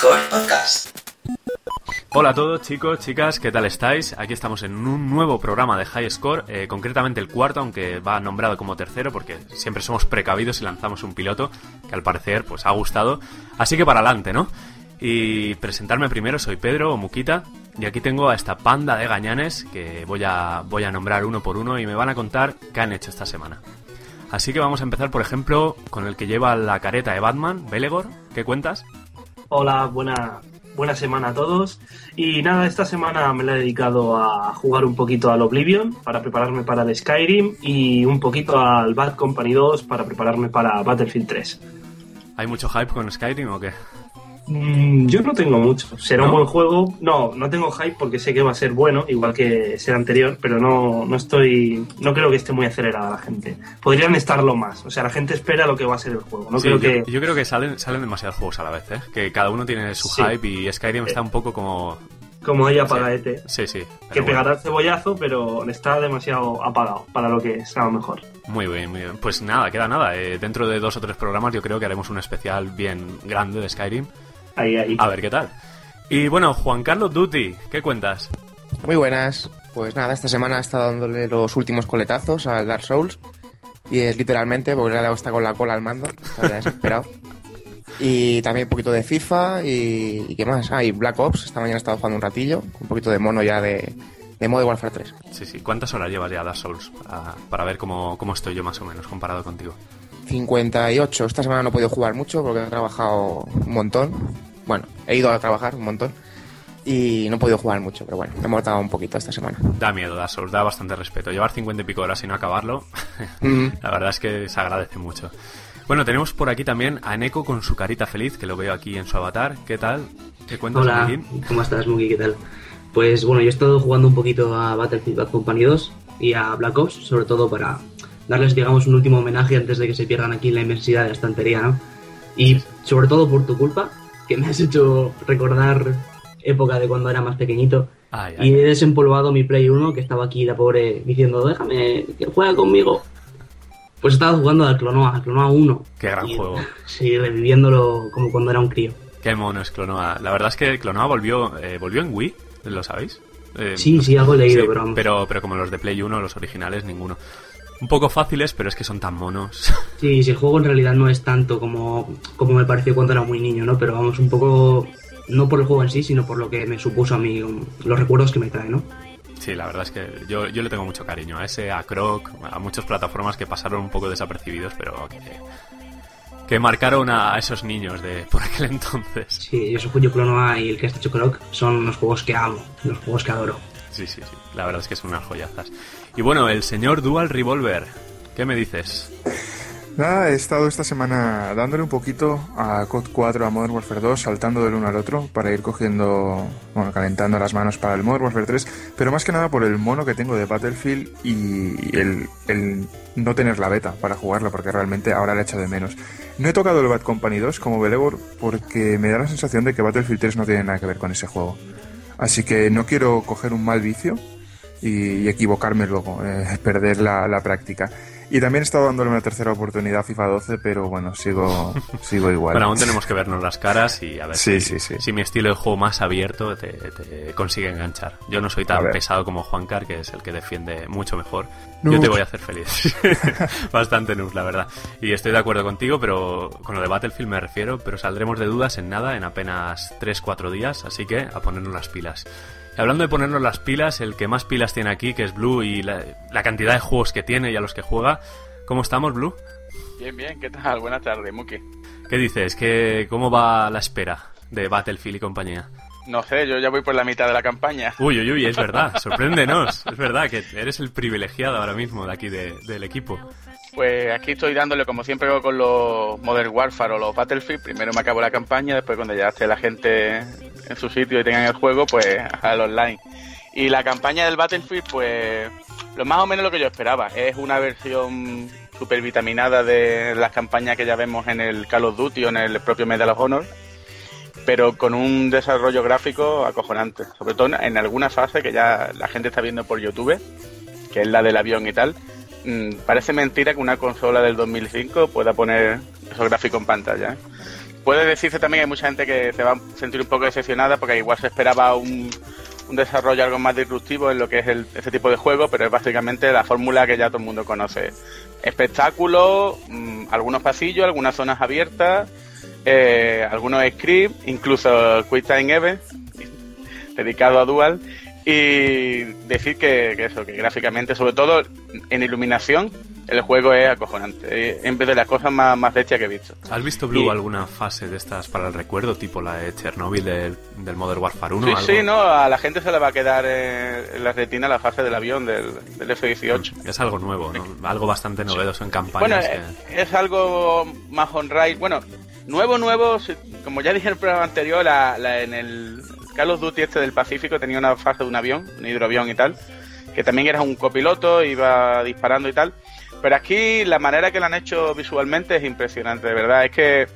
Score Podcast. Hola a todos chicos, chicas, ¿qué tal estáis? Aquí estamos en un nuevo programa de High Score, eh, concretamente el cuarto, aunque va nombrado como tercero porque siempre somos precavidos y lanzamos un piloto que al parecer pues ha gustado. Así que para adelante, ¿no? Y presentarme primero, soy Pedro o Muquita y aquí tengo a esta panda de gañanes que voy a, voy a nombrar uno por uno y me van a contar qué han hecho esta semana. Así que vamos a empezar, por ejemplo, con el que lleva la careta de Batman, Belegor. ¿Qué cuentas? Hola, buena, buena semana a todos. Y nada, esta semana me la he dedicado a jugar un poquito al Oblivion para prepararme para el Skyrim y un poquito al Bad Company 2 para prepararme para Battlefield 3. ¿Hay mucho hype con Skyrim o qué? Mm, yo no tengo mucho. Será un buen juego. No, no tengo hype porque sé que va a ser bueno, igual que el anterior, pero no, no estoy. No creo que esté muy acelerada la gente. Podrían estarlo más. O sea, la gente espera lo que va a ser el juego. No creo yo, que... yo creo que salen, salen demasiados juegos a la vez, ¿eh? Que cada uno tiene su Sí. hype y Skyrim está un poco como. Como ella apagaete. Sí, sí. Que bueno. pegará el cebollazo, pero está demasiado apagado para lo que es a lo mejor. Muy bien, muy bien. Pues nada, queda nada. Eh, dentro de dos o tres programas yo creo que haremos un especial bien grande de Skyrim. Ahí, ahí. A ver qué tal. Y bueno, Juan Carlos Duty, ¿qué cuentas? Muy buenas. Pues nada, esta semana he estado dándole los últimos coletazos al Dark Souls. Y es literalmente porque le ha dado hasta con la cola al mando. Está desesperado. Y también un poquito de FIFA y, y qué más. Ah, y Black Ops. Esta mañana he estado jugando un ratillo. Un poquito de mono ya de, de Modern Warfare 3. Sí, sí. ¿Cuántas horas llevas ya a Dark Souls? Para, para ver cómo, cómo estoy yo más o menos comparado contigo. 58. Esta semana no he podido jugar mucho porque he trabajado un montón. Bueno, he ido a trabajar un montón. Y no he podido jugar mucho, pero bueno, me he mortado un poquito esta semana. Da miedo Souls, da bastante respeto. Llevar 50 y pico horas y no acabarlo, Mm. la verdad es que se agradece mucho. Bueno, tenemos por aquí también a Neko con su carita feliz, que lo veo aquí en su avatar. ¿Qué tal? ¿Qué cuentas, Hola, Joaquín? ¿cómo estás, Mugi? ¿Qué tal? Pues bueno, yo he estado jugando un poquito a Battlefield Bad Company 2 y a Black Ops, sobre todo para darles, digamos, un último homenaje antes de que se pierdan aquí en la inmensidad de la estantería, ¿no? Y sobre todo por tu culpa, que me has hecho recordar época de cuando era más pequeñito. Ay, ay. Y he desempolvado mi Play 1, que estaba aquí la pobre diciendo, déjame, que juega conmigo. Pues estaba jugando al Clonoa, al Clonoa 1. Qué gran Y- juego. Sí, reviviéndolo como cuando era un crío. Qué mono es Clonoa. La verdad es que Clonoa volvió, eh, volvió en Wii, ¿lo sabéis? Eh, Sí, sí, algo he leído, pero vamos. pero, pero como los de Play 1, los originales, ninguno. Un poco fáciles, pero es que son tan monos. Sí, sí, el juego en realidad no es tanto como, como me pareció cuando era muy niño, ¿no? Pero vamos, un poco, no por el juego en sí, sino por lo que me supuso a mí, um, los recuerdos que me trae, ¿no? Sí, la verdad es que yo, yo le tengo mucho cariño a ese, a Croc, a muchas plataformas que pasaron un poco desapercibidos, pero que, que marcaron a esos niños de por aquel entonces. Sí, yo soy Julio Clonoa y el que está hecho Croc son los juegos que amo, los juegos que adoro. Sí, sí, sí. La verdad es que son unas joyazas. Y bueno, el señor Dual Revolver, ¿qué me dices? Nada, he estado esta semana dándole un poquito a COD 4, a Modern Warfare 2, saltando del uno al otro para ir cogiendo, bueno, calentando las manos para el Modern Warfare 3, pero más que nada por el mono que tengo de Battlefield y el, el no tener la beta para jugarla, porque realmente ahora la echo de menos. No he tocado el Bad Company 2 como Belebor porque me da la sensación de que Battlefield 3 no tiene nada que ver con ese juego. Así que no quiero coger un mal vicio y, y equivocarme luego, eh, perder la, la práctica. Y también he estado dándole una tercera oportunidad a FIFA 12, pero bueno, sigo, sigo igual. Bueno, aún tenemos que vernos las caras y a ver Sí, si, sí, sí. si mi estilo de juego más abierto te, te consigue enganchar. Yo no soy tan pesado como Juancar, que es el que defiende mucho mejor. Yo te voy a hacer feliz. Bastante nus, la verdad. Y estoy de acuerdo contigo, pero con lo de Battlefield me refiero, pero saldremos de dudas en nada, en apenas 3-4 días, así que a ponernos las pilas. Hablando de ponernos las pilas, el que más pilas tiene aquí, que es Blue, y la, la cantidad de juegos que tiene y a los que juega, ¿cómo estamos, Blue? Bien, bien, ¿qué tal? Buenas tardes, Muki. ¿Qué dices? ¿Qué, ¿Cómo va la espera de Battlefield y compañía? No sé, yo ya voy por la mitad de la campaña. Uy, uy, uy, es verdad, sorpréndenos. Es verdad que eres el privilegiado ahora mismo de aquí de- del equipo. Pues aquí estoy dándole, como siempre con los Modern Warfare o los Battlefield. Primero me acabo la campaña, después cuando ya esté la gente en su sitio y tengan el juego, pues al online. Y la campaña del Battlefield, pues lo más o menos lo que yo esperaba. Es una versión super vitaminada de las campañas que ya vemos en el Call of Duty o en el propio Medal of Honor, pero con un desarrollo gráfico acojonante. Sobre todo en alguna fase que ya la gente está viendo por YouTube, que es la del avión y tal. Mm, parece mentira que una consola del 2005 pueda poner esos gráficos en pantalla. ¿eh? puede decirse también que hay mucha gente que se va a sentir un poco decepcionada porque igual se esperaba un, un desarrollo algo más disruptivo en lo que es el, ese tipo de juego, pero es básicamente la fórmula que ya todo el mundo conoce. Espectáculo, mm, algunos pasillos, algunas zonas abiertas, eh, algunos scripts, incluso Quick Time Event, dedicado a Dual, y decir que, que eso, que gráficamente, sobre todo en iluminación, el juego es acojonante. En vez de las cosas más, más bestias que he visto. ¿Has visto, Blue, Y- alguna fase de estas para el recuerdo, tipo la de Chernobyl del, del Modern Warfare 1? Sí, algo? sí, no, a la gente se le va a quedar eh, en la retina la fase del avión del, del F-18. Es algo nuevo, ¿no? Algo bastante novedoso en Bueno, campañas. eh, que- es algo más on-ride. Bueno, nuevo, nuevo, como ya dije en el programa anterior, la, la- en el Call of Duty este del Pacífico tenía una fase de un avión, un hidroavión y tal, que también era un copiloto, iba disparando y tal. Pero aquí la manera que lo han hecho visualmente es impresionante, de verdad. Es que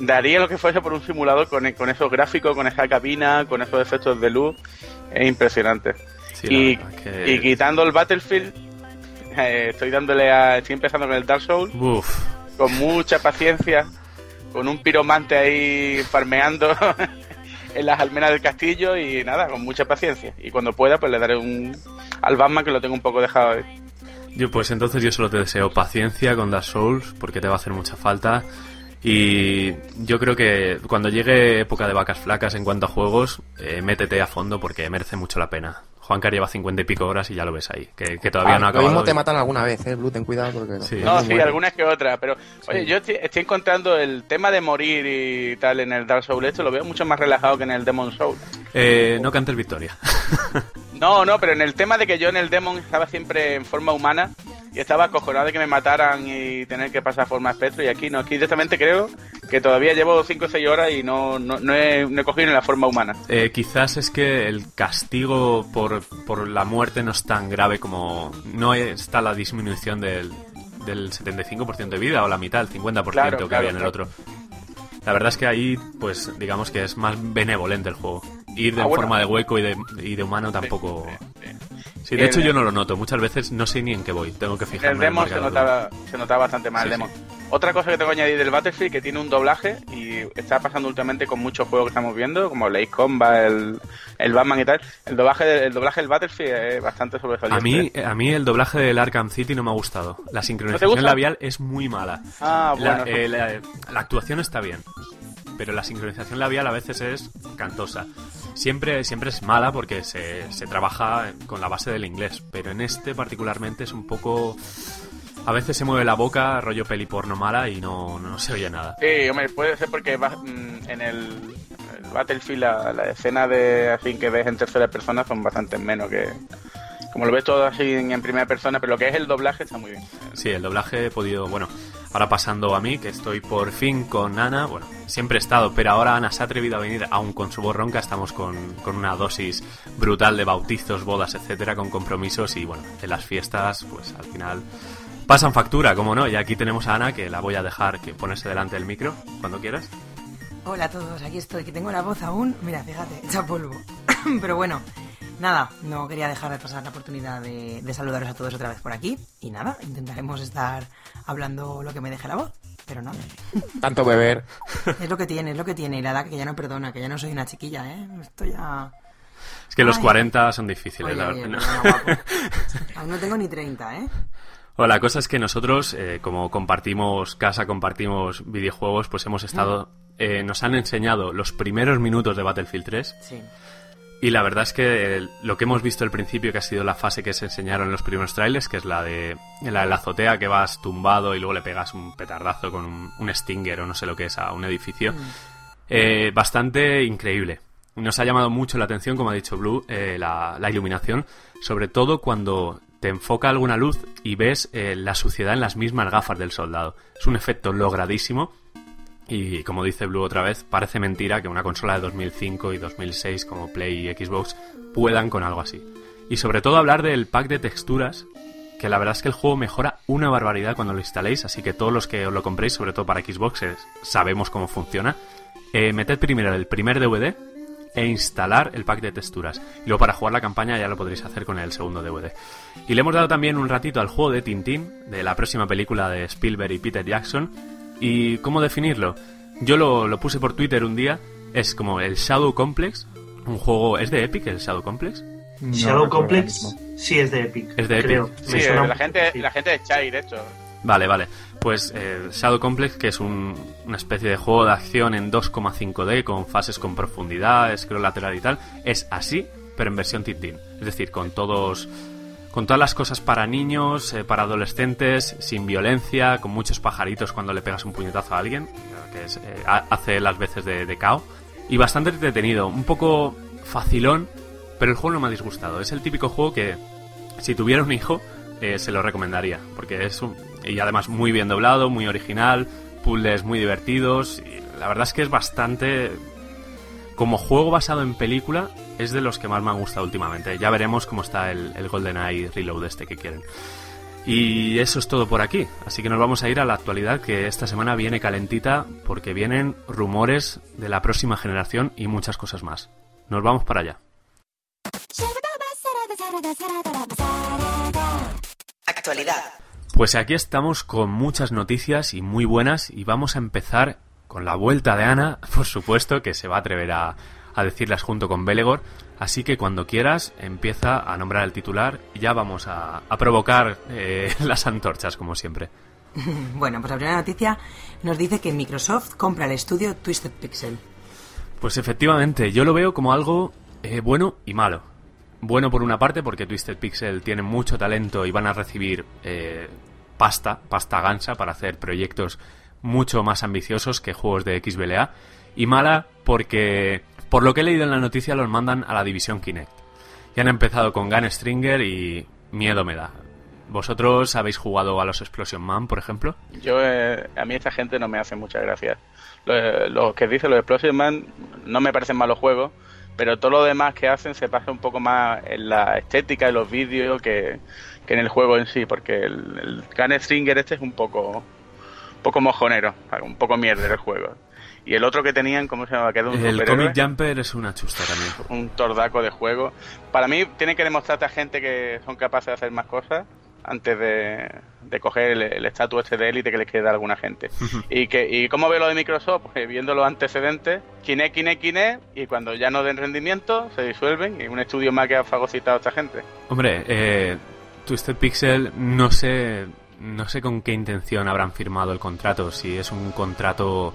daría lo que fuese por un simulador con, con esos gráficos, con esa cabina, con esos efectos de luz. Es impresionante. sí, y, verdad que- y quitando el Battlefield, eh, estoy dándole a. Estoy empezando con el Dark Souls Uf, con mucha paciencia, con un piromante ahí farmeando en las almenas del castillo y nada, con mucha paciencia. Y cuando pueda, pues le daré un al Batman que lo tengo un poco dejado ahí. Yo, pues entonces yo solo te deseo paciencia con Dark Souls, porque te va a hacer mucha falta. Y yo creo que cuando llegue época de vacas flacas en cuanto a juegos, eh, métete a fondo porque merece mucho la pena. Juancar lleva cincuenta y pico horas y ya lo ves ahí, que, que todavía Ah, no ha lo mismo acabado. te matan alguna vez, eh, Blue, ten cuidado porque... Sí. No, es sí, bueno. algunas que otras, pero oye, yo estoy, estoy encontrando el tema de morir y tal en el Dark Souls, esto lo veo mucho más relajado que en el Demon Soul. Eh, no cantes victoria. No, no, pero en el tema de que yo en el Demon estaba siempre en forma humana y estaba acojonado de que me mataran y tener que pasar forma espectro y aquí no, aquí directamente creo que todavía llevo 5 o 6 horas y no, no, no, he, no he cogido ni la forma humana. Eh, quizás es que el castigo por, por la muerte no es tan grave como... No está la disminución del, del 75% de vida o la mitad, el 50% Claro, que claro, había en el otro. La verdad es que ahí, pues digamos que es más benevolente el juego. Ir de Ah, bueno. forma de hueco y de, y de humano tampoco... Sí, de hecho el- yo no lo noto. Muchas veces no sé ni en qué voy. Tengo que En fijarme el en Demon se notaba, se notaba bastante Sí, el Demon. Otra cosa que tengo que añadir del Battlefield que tiene un doblaje y está pasando últimamente con muchos juegos que estamos viendo, como el Ace Combat, el, el Batman y tal. El doblaje, del- el doblaje del Battlefield es bastante sobresaliente. A mí, a mí el doblaje del Arkham City no me ha gustado. La sincronización labial es muy mala. Ah, La, bueno. eh, la- la actuación está bien, pero la sincronización labial a veces es cantosa. Siempre, siempre es mala porque se, se trabaja con la base del inglés, pero en este particularmente es un poco... A veces se mueve la boca, rollo peli porno mala y no, no se oye nada. Sí, hombre, puede ser porque va- mm, en el, el Battlefield la, la escena de así que ves en tercera persona son bastante menos que... Como lo ves todo así en, en primera persona, pero lo que es el doblaje está muy bien. Sí, el doblaje he podido, bueno, ahora pasando a mí, que estoy por fin con Ana, bueno, siempre he estado, pero ahora Ana se ha atrevido a venir, aún con su voz ronca, estamos con, con una dosis brutal de bautizos, bodas, etcétera, con compromisos y bueno, en las fiestas, pues al final pasan factura, como no, y aquí tenemos a Ana, que la voy a dejar que ponerse delante del micro, cuando quieras. Hola a todos, aquí estoy, que tengo la voz aún, mira, fíjate, hecha polvo. Pero bueno, nada, no quería dejar de pasar la oportunidad de, de saludaros a todos otra vez por aquí. Y nada, intentaremos estar hablando lo que me deje la voz. Pero nada, Tanto beber. es lo que tiene, es lo que tiene. Y la edad que ya no perdona, que ya no soy una chiquilla, ¿eh? Esto ya... Es que los Ay. 40 son difíciles, Oye, la verdad. Aún no tengo ni 30, ¿eh? Bueno, la cosa es que nosotros, eh, como compartimos casa, compartimos videojuegos, pues hemos estado... eh, nos han enseñado los primeros minutos de Battlefield 3 Sí. Y la verdad es que lo que hemos visto al principio, que ha sido la fase que se enseñaron en los primeros trailers, que es la de la de la azotea, que vas tumbado y luego le pegas un petardazo con un, un stinger o no sé lo que es a un edificio, eh, bastante increíble. Nos ha llamado mucho la atención, como ha dicho Blue, eh, la, la iluminación, sobre todo cuando te enfoca alguna luz y ves eh, la suciedad en las mismas gafas del soldado. Es un efecto logradísimo y como dice Blue otra vez, parece mentira que una consola de 2005 y 2006 como Play y Xbox puedan con algo así. Y sobre todo hablar del pack de texturas, que la verdad es que el juego mejora una barbaridad cuando lo instaléis, así que todos los que os lo compréis, sobre todo para Xbox, sabemos cómo funciona. Eh, meted primero el primer DVD e instalar el pack de texturas. Y luego para jugar la campaña ya lo podréis hacer con el segundo DVD. Y le hemos dado también un ratito al juego de Tintín, de la próxima película de Spielberg y Peter Jackson. ¿Y cómo definirlo? Yo lo, lo puse por Twitter un día. Es como el Shadow Complex. Un juego. ¿Es de Epic el Shadow Complex? No Shadow Complex sí es de Epic. Es de Epic. creo. Sí, suena la gente, sí. la gente de Chai, de hecho. Vale, vale. Pues eh, Shadow Complex, que es un- una especie de juego de acción en 2,5D con fases con profundidad, scroll lateral y tal, es así, pero en versión Tintín. Es decir, con todos con todas las cosas para niños, eh, para adolescentes, sin violencia, con muchos pajaritos cuando le pegas un puñetazo a alguien, que eh, ha- hace las veces de, de. Y bastante entretenido, un poco facilón, pero el juego no me ha disgustado. Es el típico juego que, si tuviera un hijo, eh, se lo recomendaría, porque es un, y además muy bien doblado, muy original, puzzles muy divertidos, y la verdad es que es bastante... Como juego basado en película, es de los que más me han gustado últimamente. Ya veremos cómo está el, el GoldenEye Reload este que quieren. Y eso es todo por aquí. Así que nos vamos a ir a la actualidad que esta semana viene calentita porque vienen rumores de la próxima generación y muchas cosas más. Nos vamos para allá. Actualidad. Pues aquí estamos con muchas noticias y muy buenas y vamos a empezar con la vuelta de Ana, por supuesto, que se va a atrever a, a decirlas junto con Belegor. Así que cuando quieras empieza a nombrar el titular y ya vamos a, a provocar eh, las antorchas, como siempre. Bueno, pues la primera noticia nos dice que Microsoft compra el estudio Twisted Pixel. Pues efectivamente, yo lo veo como algo eh, bueno y malo. Bueno por una parte porque Twisted Pixel tiene mucho talento y van a recibir eh, pasta, pasta gansa para hacer proyectos mucho más ambiciosos que juegos de XBLA. Y mala porque, por lo que he leído en la noticia, los mandan a la división Kinect. Ya han empezado con Gun Stringer y miedo me da. ¿Vosotros habéis jugado a los Explosion Man, por ejemplo? Yo, eh, a mí esta gente no me hace muchas gracias. Lo, lo que dicen los Explosion Man no me parecen malos juegos, pero todo lo demás que hacen se pasa un poco más en la estética de los vídeos que, que en el juego en sí, porque el, el Gun Stringer este es un poco, poco mojonero, un poco mierda el juego. Y el otro que tenían, ¿cómo se llama? Que era un El. Comic Jumper es una chusta también. un tordaco de juego. Para mí, tienen que demostrarte a gente que son capaces de hacer más cosas antes de, de coger el- estatus este de élite que les queda a alguna gente. y que y cómo veo lo de Microsoft, pues viendo los antecedentes, Kinect, Kinect, Kinect, y cuando ya no den rendimiento, se disuelven y un estudio más que ha fagocitado a esta gente. Hombre, eh, Twisted Pixel no sé, no sé con qué intención habrán firmado el contrato. Si es un contrato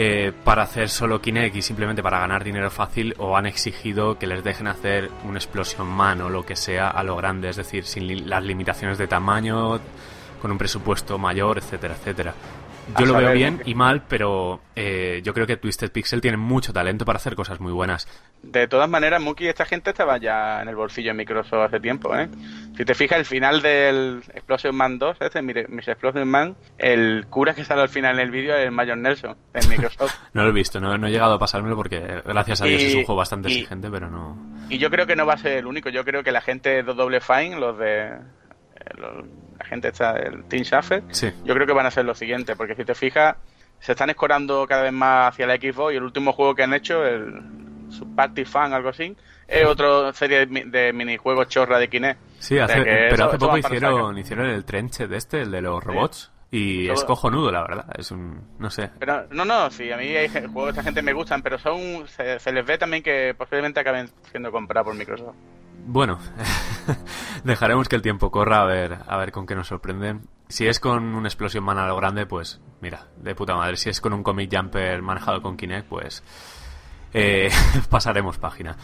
eh, para hacer solo Kinect y simplemente para ganar dinero fácil o han exigido que les dejen hacer un Explosion Man o lo que sea a lo grande, es decir, sin li- las limitaciones de tamaño, con un presupuesto mayor, etcétera, etcétera. Yo lo veo bien y mal, pero eh, yo creo que Twisted Pixel tiene mucho talento para hacer cosas muy buenas. De todas maneras, Muki, esta gente estaba ya en el bolsillo de Microsoft hace tiempo, ¿eh? Si te fijas, el final del Explosion Man 2, este, mire, Miss Explosion Man, el cura que sale al final en el vídeo es el Mayor Nelson, en Microsoft. No lo he visto, no, no he llegado a pasármelo porque, gracias a Dios, Y- es un juego bastante y- exigente, pero no... y yo creo que no va a ser el único, yo creo que la gente de Double Fine, los de... los- la gente está del Team Shuffle, Sí. yo creo que van a ser lo siguiente, porque si te fijas, se están escorando cada vez más hacia la Xbox y el último juego que han hecho, el Party Fan, algo así, es otra serie de, mi- de minijuegos chorra de Kinect. Sí, hace- pero eso- hace poco hicieron, hicieron el trenche de este, el de los robots, y Todo- es cojonudo, la verdad. Es un... no sé. Pero no, no, sí, a mí hay juegos de esta gente me gustan, pero son se, se les ve también que posiblemente acaben siendo comprados por Microsoft. Bueno, dejaremos que el tiempo corra a ver, a ver con qué nos sorprenden. Si es con un Explosion Man a lo grande, pues mira, de puta madre. Si es con un Comic Jumper manejado con Kinect, pues eh, pasaremos página.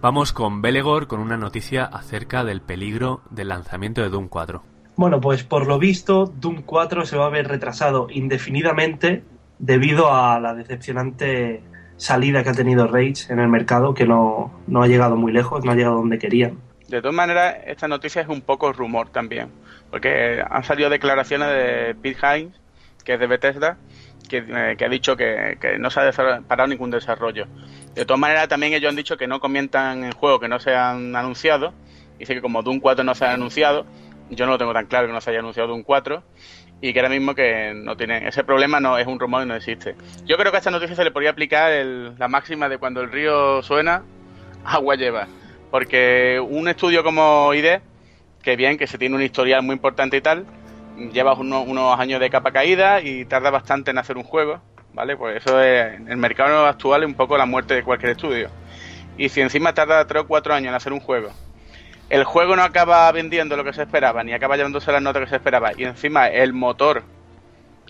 Vamos con Belegor con una noticia acerca del peligro del lanzamiento de Doom 4. Bueno, pues por lo visto, Doom 4 se va a ver retrasado indefinidamente debido a la decepcionante salida que ha tenido Rage en el mercado, que no, no ha llegado muy lejos, no ha llegado donde querían. De todas maneras, esta noticia es un poco rumor también, porque han salido declaraciones de Pete Hines, que es de Bethesda, que, eh, que ha dicho que, que no se ha parado ningún desarrollo. De todas maneras, también ellos han dicho que no comentan en juegos que no se han anunciado. Dice que como Doom 4 no se ha anunciado, yo no lo tengo tan claro que no se haya anunciado Doom 4, y que ahora mismo que no tiene ese problema no es un rumor y no existe. Yo creo que a esta noticia se le podría aplicar el- la máxima de cuando el río suena, agua lleva. Porque un estudio como ID, que bien, que se tiene un historial muy importante y tal, llevas uno- unos años de capa caída y tarda bastante en hacer un juego. ¿vale? Pues eso es, en el mercado actual es un poco la muerte de cualquier estudio. Y si encima tarda 3 o 4 años en hacer un juego, el juego no acaba vendiendo lo que se esperaba, ni acaba llevándose las notas que se esperaba, y encima el motor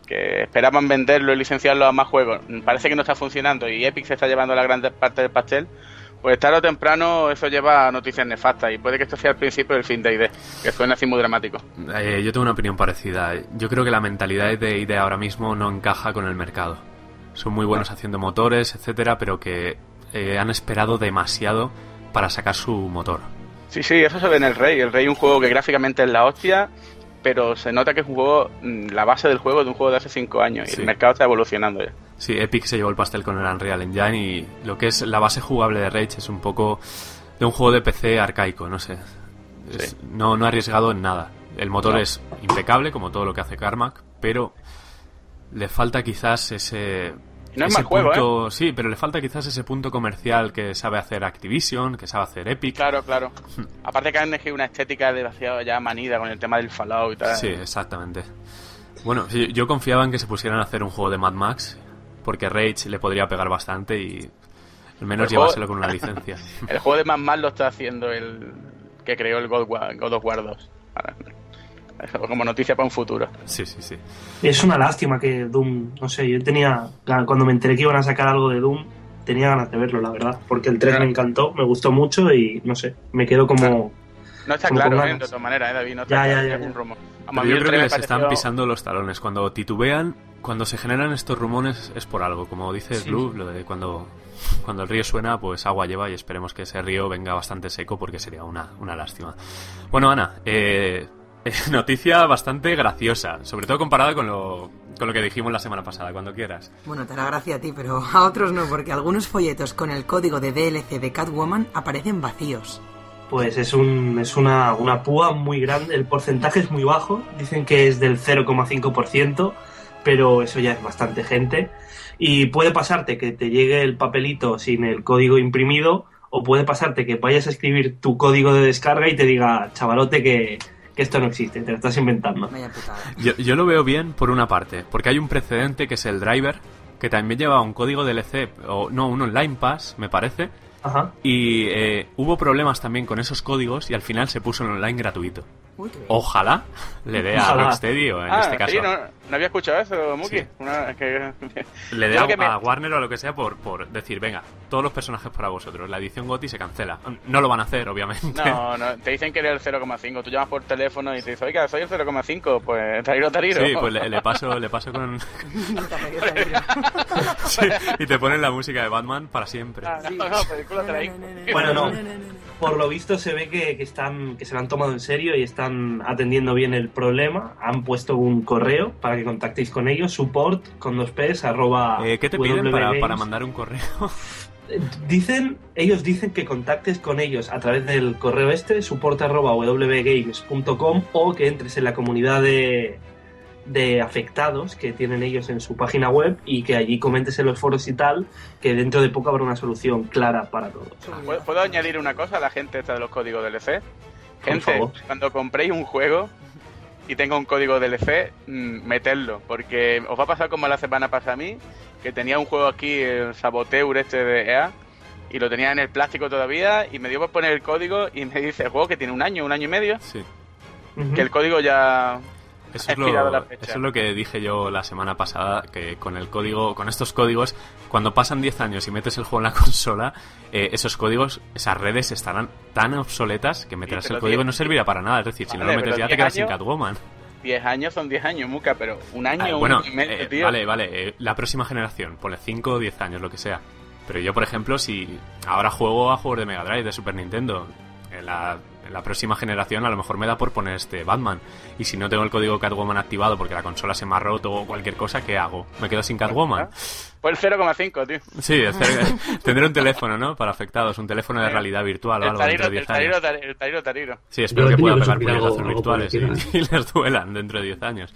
que esperaban venderlo y licenciarlo a más juegos, parece que no está funcionando y Epic se está llevando la gran parte del pastel, pues tarde o temprano eso lleva a noticias nefastas y puede que esto sea el principio del fin de ID, que suena así muy dramático. Eh, yo tengo una opinión parecida. Yo creo que la mentalidad de ID ahora mismo no encaja con el mercado. Son muy buenos haciendo motores, etcétera, pero que eh, han esperado demasiado para sacar su motor. Sí, sí, eso se ve en el Rey. El Rey es un juego que gráficamente es la hostia, pero se nota que es un juego, mm, la base del juego de un juego de hace 5 años y el mercado está evolucionando ya. Sí, Epic se llevó el pastel con el Unreal Engine y lo que es la base jugable de Rage es un poco de un juego de PC arcaico, no sé. Es- Sí. no, no arriesgado en nada. El motor No. es impecable, como todo lo que hace Carmack, pero le falta quizás ese... No es mal juego, ¿eh? punto, Sí, pero le falta quizás ese punto comercial que sabe hacer Activision, que sabe hacer Epic. Claro, claro. Aparte que han elegido una estética demasiado ya manida con el tema del Fallout y tal. Sí, exactamente. Bueno, yo confiaba en que se pusieran a hacer un juego de Mad Max, porque Rage le podría pegar bastante y al menos El juego- llevárselo con una licencia. El juego de más mal lo está haciendo el que creó el God, God of War 2. Como noticia para un futuro. Sí, sí, sí. Es una lástima que Doom, no sé, yo tenía, cuando me enteré que iban a sacar algo de Doom, tenía ganas de verlo, la verdad, porque el 3 me encantó, me gustó mucho y no sé, me quedo como... No está Como claro, ¿eh? De todas maneras, ¿eh, David? No está Ya, claro, ya, ya, un rumor. Pero yo creo que 3 me les están pisando los talones. Cuando titubean, cuando se generan estos rumores es por algo. Como dice Sí. Blue, lo de cuando, cuando el río suena, pues agua lleva y esperemos que ese río venga bastante seco porque sería una, una lástima. Bueno, Ana, eh, noticia bastante graciosa, sobre todo comparada con lo, con lo que dijimos la semana pasada, cuando quieras. Bueno, te hará gracia a ti, pero a otros no, porque algunos folletos con el código de DLC de Catwoman aparecen vacíos. Pues es, un, es una, una púa muy grande, el porcentaje es muy bajo, dicen que es del 0,5%, pero eso ya es bastante gente. Y puede pasarte que te llegue el papelito sin el código imprimido, o puede pasarte que vayas a escribir tu código de descarga y te diga, chavalote, que, que esto no existe, te lo estás inventando. Yo, yo lo veo bien por una parte, porque hay un precedente que es el driver, que también lleva un código DLC, o no, un online pass, me parece, Ajá. Y eh, hubo problemas también con esos códigos y al final se puso en online gratuito. Uy. Ojalá le dé a. Rocksteady o en ah, este caso sí, no, no había escuchado eso, Muki. Sí. Una- es que- le dé a, me- a Warner o a lo que sea por, por decir, venga, todos los personajes para vosotros. La edición GOTY se cancela. No lo van a hacer, obviamente. No, no, te dicen que eres el 0,5. Tú llamas por teléfono y te dices, oiga, soy el 0,5. Pues Tariro, Tariro. Sí, pues le, le paso, le paso con... Sí, y te ponen la música de Batman para siempre. Ah, no, no, película. Bueno, no. Por lo visto se ve que, que están que se lo han tomado en serio y están atendiendo bien el problema. Han puesto un correo para que contactéis con ellos, support con dos p's arroba Eh, ¿Qué te piden para, mandar un correo? Dicen, ellos dicen que contactes con ellos a través del correo este, support arroba wgames.com o que entres en la comunidad de, de afectados que tienen ellos en su página web y que allí comentes en los foros y tal, que dentro de poco habrá una solución clara para todos. ¿Puedo, puedo añadir una cosa a la gente esta de los códigos DLC? Gente, cuando compréis un juego y tenga un código DLC, mm, meterlo, porque os va a pasar como la semana pasada a mí, que tenía un juego aquí, el Saboteur este de EA, y lo tenía en el plástico todavía, y me dio por poner el código y me dice el juego que tiene un año, un año y medio, Sí. Que el código ya... Eso es, lo, la fecha. eso es lo que dije yo la semana pasada, que con el código, con estos códigos, cuando pasan 10 años y metes el juego en la consola, eh, esos códigos, esas redes estarán tan obsoletas que meterás el código diez- no servirá para nada. Es decir, si no lo metes ya te quedas sin Catwoman. 10 años son 10 años, Muca, pero un año, Ah, un bueno, año y medio, eh, tío. vale, vale, eh, la próxima generación, ponle 5 o 10 años, lo que sea. Pero yo, por ejemplo, si ahora juego a juegos de Mega Drive, de Super Nintendo, en la, en la próxima generación a lo mejor me da por poner este Batman. Y si no tengo el código Catwoman activado porque la consola se me ha roto o cualquier cosa, ¿qué hago? ¿Me quedo sin Catwoman? Pues el 0,5, tío. Sí, tendré un teléfono, ¿no? Para afectados, un teléfono de realidad virtual o algo dentro tariro, de el 10 años. tariro, el tariro, tariro. Sí, espero Yo que pueda pegar puñetazos virtuales y, y les duelan dentro de 10 años.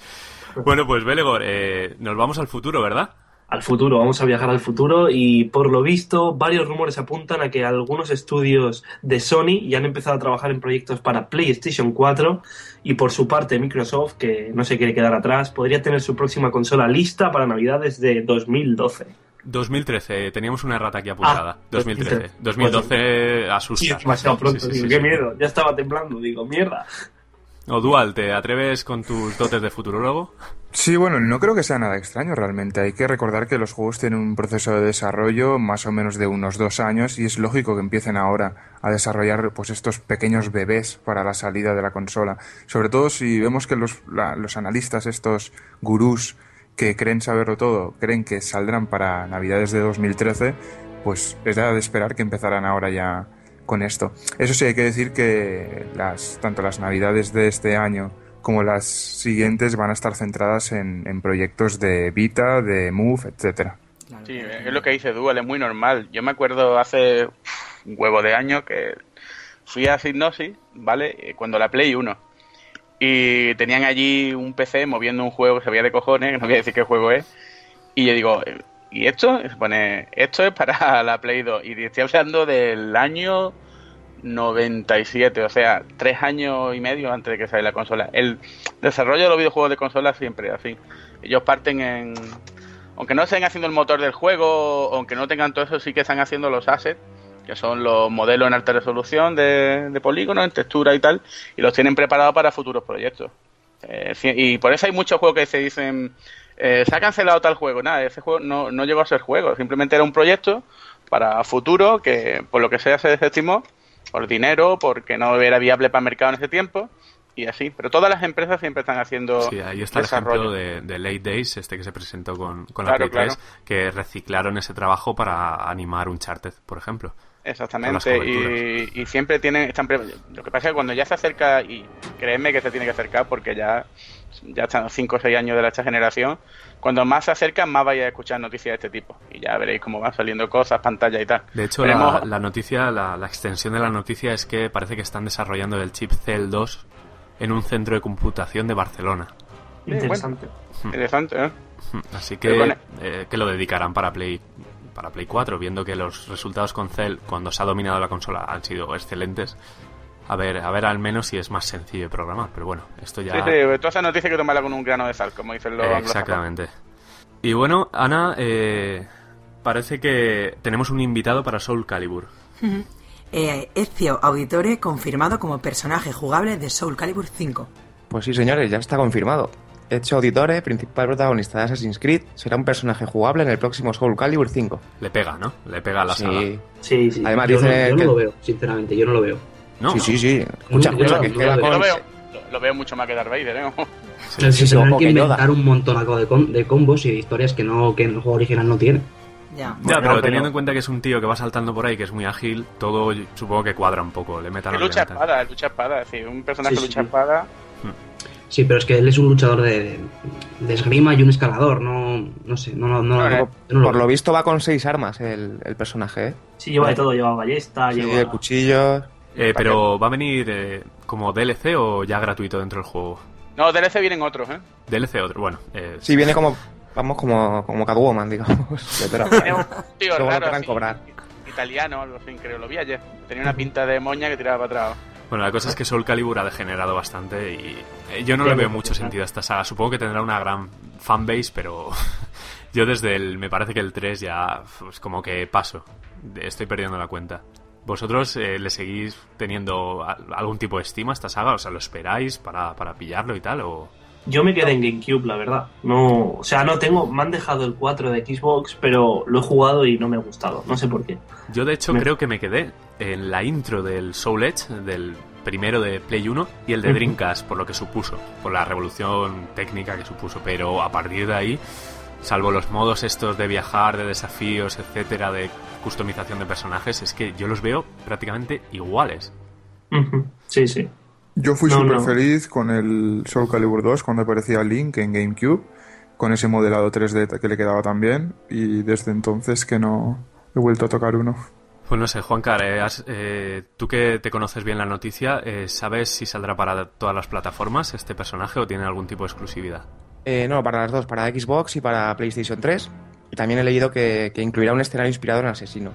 Bueno, pues Belegor, eh, nos vamos al futuro, ¿verdad? Al futuro, vamos a viajar al futuro y por lo visto varios rumores apuntan a que algunos estudios de Sony ya han empezado a trabajar en proyectos para PlayStation 4 y por su parte Microsoft, que no se quiere quedar atrás, podría tener su próxima consola lista para Navidades de 2012. 2013, teníamos una errata aquí apuntada. Ah, 2013. 2013. 2012 asusta. Sí, demasiado pronto, Sí, sí, digo, sí, qué miedo, ya estaba temblando, digo, mierda. O Dual, ¿te atreves con tus dotes de futurólogo? Sí, bueno, no creo que sea nada extraño realmente. Hay que recordar que los juegos tienen un proceso de desarrollo más o menos de unos dos años y es lógico que empiecen ahora a desarrollar pues estos pequeños bebés para la salida de la consola. Sobre todo si vemos que los, los analistas, estos gurús que creen saberlo todo, creen que saldrán para Navidades de 2013, pues es de esperar que empezarán ahora ya con esto. Eso sí, hay que decir que las, tanto las Navidades de este año como las siguientes van a estar centradas en, en proyectos de Vita, de Move, etcétera. Sí, es lo que dice Dual, es muy normal. Yo me acuerdo hace un huevo de años que fui a Signosis, ¿vale? Eh, Cuando la Play 1. Y tenían allí un PC moviendo un juego que se veía de cojones, que no voy a decir qué juego es. Y yo digo, eh, ¿y esto? Y se pone, esto es para la Play 2. Y estoy hablando del año 97, o sea, tres años y medio antes de que salga la consola. El desarrollo de los videojuegos de consola siempre así. Ellos parten en, aunque no estén haciendo el motor del juego, aunque no tengan todo eso, sí que están haciendo los assets, que son los modelos en alta resolución de, polígonos, en textura y tal, y los tienen preparados para futuros proyectos. Eh, y por eso hay muchos juegos que se dicen, eh, se ha cancelado tal juego. Nada, ese juego no, no llegó a ser juego, simplemente era un proyecto para futuro que por lo que sea se desestimó, por dinero, porque no era viable para el mercado en ese tiempo, y así. Pero todas las empresas siempre están haciendo Sí, ahí está el ejemplo de, de Late Days, este que se presentó con, con Claro, la Play 3, claro. que reciclaron ese trabajo para animar Uncharted, por ejemplo. Exactamente, y, y siempre tienen, están pre- lo que pasa es que cuando ya se acerca, y créeme que se tiene que acercar porque ya, ya están 5 o 6 años de esta generación, cuando más se acercan más vais a escuchar noticias de este tipo, y ya veréis cómo van saliendo cosas, pantalla y tal. De hecho, Veremos- la, la noticia, la, la extensión de la noticia es que parece que están desarrollando el chip CL2 en un centro de computación de Barcelona. Interesante. Interesante, ¿eh? Así que, eh, que lo dedicarán para Play para Play 4, viendo que los resultados con Cell cuando se ha dominado la consola han sido excelentes. A ver, a ver al menos si es más sencillo de programar, pero bueno, esto ya Sí, sí, toda esa noticia hay que tomarla con un grano de sal, como dicen los. Exactamente. Y bueno, Ana, eh, parece que tenemos un invitado para Soul Calibur. Eh, Ezio Auditore confirmado como personaje jugable de Soul Calibur 5. Pues sí, señores, ya está confirmado. Ezio Auditore, principal protagonista de Assassin's Creed, será un personaje jugable en el próximo Soul Calibur 5. Le pega, ¿no? Le pega a la saga. Sí, Sí, sí. Además yo no, dice yo no que... lo veo, sinceramente, yo no lo veo. ¿No? Sí, sí, sí. Escucha, Yo escucha, lo- que yo queda lo Yo con... lo veo, lo, lo veo mucho más que Darth Vader, ¿eh? Sí. Se sí, ojo, que que inventar Yoda. un montonaco de, com- de combos y de historias que no que el juego original no tiene. Ya. Ya, Bueno, pero pero- teniendo en cuenta que es un tío que va saltando por ahí, que es muy ágil, todo supongo que cuadra un poco. Le metan lucha espada, es lucha espada, es decir, un personaje Sí, sí, lucha sí. espada. Sí, pero es que él es un luchador de, de esgrima y un escalador, no, no sé, no, no, no, No, yo eh, no lo Por lo visto va con seis armas el, el personaje, ¿eh? Sí, lleva de todo, lleva ballesta, Sí, lleva... cuchillos... Eh, pero ¿va a venir eh, como DLC o ya gratuito dentro del juego? No, DLC vienen otros, ¿eh? DLC otro, bueno. Eh, Sí, viene como... Vamos como, como Catwoman, digamos. Un tío raro, cobrar. italiano, algo así, creo, lo vi ayer. Tenía una pinta de moña que tiraba para atrás. Bueno, la cosa es que Soul Calibur ha degenerado bastante y eh, yo no le veo mucho sentido a esta saga. Supongo que tendrá una gran fanbase, pero yo desde el, me parece que el 3 ya, pues como que paso. Estoy perdiendo la cuenta. ¿Vosotros eh, le seguís teniendo algún tipo de estima a esta saga? O sea, ¿lo esperáis para, para pillarlo y tal? O... Yo me quedé en GameCube, la verdad. No, o sea, no tengo, me han dejado el 4 de Xbox, pero lo he jugado y no me ha gustado. No sé por qué. Yo de hecho Me- creo que me quedé en la intro del Soul Edge, del primero de Play 1 y el de. Dreamcast, por lo que supuso, por la revolución técnica que supuso. Pero a partir de ahí, salvo los modos estos de viajar, de desafíos, etcétera, de customización de personajes, es que yo los veo prácticamente iguales. Sí, sí. Yo fui No, súper no. feliz con el Soul Calibur 2 cuando aparecía Link en GameCube, con ese modelado 3D que le quedaba tan bien, y desde entonces que no he vuelto a tocar uno. Pues no sé, Juancar, eh, has- eh, tú que te conoces bien la noticia, eh, ¿sabes si saldrá para todas las plataformas este personaje o tiene algún tipo de exclusividad? Eh, no, para las dos, para Xbox y para PlayStation 3. Y también he leído que, que incluirá un escenario inspirado en Asesino.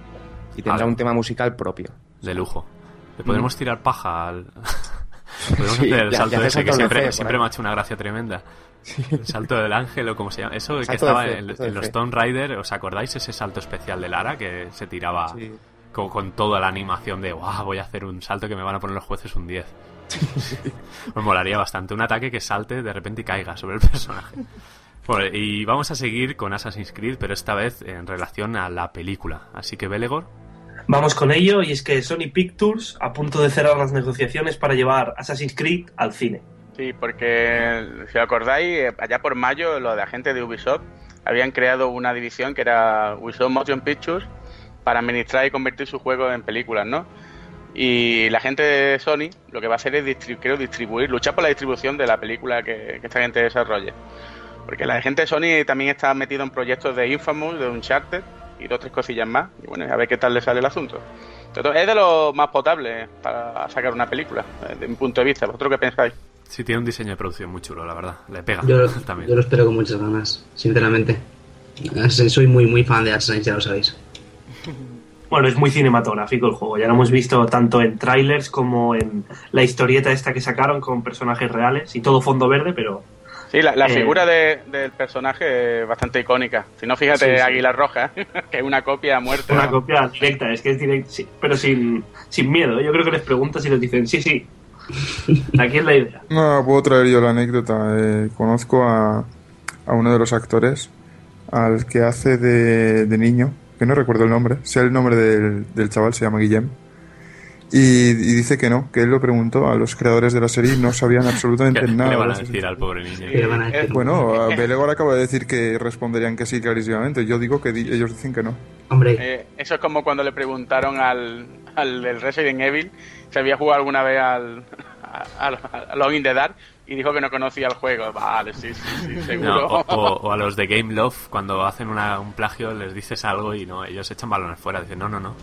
Y tendrá Ah. un tema musical propio. De lujo. Le podemos tirar paja al. Podemos Sí, hacer el ya- salto ya ese que salto siempre, me ha hecho una gracia tremenda. El salto del ángel o como se llama. Eso que Salto estaba fe, en, los. Tomb Raider, ¿os acordáis ese salto especial de Lara que se tiraba Sí. Con, con toda la animación de wow, voy a hacer un salto que me van a poner los jueces un 10? Me molaría bastante. Un ataque que salte de repente y caiga sobre el personaje. Bueno, y vamos a seguir con Assassin's Creed, pero esta vez en relación a la película. Así que, Belegor, Vamos con ello, y es que Sony Pictures a punto de cerrar las negociaciones para llevar Assassin's Creed al cine. Sí, porque si os acordáis, eh, allá por mayo los de agentes de Ubisoft habían creado una división que era Ubisoft Motion Pictures para administrar y convertir sus juegos en películas, ¿no? Y la gente de Sony lo que va a hacer es distri- creo, distribuir, luchar por la distribución de la película que, que esta gente desarrolle. Porque la gente de Sony también está metido en proyectos de Infamous, de Uncharted y dos o tres cosillas más. Y bueno, a ver qué tal le sale el asunto. Es de lo más potable para sacar una película, desde mi punto de vista. ¿Vosotros qué pensáis? sí tiene un diseño de producción muy chulo, la verdad. Le pega Yo, también. yo lo espero con muchas ganas, sinceramente. Eh, Soy muy, muy fan de Assassin's, ya lo sabéis. Bueno, es muy cinematográfico el juego, ya lo hemos visto tanto en trailers como en la historieta esta que sacaron con personajes reales y todo fondo verde, pero Sí, la, la Eh, figura de- del personaje es bastante icónica. Si no, fíjate, Sí, sí. Águila Roja, que es una copia a muerte. una ¿no? copia directa, es que es directa, sí, pero sin, sin miedo. Yo creo que les preguntas y les dicen, sí, sí, aquí es la idea. No, puedo traer yo la anécdota. Eh, conozco a, a uno de los actores, al que hace de, de niño, que no recuerdo el nombre, sea el nombre del, del chaval, se llama Guillem. Y, y dice que no, que él lo preguntó a los creadores de la serie y no sabían absolutamente ¿Qué, qué nada. le van de a decir al pobre niño? ¿Qué le van a decir? Bueno, Belegor acaba de decir que responderían que sí clarísimamente. Yo digo que di- ellos dicen que no. Hombre, Eh, eso es como cuando le preguntaron al, al del Resident Evil si había jugado alguna vez al, a, a, a Login the Dark y dijo que no conocía el juego. Vale, sí, sí, sí, seguro. No, o, o- o a los de Game Love, cuando hacen una- un plagio, les dices algo y no, ellos echan balones fuera. Dicen, no, no, no.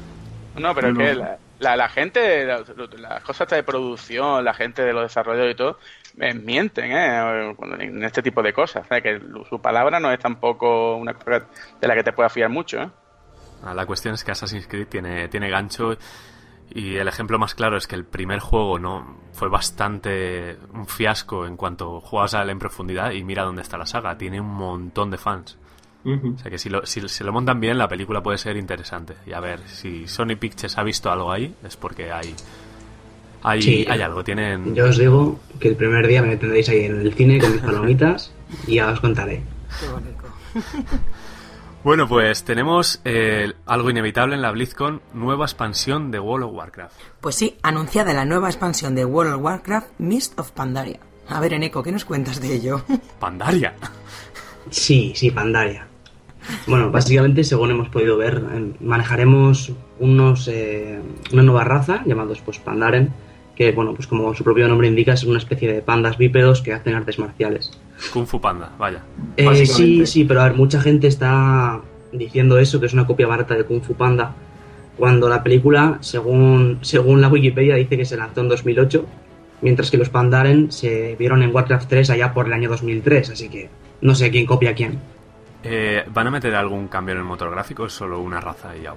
No, pero No. es que la, la, la gente, la- las cosas de producción, la gente de los desarrolladores y todo, eh, mienten ¿eh? En este tipo de cosas. O sea, que su palabra no es tampoco una cosa de la que te puedas fiar mucho. ¿eh? Ah, La cuestión es que Assassin's Creed tiene, tiene gancho y el ejemplo más claro es que el primer juego no fue bastante un fiasco en cuanto juegas a él en profundidad y mira dónde está la saga. Tiene un montón de fans. O sea que si, lo, si se lo montan bien, la película puede ser interesante. Y a ver, si Sony Pictures ha visto algo ahí, es porque hay, hay, Sí. hay algo. Tienen... yo os digo que el primer día me tendréis ahí en el cine con mis palomitas y ya os contaré. Qué bonito. Bueno, pues tenemos eh, algo inevitable en la BlizzCon, nueva expansión de World of Warcraft. Pues sí, anunciada la nueva expansión de World of Warcraft, Mist of Pandaria. A ver, Eneco, ¿qué nos cuentas de ello? Pandaria. Sí, sí, Pandaria. Bueno, básicamente, según hemos podido ver, eh, manejaremos unos eh, una nueva raza llamados pues Pandaren, que bueno, pues como su propio nombre indica, es una especie de pandas bípedos que hacen artes marciales. Kung Fu Panda, vaya. Eh, sí, sí, pero a ver, mucha gente está diciendo eso, que es una copia barata de Kung Fu Panda, cuando la película, según, según la Wikipedia, dice que se lanzó en 2008, mientras que los Pandaren se vieron en Warcraft 3 allá por el año 2003, así que no sé quién copia a quién. Eh, ¿Van a meter algún cambio en el motor gráfico o es solo una raza y ya?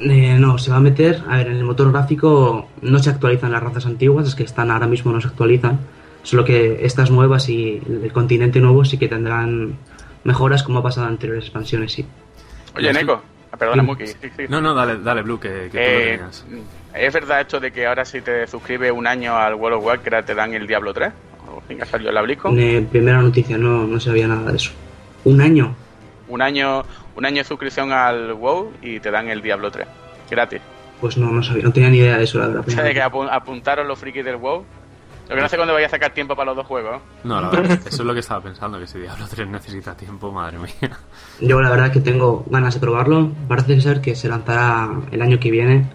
Eh, no, se va a meter, a ver, en el motor gráfico no se actualizan las razas antiguas, las que están ahora mismo no se actualizan, solo que estas nuevas y el continente nuevo sí que tendrán mejoras como ha pasado en anteriores expansiones, sí. Oye, Neko, ah, perdona, Sí. Muki. sí, sí. No, no, dale, dale Blue, que, que tú lo Eh. ¿Es verdad esto de que ahora si te suscribes un año al World of Warcraft te dan el Diablo 3? ¿O venga, salió la BlizzCon? Eh, primera noticia, no, no sabía nada de eso. Un año. Un año un año de suscripción al WoW y te dan el Diablo 3. Gratis. Pues no, no sabía, no tenía ni idea de eso, la verdad. O sea, de que apu- apuntaron los frikis del WoW. Lo que no sé cuándo vaya a sacar tiempo para los dos juegos. No, la verdad, eso es lo que estaba pensando, que si Diablo 3 necesita tiempo, madre mía. Yo la verdad que tengo ganas de probarlo. Parece ser que se lanzará el año que viene.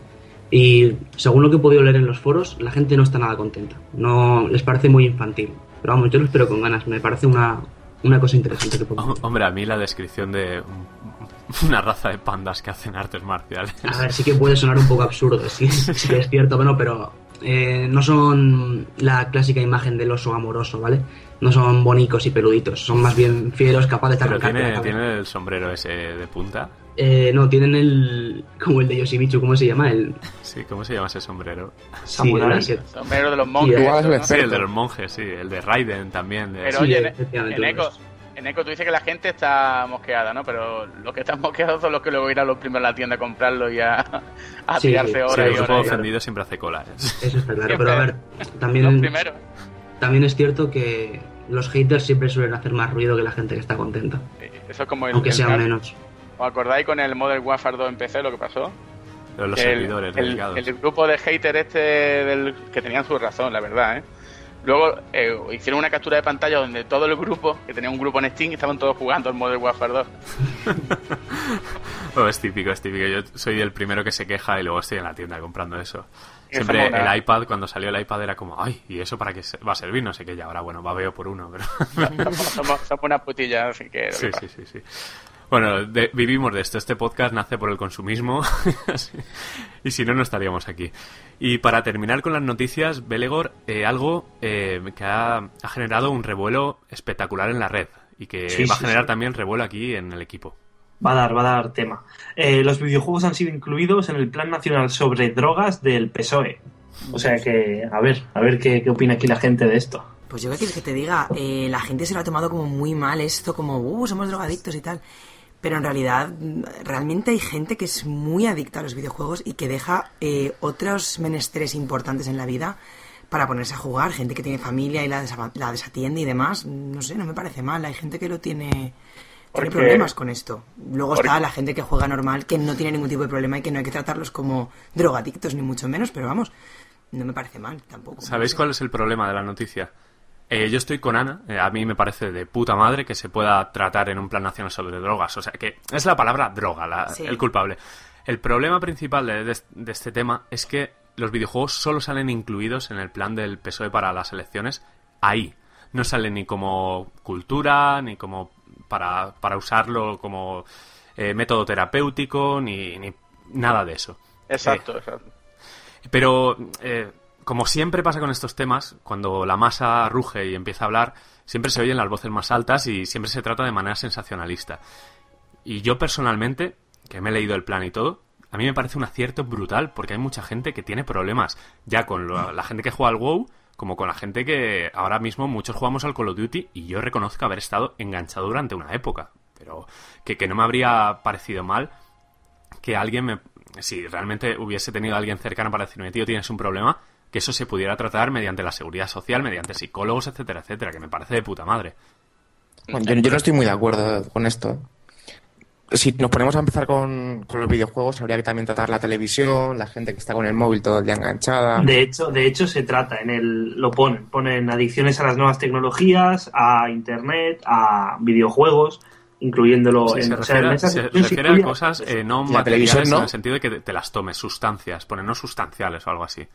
Y según lo que he podido leer en los foros, la gente no está nada contenta. No les parece muy infantil. Pero vamos, yo lo espero con ganas. Me parece una, una cosa interesante que puedo Hom- Hombre, a mí la descripción de un- una raza de pandas que hacen artes marciales. A ver, sí que puede sonar un poco absurdo, sí, sí es cierto, bueno, pero eh, no son la clásica imagen del oso amoroso, ¿vale? No son bonicos y peluditos, son más bien fieros, capaces de la tiene, tiene el sombrero ese de punta. Eh, no, tienen el. como el de Yoshimitsu, ¿cómo se llama? El. Sí, ¿cómo se llama ese sombrero? Sí, Samurai. el que- Sombrero de los monjes. Sí, es ¿no? Sí, el de los monjes, sí. El de Raiden también. de- Pero Sí, oye, en, efectivamente, en uno Eco, en Eco tú dices que la gente está mosqueada, ¿no? Pero los que están mosqueados son los que luego irán los primeros a la tienda a comprarlo y a, a Sí, tirarse sí. Sí, horas el y grupo horas. ofendido siempre hace cola. ¿eh? Eso está claro, Siempre. pero a ver, también, también es cierto que los haters siempre suelen hacer más ruido que la gente que está contenta, Sí, Eso es como el, aunque el sean menos. ¿Os acordáis con el Modern Warfare 2 en PC lo que pasó? Pero los el, servidores el- el grupo de hater este del, que tenían su razón, la verdad, ¿eh? Luego eh, hicieron una captura de pantalla donde todo el grupo, que tenía un grupo en Steam, estaban todos jugando al Modern Warfare 2. Oh, es típico, es típico. Yo soy el primero que se queja y luego estoy en la tienda comprando eso. Siempre el iPad, cuando salió el iPad era como, ay, ¿y eso para qué va a servir? No sé qué, y ahora, bueno, va veo por uno, pero... somos, somos, una putilla, así que... sí, sí, sí, sí. Bueno, de- vivimos de esto. Este podcast nace por el consumismo. y si no, no estaríamos aquí. Y para terminar con las noticias, Belegor, eh, algo eh, que ha, ha generado un revuelo espectacular en la red. Y que Sí, va a generar sí. también revuelo aquí en el equipo. Va a dar, va a dar tema. Eh, los videojuegos han sido incluidos en el Plan Nacional sobre Drogas del PSOE. O sea que, a ver, a ver qué, qué opina aquí la gente de esto. Pues yo qué quieres que te diga, Eh, la gente se lo ha tomado como muy mal esto, como, uh, somos drogadictos y tal. Pero en realidad, realmente hay gente que es muy adicta a los videojuegos y que deja eh, otros menesteres importantes en la vida para ponerse a jugar. Gente que tiene familia y la, desa- la desatiende y demás. No sé, no me parece mal. Hay gente que lo tiene, tiene Porque- problemas con esto. Luego porque- está la gente que juega normal, que no tiene ningún tipo de problema y que no hay que tratarlos como drogadictos, ni mucho menos. Pero vamos, no me parece mal tampoco. ¿Sabéis cuál es el problema de la noticia? Eh, yo estoy con Ana. eh, a mí me parece de puta madre que se pueda tratar en un plan nacional sobre drogas. O sea, que es la palabra droga la- Sí. el culpable. El problema principal de, de- de este tema es que los videojuegos solo salen incluidos en el plan del PSOE para las elecciones ahí. No salen ni como cultura, ni como para, para usarlo como eh, método terapéutico, ni, ni nada de eso. Exacto, exacto. Pero, eh, como siempre pasa con estos temas, cuando la masa ruge y empieza a hablar, siempre se oyen las voces más altas y siempre se trata de manera sensacionalista. Y yo personalmente, que me he leído el plan y todo, a mí me parece un acierto brutal porque hay mucha gente que tiene problemas, ya con lo- la gente que juega al WoW, como con la gente que ahora mismo muchos jugamos al Call of Duty y yo reconozco haber estado enganchado durante una época, pero que, que no me habría parecido mal que alguien me... Si realmente hubiese tenido a alguien cercano para decirme, tío, tienes un problema, que eso se pudiera tratar mediante la seguridad social, mediante psicólogos, etcétera, etcétera, que me parece de puta madre. Bueno, yo, yo no estoy muy de acuerdo con esto. Si nos ponemos a empezar con, con los videojuegos, habría que también tratar la televisión, la gente que está con el móvil todo el día enganchada. De hecho, de hecho se trata, en el, lo ponen, ponen adicciones a las nuevas tecnologías, a internet, a videojuegos, incluyéndolo Sí, en, se o sea, en refiere, se refiere a cosas eh, no Y la televisión, materiales ¿no? en el sentido de que te, te las tomes, sustancias, ponen no sustanciales o algo así.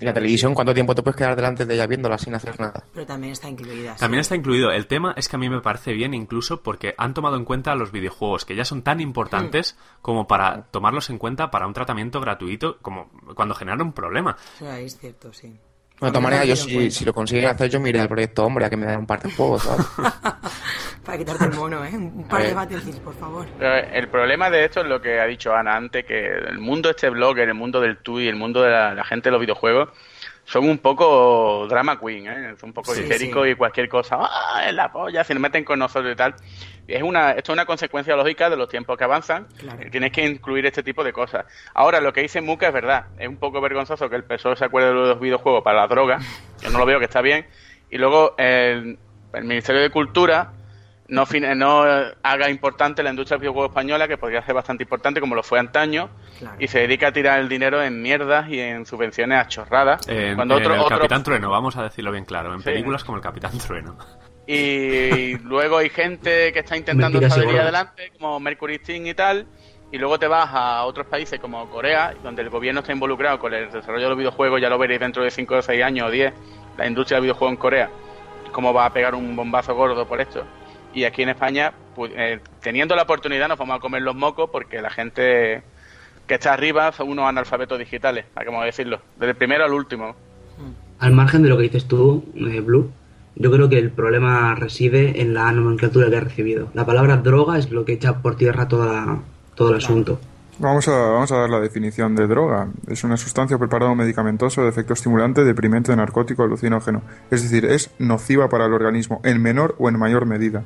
Y la televisión, ¿cuánto tiempo te puedes quedar delante de ella viéndola sin hacer nada? Pero también está incluida. También sí. está incluido. El tema es que a mí me parece bien incluso porque han tomado en cuenta los videojuegos, que ya son tan importantes como para tomarlos en cuenta para un tratamiento gratuito, como cuando generan un problema. O sea, es cierto, sí. Bueno, de todas maneras, yo si, si lo consiguen hacer, yo me iré al proyecto Hombre a que me den un par de juegos. ¿sabes? Para quitarte el mono, ¿eh? Un par de. Battlefield, por favor. Pero el problema de esto es lo que ha dicho Ana antes, que el mundo este blogger, el mundo del TUI, el mundo de la, la gente de los videojuegos, son un poco drama queen, ¿eh? Son un poco Sí, histéricos sí. y cualquier cosa, ¡ah, es la polla! Se meten con nosotros y tal. Es una, esto es una consecuencia lógica de los tiempos que avanzan. Claro. Tienes que incluir este tipo de cosas. Ahora, lo que dice Muka es verdad. Es un poco vergonzoso que el PSOE se acuerde de los videojuegos para la droga. Yo no lo veo que está bien. Y luego el, el Ministerio de Cultura no, eh, haga importante la industria del videojuego española, que podría ser bastante importante como lo fue antaño, Claro. y se dedica a tirar el dinero en mierdas y en subvenciones a chorradas. En, cuando en otro, el otro- Capitán Trueno, vamos a decirlo bien claro, en Sí. películas como el Capitán Trueno. Y luego hay gente que está intentando salir adelante, como Mercury Steam y tal, y luego te vas a otros países como Corea, donde el gobierno está involucrado con el desarrollo de los videojuegos, ya lo veréis dentro de 5 o 6 años o 10, la industria del videojuego en Corea, cómo va a pegar un bombazo gordo por esto. Y aquí en España, pu- eh, teniendo la oportunidad, nos vamos a comer los mocos porque la gente que está arriba son unos analfabetos digitales, hay que decirlo, desde el primero al último. al margen de lo que dices tú, eh, Blue, yo creo que el problema reside en la nomenclatura que ha recibido. La palabra droga es lo que echa por tierra toda, todo el asunto. Vamos a, vamos a dar la definición de droga. Es una sustancia o preparado medicamentoso de efecto estimulante, deprimente, narcótico, alucinógeno. Es decir, es nociva para el organismo en menor o en mayor medida.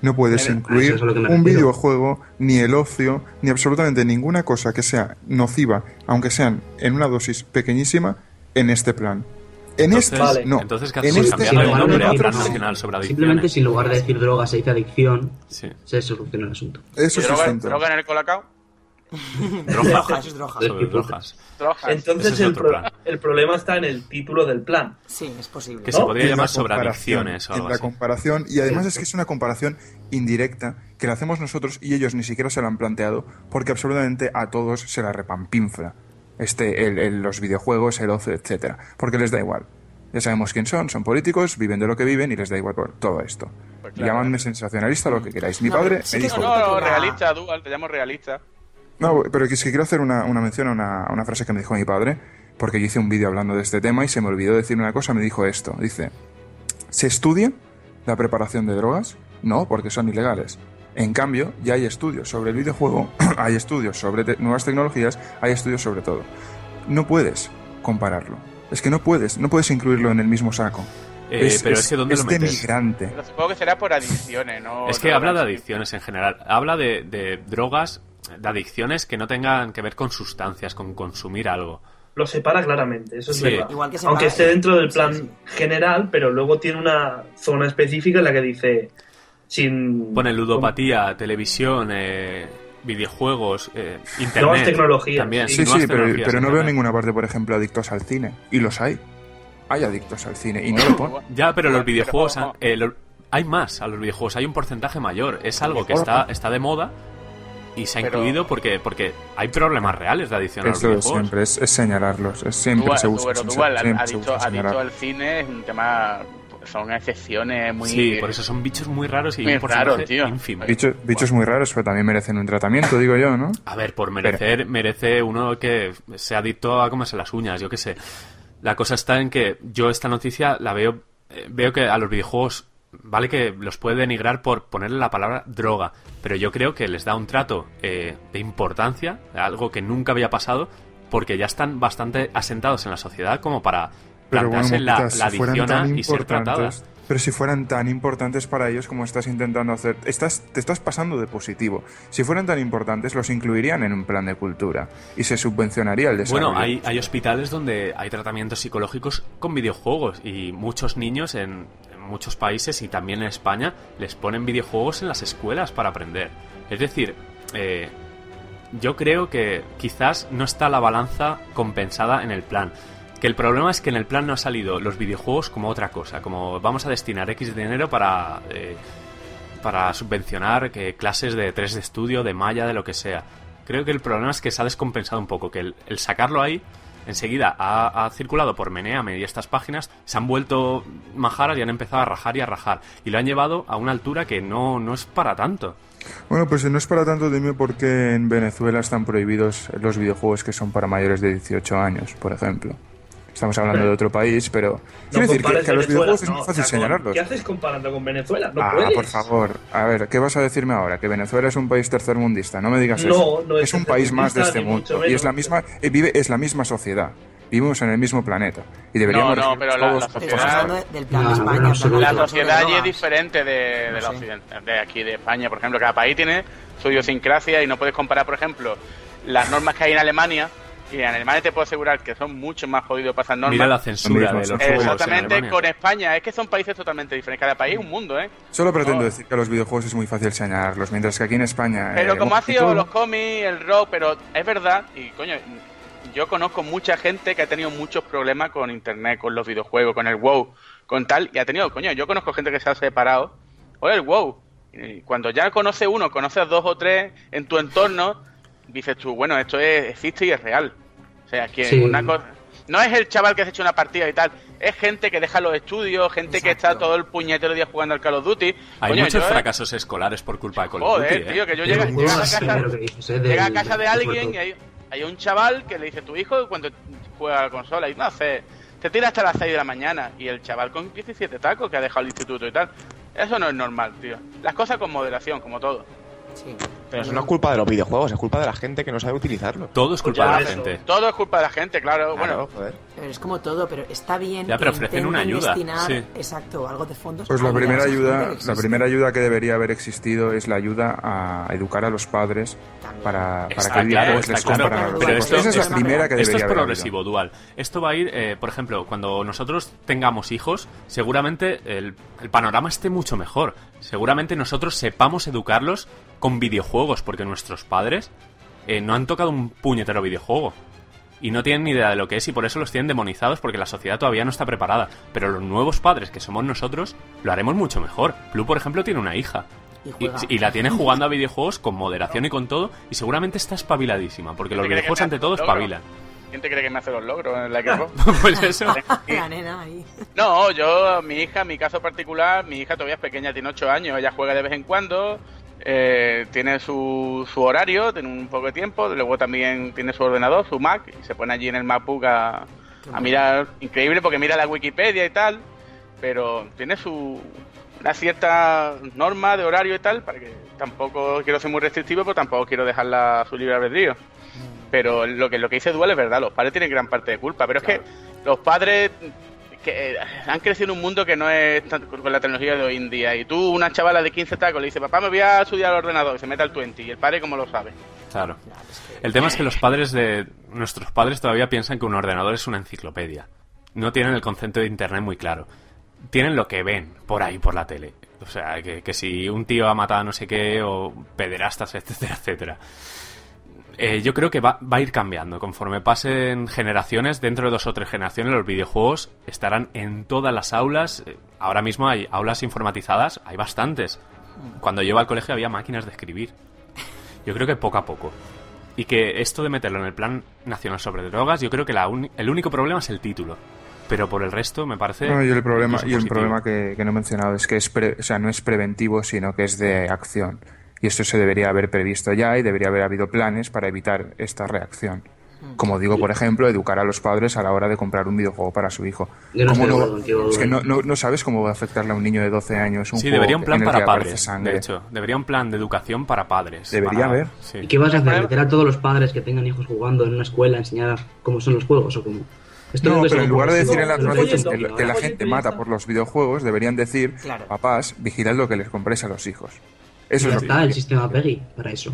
No puedes incluir es un videojuego, ni el ocio, ni absolutamente ninguna cosa que sea nociva, aunque sean en una dosis pequeñísima, en este plan. En Entonces, este, Vale. no. entonces ¿qué en hacemos? este, Cambiarle en el lugar de nombre a decir Plan droga, Nacional sobre Adicciones. Simplemente si en lugar de decir droga se dice adicción, Sí. se soluciona el asunto. Eso ¿Y es droga, droga en el colacao? Es drogas. Sobre. Drogas. Entonces el, otro pro- plan. el problema está en el título del plan. Sí, es posible. Que ¿No? se podría llamar sobre adicciones o en algo la así. comparación y además es que es una comparación indirecta que la hacemos nosotros y ellos ni siquiera se la han planteado porque absolutamente a todos se la repampinfla este el, el- los videojuegos el ocio etcétera porque les da igual ya sabemos quién son son políticos viven de lo que viven y les da igual por todo esto Pues claro. llamadme sensacionalista lo que queráis mi No, padre sí me dijo No, no, realista, Dual, te llamo realista. No, pero es que quiero hacer una, una mención a una, a una frase que me dijo mi padre, porque yo hice un vídeo hablando de este tema y se me olvidó decir una cosa, me dijo esto, dice, ¿se estudia la preparación de drogas? No, porque son ilegales. En cambio, ya hay estudios sobre el videojuego, hay estudios sobre te- nuevas tecnologías, hay estudios sobre todo. No puedes compararlo. Es que no puedes, no puedes incluirlo en el mismo saco. Eh, pero es que ¿dónde lo metes? denigrante. Pero supongo que será por adicciones, ¿no? Es que No, habla de adicciones en general. Habla de, de drogas, de adicciones que no tengan que ver con sustancias, con consumir algo. Lo separa claramente, eso es Sí. verdad. Igual que separa- Aunque esté dentro del plan sí. general, pero luego tiene una zona específica en la que dice sin Pone ludopatía, televisión, eh, videojuegos, eh, internet. Nuevas tecnologías. También, Sí, sí, pero, tecnologías, pero no veo ninguna parte, por ejemplo, adictos al cine. Y los hay. Hay adictos al cine y no lo ponen. Ya, pero los videojuegos... eh, lo- hay más a los videojuegos, hay un porcentaje mayor. Es algo que está, está de moda y se ha Pero- incluido porque, porque hay problemas reales de adicción a los videojuegos. siempre, es, es señalarlos. Es siempre Dual, se busca. pero se adicto, al cine es un tema... Son excepciones muy... Sí, por eso son bichos muy raros y Muy raros, tío. ínfimo. Bicho- bichos muy raros, pero también merecen un tratamiento, digo yo, ¿no? A ver, por merecer, merece uno que sea adicto a comerse las uñas, yo qué sé. La cosa está en que yo esta noticia la veo, eh, veo que a los videojuegos, vale que los puede denigrar por ponerle la palabra droga, pero yo creo que les da un trato eh, de importancia, algo que nunca había pasado, porque ya están bastante asentados en la sociedad como para Pero plantearse la, si adicción a y ser tratada. importantes. Pero si fueran tan importantes para ellos como estás intentando hacer, estás, te estás pasando de positivo. Si fueran tan importantes, los incluirían en un plan de cultura y se subvencionaría el desarrollo. Bueno, hay, hay hospitales donde hay tratamientos psicológicos con videojuegos y muchos niños en muchos países y también en España les ponen videojuegos en las escuelas para aprender. Es decir, eh, yo creo que quizás no está la balanza compensada en el plan. Que el problema es que en el plan no ha salido los videojuegos como otra cosa, como vamos a destinar X dinero para, eh, para subvencionar que clases de 3 de estudio, de malla, de lo que sea. Creo que el problema es que se ha descompensado un poco, que el sacarlo ahí enseguida ha, circulado por Meneame y estas páginas, se han vuelto majaras y han empezado a rajar y a rajar. Y lo han llevado a una altura que no, no es para tanto. Bueno, pues no es para tanto, dime por qué en Venezuela están prohibidos los videojuegos que son para mayores de 18 años, por ejemplo. Estamos hablando de otro país, pero... Quiero decir que, a los videojuegos es muy o fácil sea, señalarlos. ¿Qué haces comparando con Venezuela? No ah, puedes. por favor. A ver, ¿qué vas a decirme ahora? Que Venezuela es un país tercermundista. No me digas No, eso. no es un país más de este mundo. Y es la misma, eh, vive, es la misma sociedad. Vivimos en el mismo planeta. Y deberíamos No, no, pero la- la sociedad- del plan No, de España. no, no, La sociedad allí es diferente de, la sé. occident- de aquí, de España, por ejemplo. Cada país tiene su idiosincrasia y no puedes comparar, por ejemplo, las normas que hay en Alemania. Y en Alemania te puedo asegurar que son mucho más jodidos para esas normas. Mira la censura de los en Exactamente, con España. Es que son países totalmente diferentes. Cada país es un mundo, ¿eh? Solo pretendo No. decir que a los videojuegos es muy fácil señalarlos, mientras que aquí en España... Pero eh, como ha sido todo- los cómics, el rock, pero es verdad, y coño, yo conozco mucha gente que ha tenido muchos problemas con internet, con los videojuegos, con el WoW, con tal, y ha tenido, coño, yo conozco gente que se ha separado, o el WoW. Y cuando ya conoce uno, conoces dos o tres en tu entorno, dices tú, bueno, esto es, existe y es real. O sea, que Sí. una cosa... No es el chaval que se ha hecho una partida y tal, es gente que deja los estudios, gente que está todo el puñetero día jugando al Call of Duty. Hay Coño, muchos yo, eh, fracasos escolares por culpa de Call of Joder, Duty, ¿eh? tío, que yo Pero llego, a casa, ¿eh? llega a casa de alguien y hay, hay un chaval que le dice tu hijo cuando juega a la consola y no hace te tira hasta las 6 de la mañana y el chaval con 17 tacos que ha dejado el instituto y tal. Eso no es normal, tío. Las cosas con moderación, como todo. Sí. Pero eso no es culpa de los videojuegos, es culpa de la gente que no sabe utilizarlo. Todo es culpa Ya, de la eso. gente. Todo es culpa de la gente, claro. Claro, Bueno, joder. Pero es como todo, pero está bien. Ya, pero que ofrecen una ayuda, destinar, sí. Exacto, algo de fondos. Pues la primera ayuda, que la primera ayuda que debería haber existido es la ayuda a educar a los padres También. para, para Está qué claro, les claro. Pero hijos. esto- Esa es la esto- primera que Esto debería es haber progresivo, dual. Esto va a ir, eh, por ejemplo, cuando nosotros tengamos hijos, seguramente el, el panorama esté mucho mejor. Seguramente nosotros sepamos educarlos con videojuegos, porque nuestros padres eh, no han tocado un puñetero videojuego. Y no tienen ni idea de lo que es y por eso los tienen demonizados porque la sociedad todavía no está preparada. Pero los nuevos padres, que somos nosotros, lo haremos mucho mejor. Blue, por ejemplo, tiene una hija. Y Y, juega. y la tiene jugando a videojuegos con moderación y con todo, y seguramente está espabiladísima, porque los ¿Te crees que videojuegos ante todo espabilan. ¿quién te cree que me hace los logros en la Xbox? pues eso. La nena ahí. No, yo, mi hija, mi caso particular, mi hija todavía es pequeña, tiene 8 años, ella juega de vez en cuando, eh, tiene su, su horario, tiene un poco de tiempo, luego también tiene su ordenador, su Mac, y se pone allí en el MacBook a, a mirar, increíble porque mira la Wikipedia y tal, pero tiene su una cierta norma de horario y tal, para que tampoco quiero ser muy restrictivo, pero tampoco quiero dejarla a su libre albedrío. Pero lo que lo que dice Dual es verdad, los padres tienen gran parte de culpa, pero es que los padres que eh, han crecido en un mundo que no es tan- con la tecnología de hoy en día. Y tú, una chavala de 15 tacos, le dice, papá, me voy a estudiar al ordenador, y se mete al 20, y el padre, como lo sabe? Claro. El tema es que los padres de. Nuestros padres todavía piensan que un ordenador es una enciclopedia. No tienen el concepto de internet muy claro. Tienen lo que ven por ahí, por la tele. O sea, que, que si un tío ha matado a no sé qué, o pederastas, etcétera, etcétera. Eh, yo creo que va, va a ir cambiando. Conforme pasen generaciones, dentro de dos o tres generaciones, los videojuegos estarán en todas las aulas. Eh, Ahora mismo hay aulas informatizadas, hay bastantes. Cuando yo iba al colegio había máquinas de escribir. Yo creo que poco a poco. Y que esto de meterlo en el plan nacional sobre drogas, yo creo que la el único problema es el título. Pero por el resto me parece. No, y el problema, incluso y el problema que, que no he mencionado es que es pre- o sea, no es preventivo, sino que es de acción. Y esto se debería haber previsto ya y debería haber habido planes para evitar esta reacción. Como digo, por ejemplo, educar a los padres a la hora de comprar un videojuego para su hijo. Yo no ¿Cómo estoy de acuerdo contigo, es que no, no, no sabes cómo va a afectarle a un niño de 12 años un Sí, juego debería un plan para padres. sangre. De hecho, debería un plan de educación para padres. Debería para- haber. sí. ¿Y qué vas a hacer? ¿Meter a todos los padres que tengan hijos jugando en una escuela a enseñar cómo son los juegos o cómo? Esto No, pero en lugar de decir en las noticias que, la gente mata por los videojuegos, deberían decir, Claro. papás, vigilad lo que les compréis a los hijos. Eso Ya es lo está que... el sistema PEGI para eso.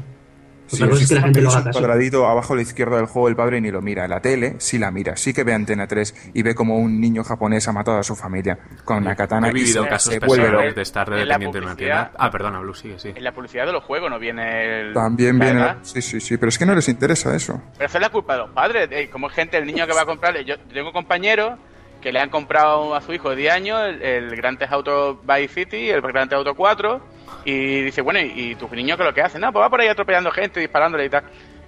Sí, Otra cosa es que la gente lo haga caso. cuadradito abajo a la izquierda del juego el padre ni lo mira. La tele sí la mira, sí que ve Antena 3 y ve como un niño japonés ha matado a su familia con una katana He vivido y se, casos se vuelve personales de estar de En la dependiente de una publicidad- tienda. Ah, perdona, Blue, sigue, sí. En la publicidad de los juegos no viene el... También la viene... edad. Sí, sí, sí, pero es que no les interesa eso. Pero eso es la culpa de los padres. eh, como gente, el niño que va a comprarle. Yo tengo compañeros que le han comprado a su hijo de 10 años el, el Grand Theft Auto Vice City, el Grand Theft Auto 4. Y dice, bueno, ¿y, y tu niño qué es lo que hace? No, pues va por ahí atropellando gente, disparándole y tal.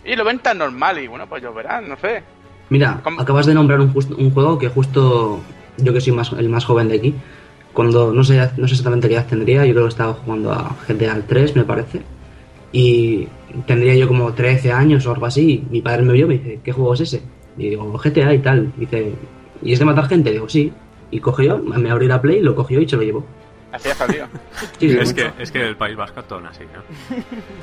Y lo ven tan normal. Y bueno, pues yo verán, no sé. Mira, ¿Cómo? acabas de nombrar un, just- un juego que justo yo que soy más, el más joven de aquí, cuando no sé, no sé exactamente qué edad tendría, yo creo que estaba jugando a GTA 3, me parece, y tendría yo como 13 años o algo así, y mi padre me vio y me dice, ¿qué juego es ese? Y digo, GTA y tal, y dice, ¿y es de matar gente? digo, sí, y cogió, me abrió la Play, lo cogió y se lo llevó. Así ha salido. Sí, sí, Es que, es que el País Vasco son así, ¿no?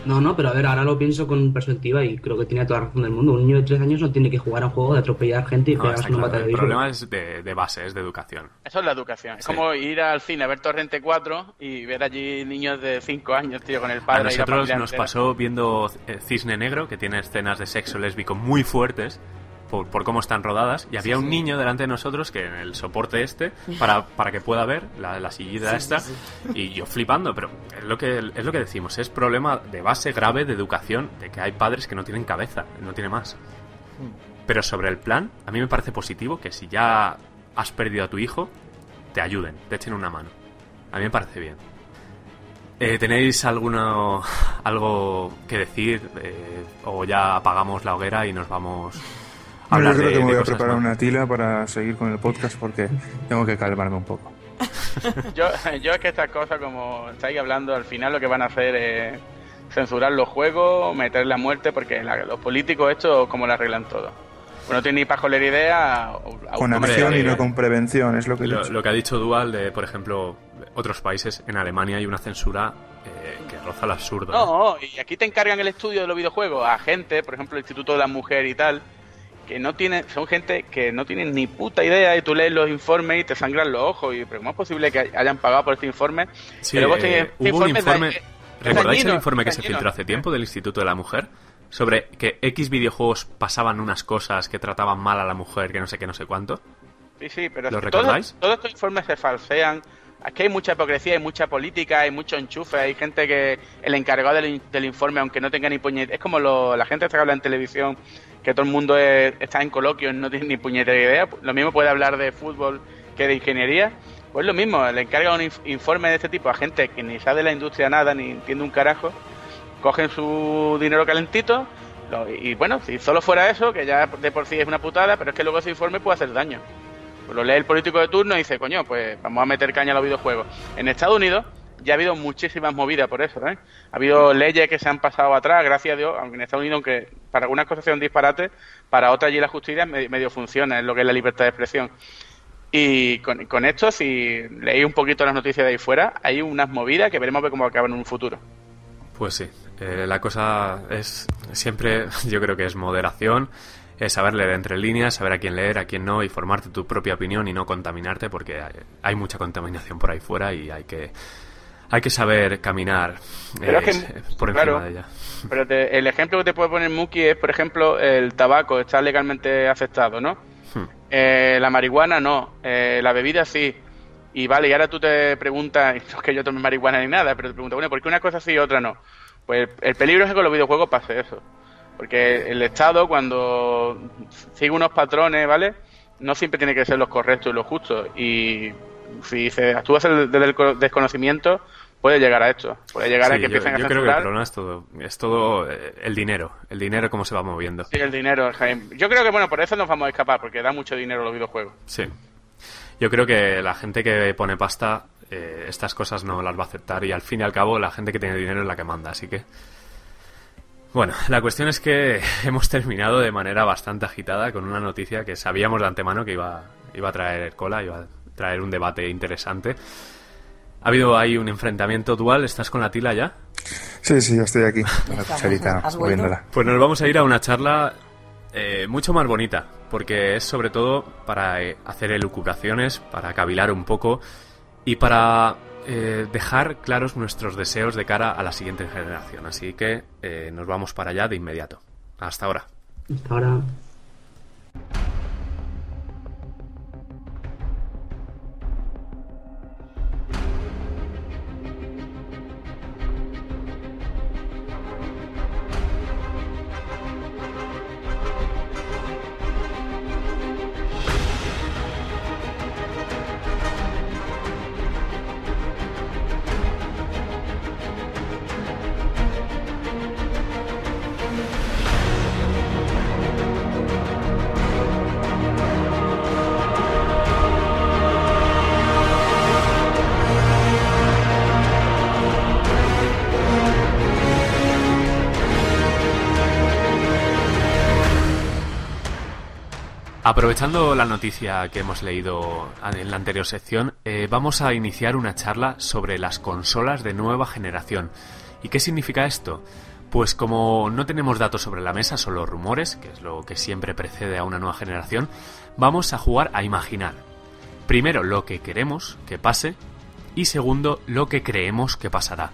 No, no, pero a ver, ahora lo pienso con perspectiva y creo que tiene toda la razón del mundo. Un niño de 3 años no tiene que jugar a un juego de atropellar gente y No, pegarse una claro. pata de El bicho. problema es de, de base, es de educación. Eso es la educación. Es Sí. como ir al cine a ver Torrente 4 y ver allí niños de 5 años, tío, con el A padre. y la nosotros nos entera. pasó viendo eh, Cisne Negro, que tiene escenas de sexo lésbico muy fuertes, por, por cómo están rodadas, y había un niño delante de nosotros que en el soporte este, para, para que pueda ver la, la sillita esta, y yo flipando, pero es lo, que, es lo que decimos, es problema de base grave de educación, de que hay padres que no tienen cabeza, no tiene más. Pero sobre el plan, a mí me parece positivo que si ya has perdido a tu hijo, te ayuden, te echen una mano. A mí me parece bien. Eh, ¿Tenéis alguno, algo que decir? eh, ¿O ya apagamos la hoguera y nos vamos Bueno, yo creo de- que me voy a preparar más? una tila para seguir con el podcast porque tengo que calmarme un poco. Yo, yo es que estas cosas, como estáis hablando, al final lo que van a hacer es censurar los juegos, meter la muerte, porque la- los políticos esto como lo arreglan todo. pues no tiene ni para joler idea. Con acción y eh, no con prevención, es lo que Lo, lo que ha dicho Dual de, por ejemplo, otros países, en Alemania hay una censura eh, que roza el absurdo. ¿no? No, y aquí te encargan el estudio de los videojuegos a gente, por ejemplo, el Instituto de la Mujer y tal, que no tienen, son gente que no tienen ni puta idea y tú lees los informes y te sangran los ojos. Y, pero ¿cómo es posible que hayan pagado por este informe? Sí, Que luego eh, hubo un informe informe. es ¿Recordáis el informe que se filtró hace tiempo del Instituto de la Mujer? Sobre que X videojuegos pasaban unas cosas que trataban mal a la mujer, que no sé qué, no sé cuánto. Sí, sí, pero ¿Lo todos, recordáis? todos estos informes se falsean. Aquí hay mucha hipocresía, hay mucha política, hay mucho enchufe, hay gente que el encargado del, del informe, aunque no tenga ni puñetera... Es como lo- la gente que habla en televisión, que todo el mundo es- está en coloquios, no tiene ni puñetera idea. Lo mismo puede hablar de fútbol que de ingeniería. Pues lo mismo, le encarga un inf- informe de este tipo a gente que ni sabe de la industria nada, ni entiende un carajo. Cogen su dinero calentito y bueno, si solo fuera eso, que ya de por sí es una putada, pero es que luego ese informe puede hacer daño. Pues lo lee el político de turno y dice, coño, pues vamos a meter caña a los videojuegos. En Estados Unidos ya ha habido muchísimas movidas por eso, ¿eh? Ha habido leyes que se han pasado atrás, gracias a Dios, aunque en Estados Unidos, aunque para algunas cosas sea un disparate, para otras allí la justicia medio, funciona, es lo que es la libertad de expresión. Y con, con esto, si leéis un poquito las noticias de ahí fuera, hay unas movidas que veremos ver cómo acaban en un futuro. Pues sí, eh, la cosa es siempre, yo creo que es moderación, es saber leer entre líneas, saber a quién leer, a quién no, y formarte tu propia opinión y no contaminarte, porque hay mucha contaminación por ahí fuera y hay que hay que saber caminar eh, es que, por encima claro, de ella. Pero te- el ejemplo que te puede poner Muki es, por ejemplo, el tabaco está legalmente aceptado, ¿no? Hmm. Eh, la marihuana no, eh, la bebida sí. Y vale, y ahora tú te preguntas, y no es que yo tome marihuana ni nada, pero te preguntas, bueno, ¿por qué una cosa sí y otra no? Pues el peligro es que con los videojuegos pase eso. Porque el Estado, cuando sigue unos patrones, ¿vale? No siempre tiene que ser los correctos y los justos. Y si se actúa desde el co- desconocimiento, puede llegar a esto. Puede llegar a que yo, empiecen a yo creo que el problema es todo, es todo eh, el dinero, el dinero cómo se va moviendo. Sí, el dinero, Jaime. Yo creo que, bueno, por eso nos vamos a escapar, porque da mucho dinero los videojuegos. Sí. Yo creo que la gente que pone pasta, eh, estas cosas no las va a aceptar y al fin y al cabo la gente que tiene dinero es la que manda, así que... Bueno, la cuestión es que hemos terminado de manera bastante agitada con una noticia que sabíamos de antemano que iba, iba a traer cola, iba a traer un debate interesante. Ha habido ahí un enfrentamiento dual, ¿estás con la tila ya? Sí, sí, ya estoy aquí. La Estamos. cucharita, moviéndola. Pues nos vamos a ir a una charla eh, mucho más bonita, porque es sobre todo para eh, hacer elucubraciones, para cavilar un poco y para eh, dejar claros nuestros deseos de cara a la siguiente generación. Así que eh, nos vamos para allá de inmediato. Hasta ahora. Hasta ahora. Aprovechando la noticia que hemos leído en la anterior sección, eh, vamos a iniciar una charla sobre las consolas de nueva generación. ¿Y qué significa esto? Pues como no tenemos datos sobre la mesa, solo rumores, que es lo que siempre precede a una nueva generación, vamos a jugar a imaginar. Primero, lo que queremos que pase y segundo, lo que creemos que pasará.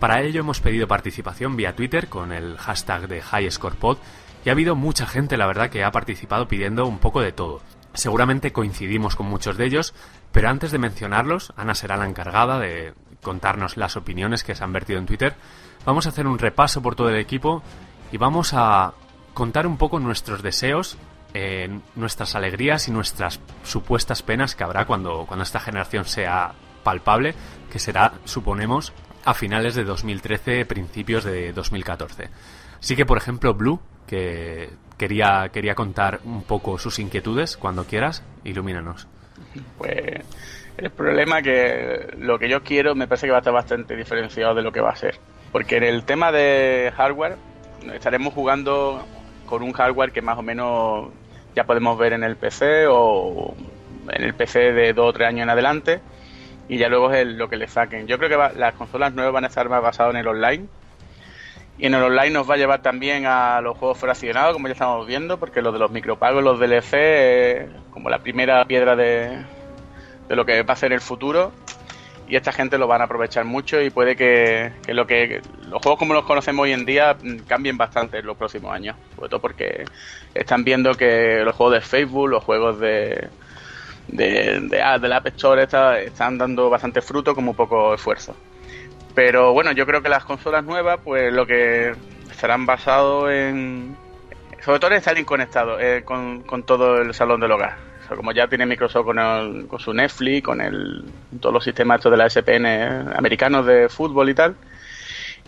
Para ello hemos pedido participación vía Twitter con el hashtag de HighScorePod y ha habido mucha gente, la verdad, que ha participado pidiendo un poco de todo. Seguramente coincidimos con muchos de ellos, pero antes de mencionarlos, Ana será la encargada de contarnos las opiniones que se han vertido en Twitter. Vamos a hacer un repaso por todo el equipo y vamos a contar un poco nuestros deseos, eh, nuestras alegrías y nuestras supuestas penas que habrá cuando, cuando esta generación sea palpable, que será, suponemos, a finales de 2013, principios de 2014. Así que, por ejemplo, Blue, que quería, quería contar un poco sus inquietudes, cuando quieras, ilumínanos. Pues el problema que lo que yo quiero me parece que va a estar bastante diferenciado de lo que va a ser. Porque en el tema de hardware estaremos jugando con un hardware que más o menos ya podemos ver en el PC o en el PC de dos o tres años en adelante y ya luego es lo que le saquen. Yo creo que las consolas nuevas van a estar más basadas en el online y en el online nos va a llevar también a los juegos fraccionados, como ya estamos viendo, porque lo de los micropagos, los DLC, es como la primera piedra de, de lo que va a ser el futuro y esta gente lo van a aprovechar mucho y puede que, lo que los juegos como los conocemos hoy en día mm, cambien bastante en los próximos años, sobre todo porque están viendo que los juegos de Facebook, los juegos de de, de, ah, App Store están dando bastante fruto como poco esfuerzo. Pero bueno, yo creo que las consolas nuevas, pues lo que estarán basados en. Sobre todo en estar conectados eh, con, con todo el salón del hogar como ya tiene Microsoft con, con su Netflix, con el, todos los sistemas estos de la SPN americanos de fútbol y tal.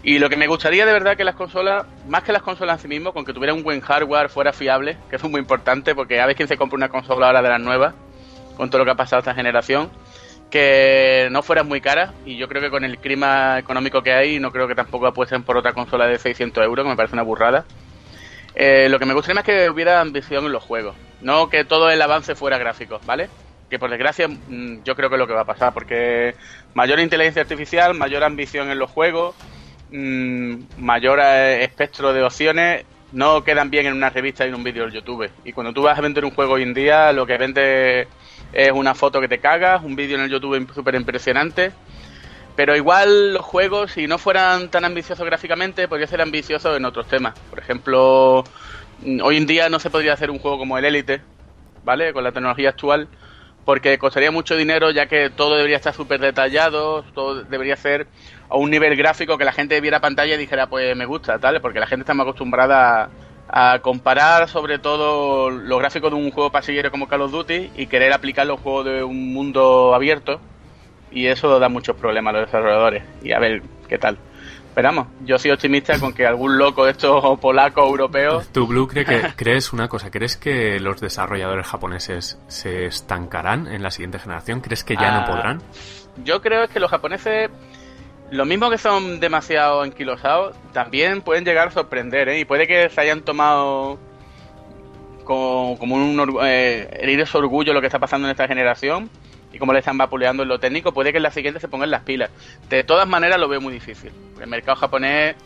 Y lo que me gustaría de verdad que las consolas, más que las consolas en sí mismo, con que tuviera un buen hardware, fuera fiable, que es muy importante, porque a ver quién se compra una consola ahora de las nuevas, con todo lo que ha pasado esta generación, que no fuera muy cara, y yo creo que con el clima económico que hay, no creo que tampoco apuesten por otra consola de 600 euros, que me parece una burrada. Eh, lo que me gustaría más es que hubiera ambición en los juegos. No que todo el avance fuera gráfico, ¿vale? Que por desgracia mm, yo creo que es lo que va a pasar, porque mayor inteligencia artificial, mayor ambición en los juegos, mm, mayor eh, espectro de opciones, no quedan bien en una revista y en un vídeo de YouTube. Y cuando tú vas a vender un juego hoy en día, lo que vende es una foto que te cagas, un vídeo en el YouTube súper impresionante. Pero igual los juegos, si no fueran tan ambiciosos gráficamente, podrían ser ambiciosos en otros temas. Por ejemplo, hoy en día no se podría hacer un juego como el Elite, ¿vale? Con la tecnología actual, porque costaría mucho dinero ya que todo debería estar súper detallado, todo debería ser a un nivel gráfico que la gente viera pantalla y dijera, pues me gusta, tal, porque la gente está más acostumbrada a, comparar sobre todo los gráficos de un juego pasillero como Call of Duty y querer aplicar los juegos de un mundo abierto y eso da muchos problemas a los desarrolladores y a ver qué tal. Esperamos. Yo soy optimista con que algún loco de estos polacos europeos. ¿Tú, Blue, cree que, crees una cosa? ¿Crees que los desarrolladores japoneses se estancarán en la siguiente generación? ¿Crees que ya no ah, podrán? Yo creo que los japoneses, lo mismo que son demasiado enquilosados, también pueden llegar a sorprender, ¿eh? Y puede que se hayan tomado como, un eh, orgullo lo que está pasando en esta generación y como le están vapuleando en lo técnico, puede que en la siguiente se pongan las pilas. De todas maneras lo veo muy difícil. El mercado japonés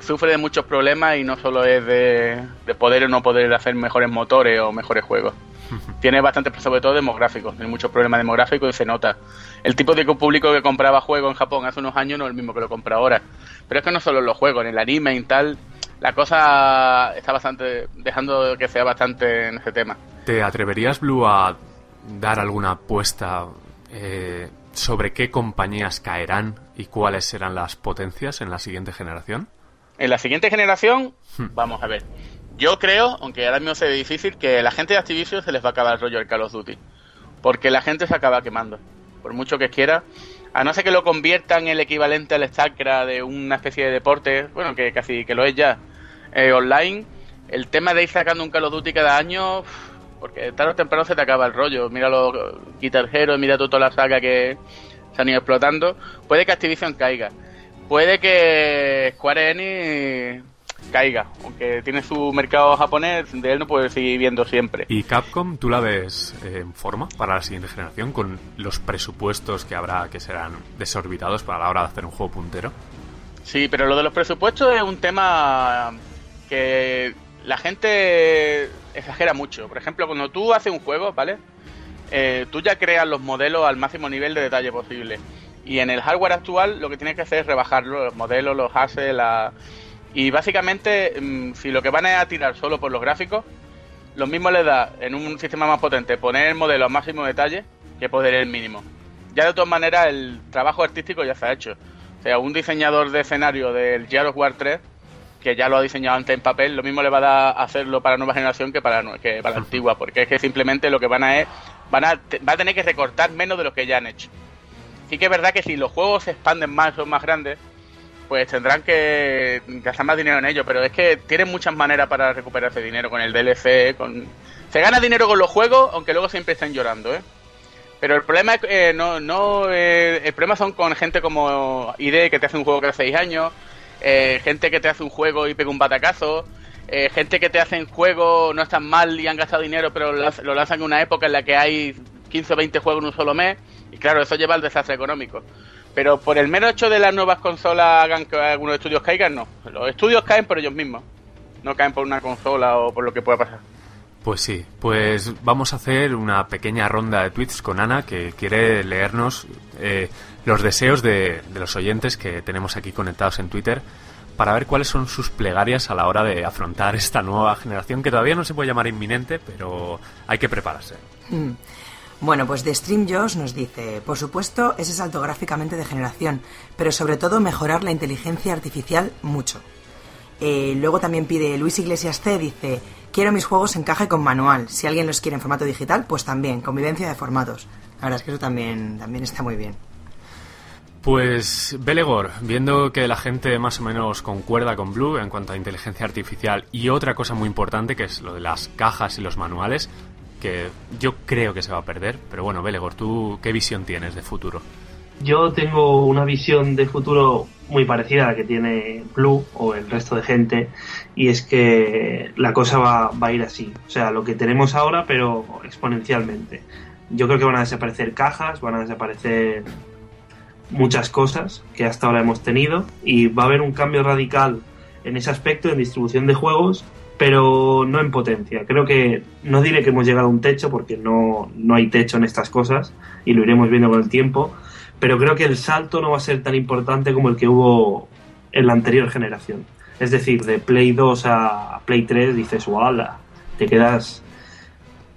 sufre de muchos problemas y no solo es de, poder o no poder hacer mejores motores o mejores juegos. Tiene bastante, sobre todo demográficos, tiene muchos problemas demográficos y se nota. El tipo de público que compraba juegos en Japón hace unos años no es el mismo que lo compra ahora. Pero es que no solo en los juegos, en el anime y tal, la cosa está bastante, dejando que sea bastante en ese tema. ¿Te atreverías, Blue, a dar alguna apuesta eh, sobre qué compañías caerán y cuáles serán las potencias en la siguiente generación? En la siguiente generación, hmm. vamos a ver. Yo creo, aunque ahora mismo se ve difícil, que la gente de Activision se les va a acabar el rollo del Call of Duty. Porque la gente se acaba quemando. Por mucho que quiera. A no ser que lo conviertan en el equivalente al StarCraft de una especie de deporte, bueno, que casi que lo es ya, eh, online. El tema de ir sacando un Call of Duty cada año, porque tarde o temprano se te acaba el rollo. Mira los Guitar mira toda la saga que se han ido explotando. Puede que Activision caiga. Puede que Square Enix caiga, aunque tiene su mercado japonés, de él no puede seguir viendo siempre. ¿Y Capcom tú la ves en forma para la siguiente generación con los presupuestos que habrá que serán desorbitados para la hora de hacer un juego puntero? Sí, pero lo de los presupuestos es un tema que la gente exagera mucho. Por ejemplo, cuando tú haces un juego, ¿vale? Eh, tú ya creas los modelos al máximo nivel de detalle posible. Y en el hardware actual lo que tienes que hacer es rebajarlo, los modelos, los assets, la... Y básicamente, mm, si lo que van a tirar solo por los gráficos, lo mismo le da en un sistema más potente poner el modelo al máximo detalle que poder el mínimo. Ya de todas maneras el trabajo artístico ya se ha hecho. O sea, un diseñador de escenario del Gears War 3 que ya lo ha diseñado antes en papel, lo mismo le va a dar a hacerlo para nueva generación que para, que para la antigua, porque es que simplemente lo que van a es, van a, va a tener que recortar menos de lo que ya han hecho. Sí que es verdad que si los juegos se expanden más, son más grandes, pues tendrán que gastar más dinero en ello, pero es que tienen muchas maneras para recuperar ese dinero con el DLC, con... Se gana dinero con los juegos, aunque luego siempre estén llorando, ¿eh? Pero el problema eh, no, no eh, el problema son con gente como ID que te hace un juego hace 6 años, eh, gente que te hace un juego y pega un batacazo, eh, gente que te hacen juegos no están mal y han gastado dinero, pero lo lanzan en una época en la que hay 15 o 20 juegos en un solo mes, y claro, eso lleva al desastre económico. Pero por el mero hecho de las nuevas consolas hagan que algunos estudios caigan, no. Los estudios caen por ellos mismos. No caen por una consola o por lo que pueda pasar. Pues sí, pues vamos a hacer una pequeña ronda de tweets con Ana que quiere leernos eh, los deseos de, de los oyentes que tenemos aquí conectados en Twitter para ver cuáles son sus plegarias a la hora de afrontar esta nueva generación que todavía no se puede llamar inminente, pero hay que prepararse. Mm. Bueno, pues de Stream Josh nos dice, por supuesto, ese salto gráficamente de generación, pero sobre todo mejorar la inteligencia artificial mucho. Eh, luego también pide Luis Iglesias C, dice, quiero mis juegos en y con manual. Si alguien los quiere en formato digital, pues también, convivencia de formatos. La verdad es que eso también, también está muy bien. Pues Belegor, viendo que la gente más o menos concuerda con Blue en cuanto a inteligencia artificial y otra cosa muy importante que es lo de las cajas y los manuales, que yo creo que se va a perder, pero bueno, Belegor, ¿tú qué visión tienes de futuro? Yo tengo una visión de futuro muy parecida a la que tiene Blue o el resto de gente, y es que la cosa va, va a ir así. O sea, lo que tenemos ahora, pero exponencialmente. Yo creo que van a desaparecer cajas, van a desaparecer muchas cosas que hasta ahora hemos tenido y va a haber un cambio radical en ese aspecto en distribución de juegos pero no en potencia. Creo que no diré que hemos llegado a un techo porque no, no hay techo en estas cosas y lo iremos viendo con el tiempo, pero creo que el salto no va a ser tan importante como el que hubo en la anterior generación. Es decir, de Play 2 a Play 3 dices, ¡wala! Te quedas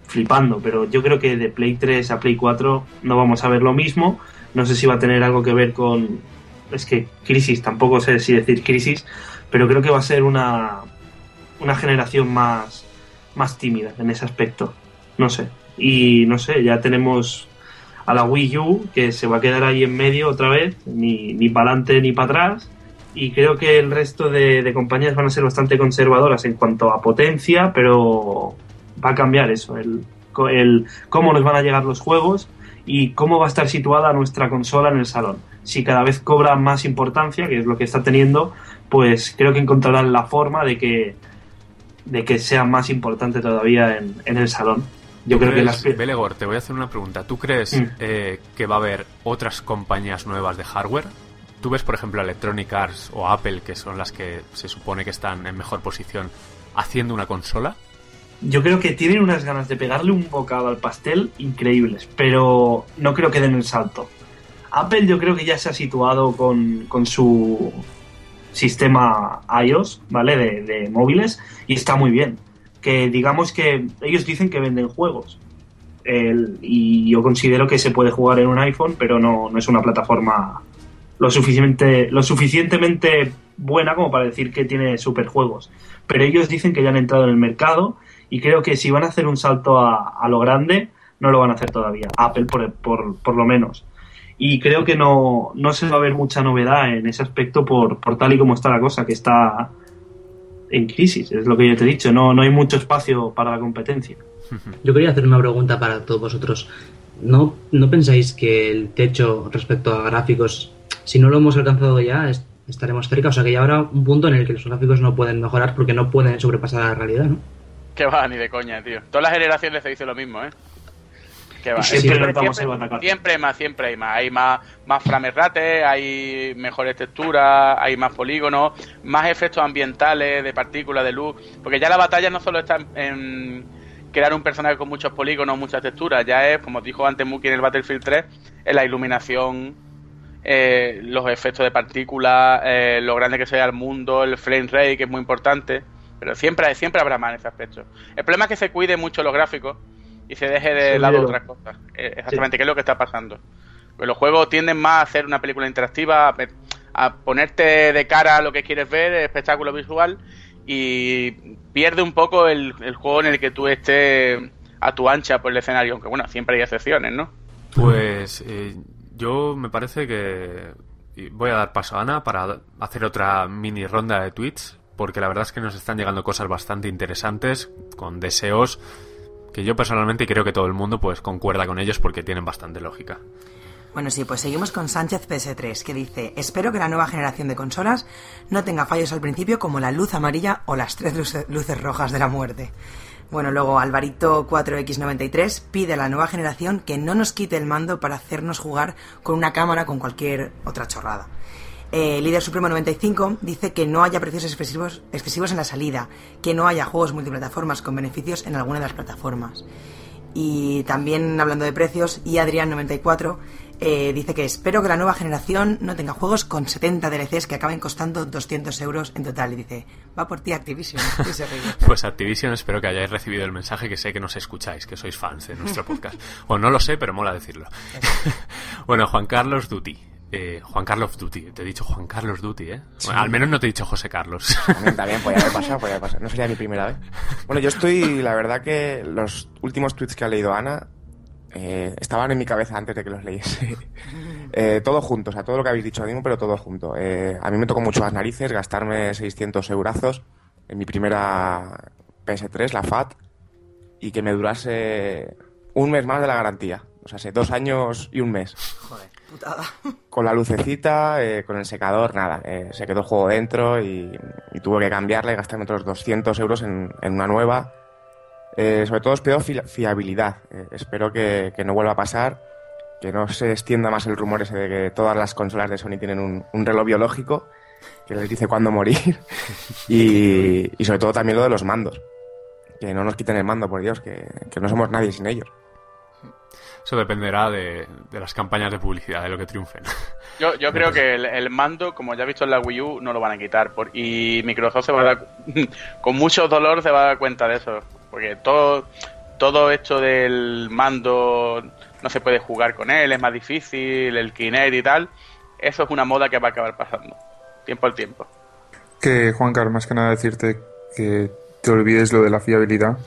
flipando, pero yo creo que de Play 3 a Play 4 no vamos a ver lo mismo. No sé si va a tener algo que ver con... Es que crisis, tampoco sé si decir crisis, pero creo que va a ser una, una generación más, más tímida en ese aspecto. No sé. Y no sé, ya tenemos a la Wii U que se va a quedar ahí en medio otra vez, ni, ni para adelante ni para atrás. Y creo que el resto de, de, compañías van a ser bastante conservadoras en cuanto a potencia, pero va a cambiar eso, el, el cómo nos van a llegar los juegos y cómo va a estar situada nuestra consola en el salón. Si cada vez cobra más importancia, que es lo que está teniendo, pues creo que encontrarán la forma de que de que sea más importante todavía en, en el salón. Yo creo crees, que las... Belegor, te voy a hacer una pregunta. ¿Tú crees mm. eh, que va a haber otras compañías nuevas de hardware? ¿Tú ves, por ejemplo, Electronic Arts o Apple, que son las que se supone que están en mejor posición, haciendo una consola? Yo creo que tienen unas ganas de pegarle un bocado al pastel increíbles, pero no creo que den el salto. Apple yo creo que ya se ha situado con, con su sistema iOS, ¿vale? De, móviles y está muy bien. Que digamos que ellos dicen que venden juegos. El, y yo considero que se puede jugar en un iPhone, pero no, no es una plataforma lo, suficiente, lo suficientemente buena como para decir que tiene superjuegos. Pero ellos dicen que ya han entrado en el mercado y creo que si van a hacer un salto a, a lo grande, no lo van a hacer todavía. Apple, por, por, por lo menos y creo que no, no se va a ver mucha novedad en ese aspecto por, por tal y como está la cosa, que está en crisis, es lo que yo te he dicho, no, no hay mucho espacio para la competencia. Yo quería hacer una pregunta para todos vosotros. ¿No, ¿No pensáis que el techo respecto a gráficos, si no lo hemos alcanzado ya, es, estaremos cerca? O sea, que ya habrá un punto en el que los gráficos no pueden mejorar porque no pueden sobrepasar la realidad, ¿no? Que va, ni de coña, tío. Todas las generaciones se dice lo mismo, ¿eh? Que va. Siempre, Siempre, siempre, siempre, siempre más, siempre hay más. Hay más, más frame rate, hay mejores texturas, hay más polígonos, más efectos ambientales, de partículas, de luz. Porque ya la batalla no solo está en, en crear un personaje con muchos polígonos, muchas texturas, ya es, como dijo antes Muki en el Battlefield 3, en la iluminación, eh, los efectos de partículas, eh, lo grande que sea el mundo, el frame rate, que es muy importante. Pero siempre, siempre habrá más en ese aspecto. El problema es que se cuide mucho los gráficos y se deje de Sí, lado otras cosas. Eh, Exactamente, ¿qué es lo que está pasando? Pues los juegos tienden más a hacer una película interactiva, a, pe- a ponerte de cara a lo que quieres ver, espectáculo visual, y pierde un poco el, el juego en el que tú estés a tu ancha por el escenario, aunque bueno, siempre hay excepciones, ¿no? Pues eh, yo me parece que voy a dar paso a Ana para hacer otra mini ronda de tweets, porque la verdad es que nos están llegando cosas bastante interesantes, con deseos que yo personalmente creo que todo el mundo pues concuerda con ellos porque tienen bastante lógica. Bueno, sí, pues seguimos con Sánchez PS3, que dice, espero que la nueva generación de consolas no tenga fallos al principio como la luz amarilla o las tres luce- luces rojas de la muerte. Bueno, luego Alvarito 4X93 pide a la nueva generación que no nos quite el mando para hacernos jugar con una cámara con cualquier otra chorrada. Eh, Líder Supremo 95 dice que no haya precios excesivos, excesivos en la salida, que no haya juegos multiplataformas con beneficios en alguna de las plataformas. Y también hablando de precios, y Adrián94 eh, dice que espero que la nueva generación no tenga juegos con 70 DLCs que acaben costando 200 euros en total. Y dice, va por ti Activision. Pues Activision, espero que hayáis recibido el mensaje, que sé que nos escucháis, que sois fans de nuestro podcast. Bueno, no lo sé, pero mola decirlo. bueno, Juan Carlos Duty. Eh, Juan Carlos Duty, te he dicho Juan Carlos Duty, ¿eh? Bueno, al menos no te he dicho José Carlos. También, también podía haber pasado, podía haber pasado. No sería mi primera vez. Bueno, yo estoy, la verdad que los últimos tweets que ha leído Ana eh, estaban en mi cabeza antes de que los leyese. Eh, todo junto, o sea, todo lo que habéis dicho mismo, pero todo junto. Eh, a mí me tocó mucho las narices gastarme 600 eurazos en mi primera PS3, la FAT, y que me durase un mes más de la garantía. O sea, hace dos años y un mes. Joder, putada. Con la lucecita, eh, con el secador, nada. eh, se quedó el juego dentro y, y tuve que cambiarla y gastarme otros 200 euros en, en una nueva. Eh, sobre todo os pido fi- fiabilidad. Eh, espero que, que no vuelva a pasar, que no se extienda más el rumor ese de que todas las consolas de Sony tienen un, un reloj biológico que les dice cuándo morir. y, y sobre todo también lo de los mandos. Que no nos quiten el mando, por Dios, que, que no somos nadie sin ellos. Eso dependerá de, de las campañas de publicidad, de lo que triunfen. Yo, yo creo que el, el mando, como ya he visto en la Wii U, no lo van a quitar. Por, y Microsoft se va a dar, con mucho dolor se va a dar cuenta de eso. Porque todo, todo esto del mando no se puede jugar con él, es más difícil, el Kinect y tal. Eso es una moda que va a acabar pasando. Tiempo al tiempo. Que, Juan Carlos, más que nada decirte que te olvides lo de la fiabilidad,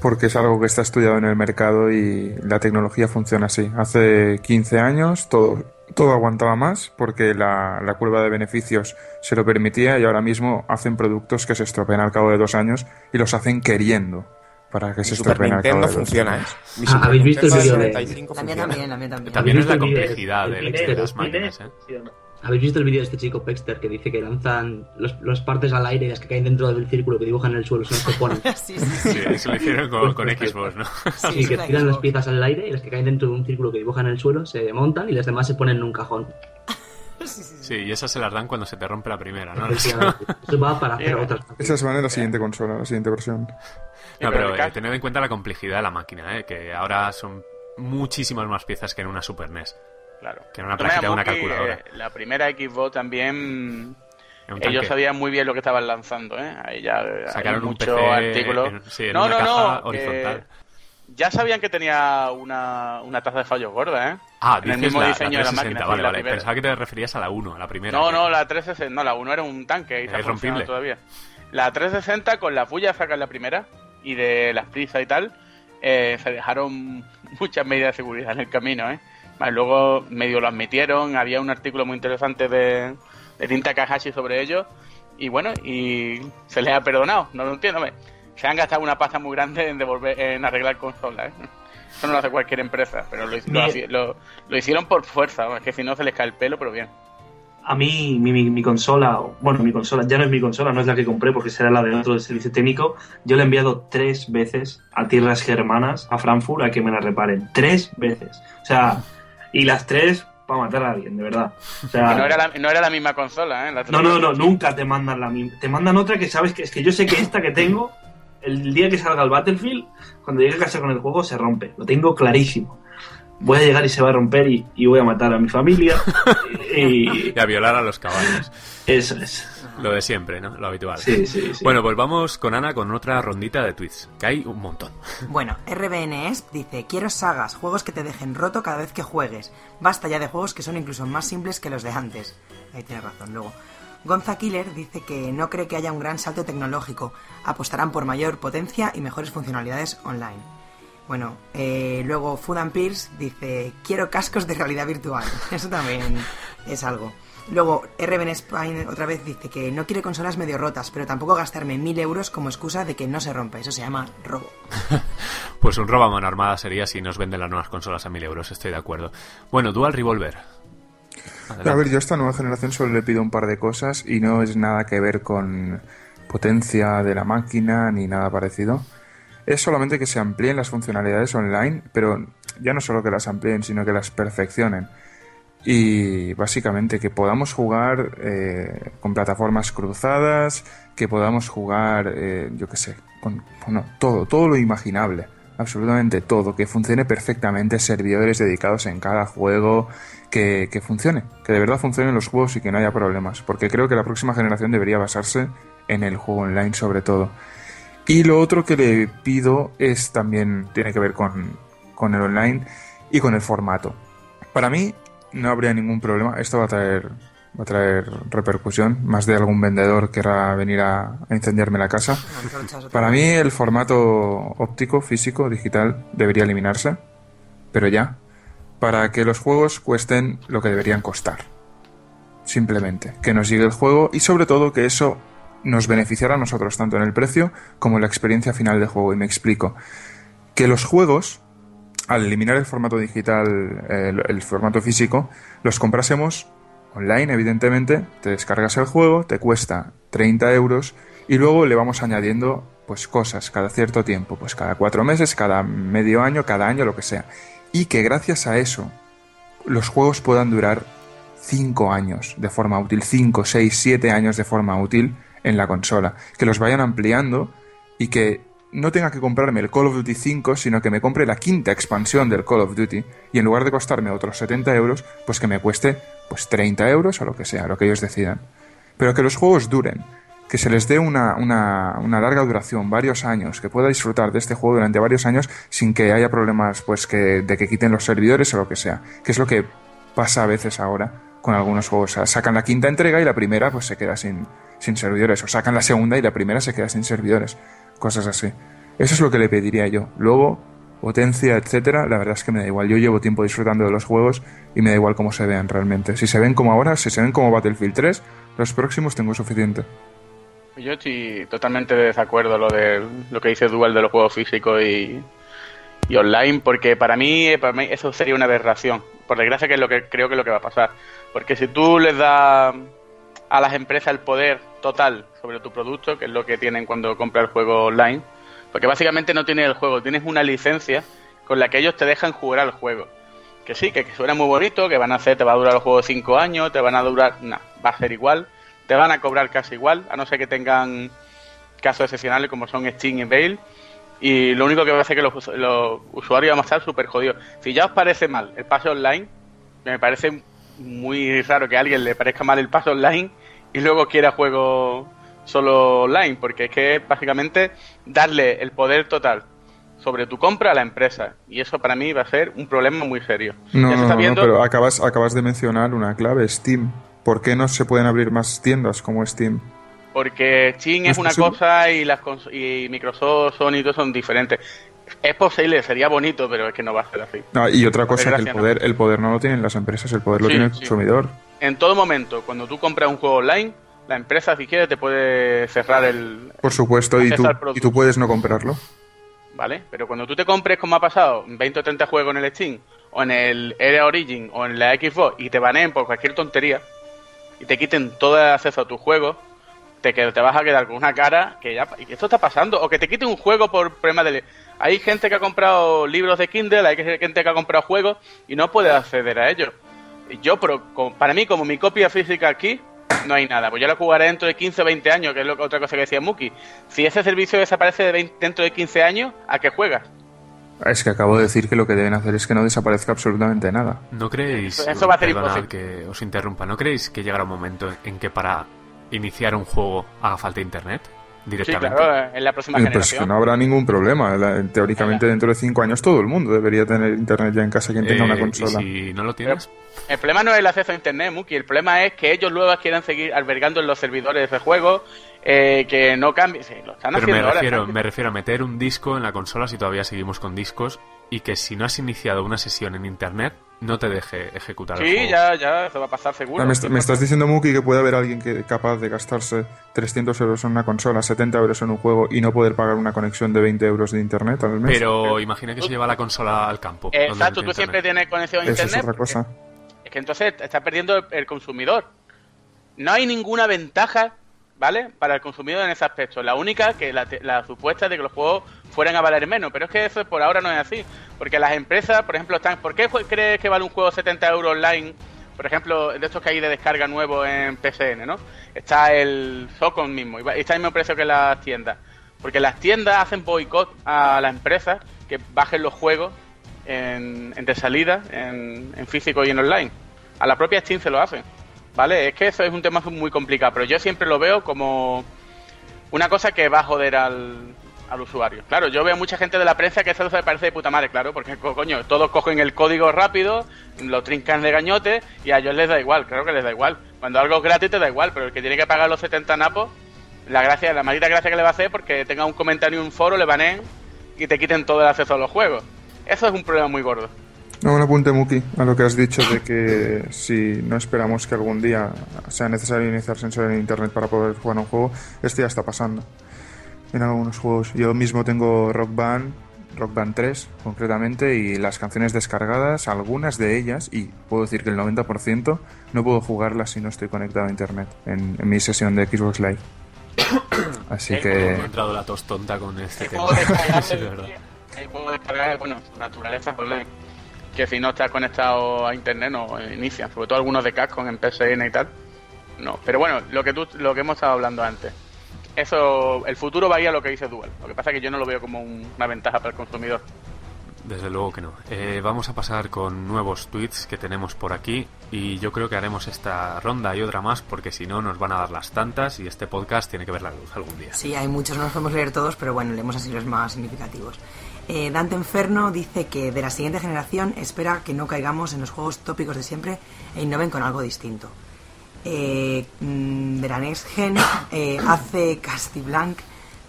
porque es algo que está estudiado en el mercado y la tecnología funciona así. Hace 15 años todo, todo aguantaba más porque la, la curva de beneficios se lo permitía y ahora mismo hacen productos que se estropean al cabo de dos años y los hacen queriendo para que Mi se estropeen al cabo de dos funciona, ¿eh? años. Mi Super ¿habéis visto el vídeo de- 65 La mía funciona. también, la mía también. También es la complejidad el de, las máquinas, ¿eh? ¿Habéis visto el vídeo de este chico Pexter que dice que lanzan los, las partes al aire y las que caen dentro del círculo que dibujan en el suelo son las que ponen? Sí, sí, sí. Sí, eso lo hicieron con, con Xbox, ¿no? Sí, que tiran las piezas al aire y las que caen dentro de un círculo que dibujan en el suelo se montan y las demás se ponen en un cajón. Sí, y esas se las dan cuando se te rompe la primera, ¿no? Eso va para hacer otras Esas van en la siguiente consola, la siguiente versión. No, pero eh, tened en cuenta la complejidad de la máquina, ¿eh? que ahora son muchísimas más piezas que en una Super NES. Claro. Que una de una calculadora. la primera Xbox también. Ellos sabían muy bien lo que estaban lanzando, ¿eh? Ahí ya eh, Sacaron un mucho PC artículo. en- sí, en no, no, no. horizontal. ya sabían que tenía una, una taza de fallos gorda, ¿eh? Ah, en el mismo la, diseño la de la 360, máquina. vale, la vale. Pensaba que te referías a la 1, a la primera. No, no, la 360, no, la 1 era un tanque y está rompible. todavía. La 360 con la puya sacan la primera y de las prisas y tal, eh, se dejaron muchas medidas de seguridad en el camino, ¿eh? Más luego medio lo admitieron, había un artículo muy interesante de, de Tinta Kahashi sobre ello y bueno, y se les ha perdonado, no lo entiendo, se han gastado una pasta muy grande en devolver, en arreglar consolas, ¿eh? Eso no lo hace cualquier empresa, pero lo, lo, Bien. lo- lo hicieron por fuerza, es que si no se les cae el pelo, pero bien. A mí, mi, mi- mi consola, bueno, mi consola, ya no es mi consola, no es la que compré porque será la de otro del servicio técnico. Yo la he enviado tres veces a tierras germanas, a Frankfurt, a que me la reparen. Tres veces. O sea, y las tres para matar a alguien, de verdad. O sea, Y no, era la, no era la misma consola, ¿eh? La no, no, no, nunca te mandan la misma. Te mandan otra que sabes que es que yo sé que esta que tengo, el día que salga el Battlefield, cuando llegue a casa con el juego, se rompe. Lo tengo clarísimo. Voy a llegar y se va a romper y, y voy a matar a mi familia. y Y a violar a los caballos. eso es. Lo de siempre, ¿no? Lo habitual. Sí, sí, sí. Bueno, pues vamos con Ana con otra rondita de tweets, que hay un montón. Bueno, RBNS dice, quiero sagas, juegos que te dejen roto cada vez que juegues. Basta ya de juegos que son incluso más simples que los de antes. Ahí tiene razón. Luego, Gonza Killer dice que no cree que haya un gran salto tecnológico. Apostarán por mayor potencia y mejores funcionalidades online. Bueno, eh, luego Food and Pierce dice, quiero cascos de realidad virtual. Eso también es algo. Luego, RBN Spine otra vez dice que no quiere consolas medio rotas, pero tampoco gastarme mil euros como excusa de que no se rompe. Eso se llama robo. Pues un robo a mano armada sería si nos venden las nuevas consolas a mil euros, estoy de acuerdo. Bueno, Dual Revolver. A ver, yo a esta nueva generación solo le pido un par de cosas y no es nada que ver con potencia de la máquina ni nada parecido. Es solamente que se amplíen las funcionalidades online, pero ya no solo que las amplíen, sino que las perfeccionen. Y básicamente que podamos jugar eh, con plataformas cruzadas, que podamos jugar, eh, yo qué sé, con bueno, todo, todo lo imaginable, absolutamente todo, que funcione perfectamente, servidores dedicados en cada juego, que, que funcione, que de verdad funcionen los juegos y que no haya problemas, porque creo que la próxima generación debería basarse en el juego online sobre todo. Y lo otro que le pido es también, tiene que ver con, con el online y con el formato. Para mí no habría ningún problema, esto va a traer, va a traer repercusión, más de algún vendedor querrá venir a, a incendiarme la casa. Para mí el formato óptico, físico, digital debería eliminarse, pero ya, para que los juegos cuesten lo que deberían costar. Simplemente, que nos llegue el juego y sobre todo que eso nos beneficiara a nosotros, tanto en el precio como en la experiencia final de juego. Y me explico. Que los juegos, al eliminar el formato digital, el, el formato físico, los comprásemos online, evidentemente, te descargas el juego, te cuesta 30 euros y luego le vamos añadiendo pues cosas cada cierto tiempo, pues cada cuatro meses, cada medio año, cada año, lo que sea. Y que gracias a eso los juegos puedan durar 5 años de forma útil, 5, 6, 7 años de forma útil en la consola. Que los vayan ampliando y que no tenga que comprarme el Call of Duty 5, sino que me compre la quinta expansión del Call of Duty y en lugar de costarme otros 70 euros, pues que me cueste pues 30 euros o lo que sea, lo que ellos decidan. Pero que los juegos duren, que se les dé una, una, una, larga duración, varios años, que pueda disfrutar de este juego durante varios años sin que haya problemas pues que, de que quiten los servidores o lo que sea, que es lo que pasa a veces ahora con algunos juegos. O sea, sacan la quinta entrega y la primera pues se queda sin, sin servidores, o sacan la segunda y la primera se queda sin servidores, cosas así. Eso es lo que le pediría yo. Luego, potencia, etcétera, la verdad es que me da igual. Yo llevo tiempo disfrutando de los juegos y me da igual cómo se vean realmente. Si se ven como ahora, si se ven como Battlefield 3, los próximos tengo suficiente. Yo estoy totalmente de desacuerdo lo de lo que dice Dual de los juegos físicos y, y online, porque para mí, para mí eso sería una aberración. Por desgracia que es lo que creo que es lo que va a pasar. Porque si tú les das a las empresas el poder total sobre tu producto, que es lo que tienen cuando compras el juego online, porque básicamente no tienes el juego, tienes una licencia con la que ellos te dejan jugar al juego. Que sí, que, suena muy bonito, que van a hacer, te va a durar el juego 5 años, te van a durar, no, va a ser igual, te van a cobrar casi igual, a no ser que tengan casos excepcionales como son Steam y Bale. Y lo único que va a hacer que los, los usuarios van a estar súper jodidos. Si ya os parece mal el pase online, me parece muy raro que a alguien le parezca mal el pase online y luego quiera juego solo online, porque es que es básicamente darle el poder total sobre tu compra a la empresa. Y eso para mí va a ser un problema muy serio. No, no, no, pero acabas, acabas de mencionar una clave, Steam. ¿Por qué no se pueden abrir más tiendas como Steam? Porque Steam es una cosa y, las y Microsoft, Sony y todo son diferentes. Es posible, sería bonito, pero es que no va a ser así. No, y otra cosa, que el poder, no. el poder no lo tienen las empresas, el poder lo sí, tiene el sí. consumidor. En todo momento, cuando tú compras un juego online, la empresa, si quiere, te puede cerrar el. Por supuesto, y tú, y tú puedes no comprarlo. ¿Vale? Pero cuando tú te compres, como ha pasado, 20 o 30 juegos en el Steam, o en el Era Origin, o en la Xbox, y te baneen por cualquier tontería, y te quiten todo el acceso a tu juego, te, te vas a quedar con una cara que ya. Y esto está pasando. O que te quiten un juego por problema de. Hay gente que ha comprado libros de Kindle, hay gente que ha comprado juegos y no puede acceder a ellos. Yo, pero para mí, como mi copia física aquí, no hay nada. Pues yo la jugaré dentro de 15 o 20 años, que es lo, otra cosa que decía Muki. Si ese servicio desaparece de 20, dentro de 15 años, ¿a qué juegas? Es que acabo de decir que lo que deben hacer es que no desaparezca absolutamente nada. ¿No creéis? Eso, eso va a ser imposible. que os interrumpa. ¿No creéis que llegará un momento en que para iniciar un juego haga falta internet? Sí, Directamente. claro, en la próxima Eh, Pues generación. que no habrá ningún problema. Teóricamente, dentro de cinco años, todo el mundo debería tener internet ya en casa, quien tenga Eh, una y consola. si no lo tienes, El problema no es el acceso a internet, Muki. El problema es que ellos luego quieran seguir albergando en los servidores de juego, eh, que no cambie. Sí, lo están pero me haciendo ahora. refiero, me refiero a meter un disco en la consola si todavía seguimos con discos y que si no has iniciado una sesión en internet no te deje ejecutar el Sí, juego. ya, ya, eso va a pasar seguro. Ah, me, est- me estás diciendo, Muki, que puede haber alguien que capaz de gastarse 300 euros en una consola, 70 euros en un juego y no poder pagar una conexión de 20 euros de internet al mes. Pero imagina que se lleva la consola al campo. Donde Exacto, tú siempre internet. tienes conexión a Eso es internet. otra cosa. Es que entonces está perdiendo el, el consumidor. No hay ninguna ventaja, ¿vale? Para el consumidor en ese aspecto. La única que la, te- la supuesta es de que los juegos fueran a valer menos. Pero es que eso por ahora no es así. Porque las empresas, por ejemplo, están. ¿Por qué crees que vale un juego 70 euros online? Por ejemplo, de estos que hay de descarga nuevo en PSN, ¿no? Está el Socon mismo. Y está al mismo precio que las tiendas. Porque las tiendas hacen boicot a las empresas que bajen los juegos en, en de salida, en, en físico y en online. A la propia Steam se lo hacen. ¿Vale? Es que eso es un tema muy complicado, pero yo siempre lo veo como una cosa que va a joder al, al usuario. Claro, yo veo mucha gente de la prensa que eso se parece de puta madre, claro, porque co- coño, todos cogen el código rápido, lo trincan de gañote y a ellos les da igual, claro que les da igual. Cuando algo es gratis te da igual, pero el que tiene que pagar los 70 napos, la gracia, la maldita gracia que le va a hacer porque tenga un comentario en un foro, le baneen y te quiten todo el acceso a los juegos. Eso es un problema muy gordo. No, un apunte, Muki, a lo que has dicho de que si no esperamos que algún día sea necesario iniciar sensor en internet para poder jugar un juego, esto ya está pasando en algunos juegos. Yo mismo tengo Rock Band, Rock Band 3 concretamente, y las canciones descargadas, algunas de ellas, y puedo decir que el 90%, no puedo jugarlas si no estoy conectado a internet en, en mi sesión de Xbox Live. Así Eh, que... entrado la tos tonta con este tema. Sí, es verdad. el juego descargar, bueno, su naturaleza online. Que si no estás conectado a internet no inician, sobre todo algunos de Capcom en PSN y tal. No, pero bueno, lo que tú, lo que hemos estado hablando antes. Eso, el futuro va a ir a lo que dice Dual. Lo que pasa es que yo no lo veo como un- una ventaja para el consumidor. Desde luego que no. Eh, vamos a pasar con nuevos tweets que tenemos por aquí y yo creo que haremos esta ronda y otra más porque si no nos van a dar las tantas y este podcast tiene que ver la luz algún día. Sí, hay muchos, no los podemos leer todos, pero bueno, leemos así los más significativos. Eh, Dante Inferno dice que de la siguiente generación espera que no caigamos en los juegos tópicos de siempre e innoven con algo distinto. Eh, mm, Gen, eh, hace Castiblanc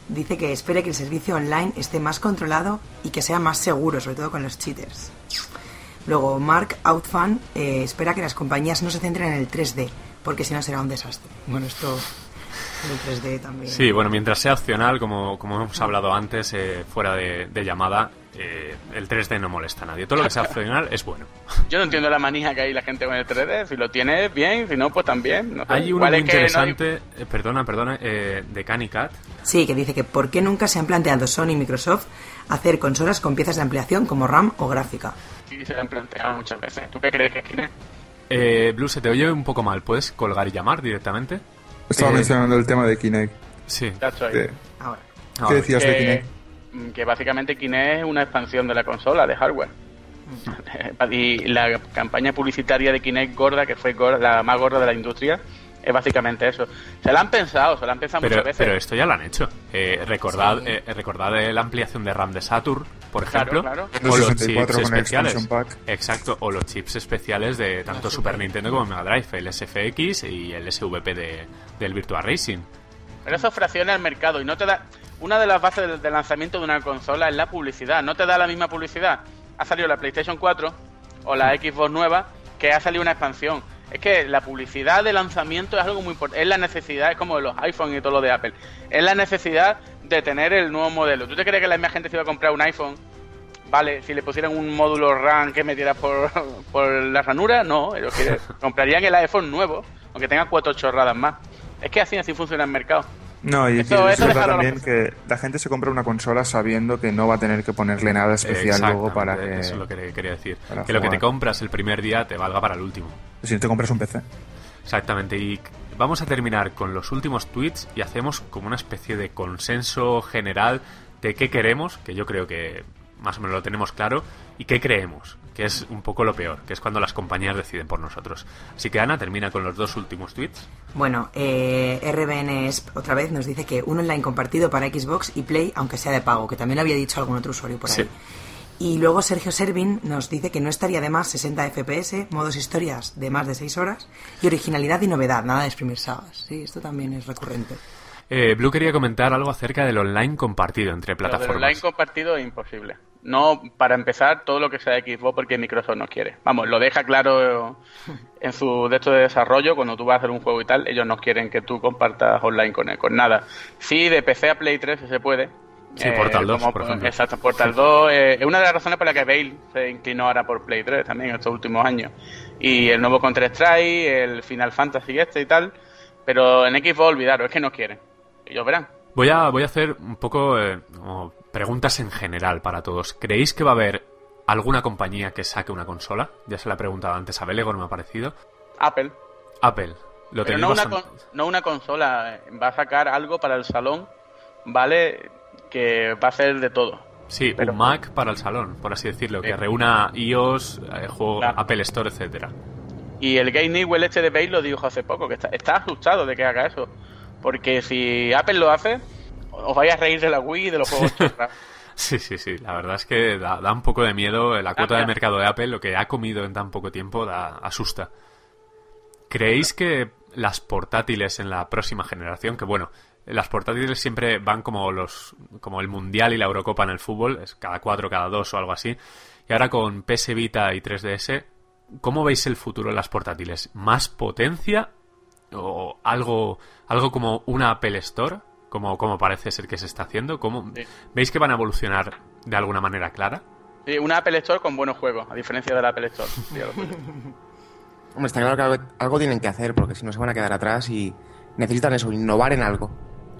dice que espere que el servicio online esté más controlado y que sea más seguro, sobre todo con los cheaters. Luego, Mark Outfan eh, espera que las compañías no se centren en el 3D, porque si no será un desastre. Bueno, esto el 3D también. Sí, bueno, mientras sea opcional, como, como hemos hablado antes, eh, fuera de, de llamada, eh, el 3D no molesta a nadie. Todo lo que sea opcional es bueno. Yo no entiendo la manija que hay la gente con el 3D. Si lo tienes bien, si no, pues también. No sé. Hay uno muy es que no hay- interesante, eh, perdona, perdona, eh, de Canicat. Sí, que dice que por qué nunca se han planteado Sony y Microsoft hacer consolas con piezas de ampliación como RAM o gráfica. Sí, se lo han planteado muchas veces. ¿Tú qué crees que es Kinect? Eh, Blue, se te oye un poco mal. ¿Puedes colgar y llamar directamente? Estaba Eh, mencionando el tema de Kinect. Sí. Ya estoy. que- Ahora. Ah, ¿Qué decías de que, Kinect? Mm, que básicamente Kinect es una expansión de la consola, de hardware. y la campaña publicitaria de Kinect gorda, que fue gorda- la más gorda de la industria, es básicamente eso. Se la han pensado, se la han pensado Pero, muchas veces. pero esto ya lo han hecho. Eh, recordad, Sí. eh, recordad eh, la ampliación de RAM de Saturn, por Claro, ejemplo. claro. O los 64 chips especiales. pack. Exacto, o los chips especiales de tanto Super Nintendo como Mega Drive, el SFX y el SVP de, del Virtua Racing. Pero eso fracciona el mercado y no te da. Una de las bases del, del lanzamiento de una consola es la publicidad. No te da la misma publicidad. Ha salido la PlayStation 4 o la Xbox nueva que ha salido una expansión. Es que la publicidad de lanzamiento es algo muy importante. Es la necesidad, es como de los iPhone y todo lo de Apple. Es la necesidad de tener el nuevo modelo. ¿Tú te crees que la misma gente se iba a comprar un iPhone? Vale, si le pusieran un módulo RAM que metiera por, por la ranura, no. Ellos quieren- comprarían el iPhone nuevo, aunque tenga cuatro chorradas más. Es que así así funciona el mercado. No, y Eso- es verdad también que la gente se compra una consola sabiendo que no va a tener que ponerle nada especial luego para que... Eso es lo que quería decir. Que lo que te compras el primer día te valga para el último. Si no te compras un PC. Exactamente, y vamos a terminar con los últimos tweets y hacemos como una especie de consenso general de qué queremos, que yo creo que más o menos lo tenemos claro, y qué creemos, que es un poco lo peor, que es cuando las compañías deciden por nosotros. Así que Ana termina con los dos últimos tweets. Bueno, eh, RBN Esp otra vez nos dice que un online compartido para Xbox y Play, aunque sea de pago, que también lo había dicho algún otro usuario por ahí. Sí. Y luego Sergio Servin nos dice que no estaría de más 60 FPS, modos historias de más de 6 horas y originalidad y novedad, nada de exprimir sagas. Sí, esto también es recurrente. Eh, Blue quería comentar algo acerca del online compartido entre Lo del plataformas. online compartido es imposible. No, para empezar, todo lo que sea Xbox porque Microsoft no quiere. Vamos, lo deja claro en su de de desarrollo, cuando tú vas a hacer un juego y tal, ellos no quieren que tú compartas online con él, con nada. Sí, de PC a Play 3 se puede. Sí, Portal 2, eh, por ejemplo. Exacto, Portal 2 eh, es una de las razones por las que Bale se inclinó ahora por Play 3 también en estos últimos años. Y el nuevo Counter-Strike, el Final Fantasy este y tal, pero en Xbox olvidaros, es que no quieren. Ellos verán. Voy a, voy a hacer un poco eh, preguntas en general para todos. ¿Creéis que va a haber alguna compañía que saque una consola? Ya se la he preguntado antes a Belegor, me ha parecido. Apple. Apple. Lo Pero no una, no una consola, va a sacar algo para el salón, ¿vale? Que va a ser de todo. Sí, un Mac para el salón, por así decirlo, que reúna iOS, eh, juego, Apple Store, etcétera. Y el Game Newell este de Bale lo dijo hace poco, que está, está asustado de que haga eso. Porque si Apple lo hace, os vais a reír de la Wii y de los juegos Sí, sí, sí. La verdad es que da, un poco de miedo. La cuota de mercado de Apple, lo que ha comido en tan poco tiempo, da, asusta. ¿Creéis que las portátiles en la próxima generación, que bueno, las portátiles siempre van como los como el Mundial y la Eurocopa en el fútbol, es cada cuatro, cada dos o algo así, y ahora con PS Vita y 3DS, ¿cómo veis el futuro de las portátiles? ¿Más potencia o algo, algo como una Apple Store, como, como parece ser que se está haciendo. ¿Cómo, ¿Veis que van a evolucionar de alguna manera clara? Sí, una Apple Store con buenos juegos, a diferencia de la Apple Store. Hombre, está claro que algo, tienen que hacer, porque si no se van a quedar atrás y necesitan eso, innovar en algo.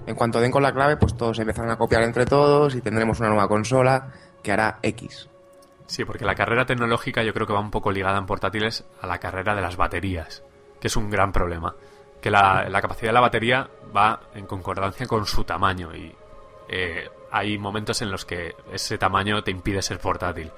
En cuanto den con la clave, pues todos empezarán a copiar entre todos y tendremos una nueva consola que hará X. Sí, porque la carrera tecnológica yo creo que va un poco ligada en portátiles a la carrera de las baterías, que es un gran problema que la, capacidad de la batería va en concordancia con su tamaño y eh, hay momentos en los que ese tamaño te impide ser portátil.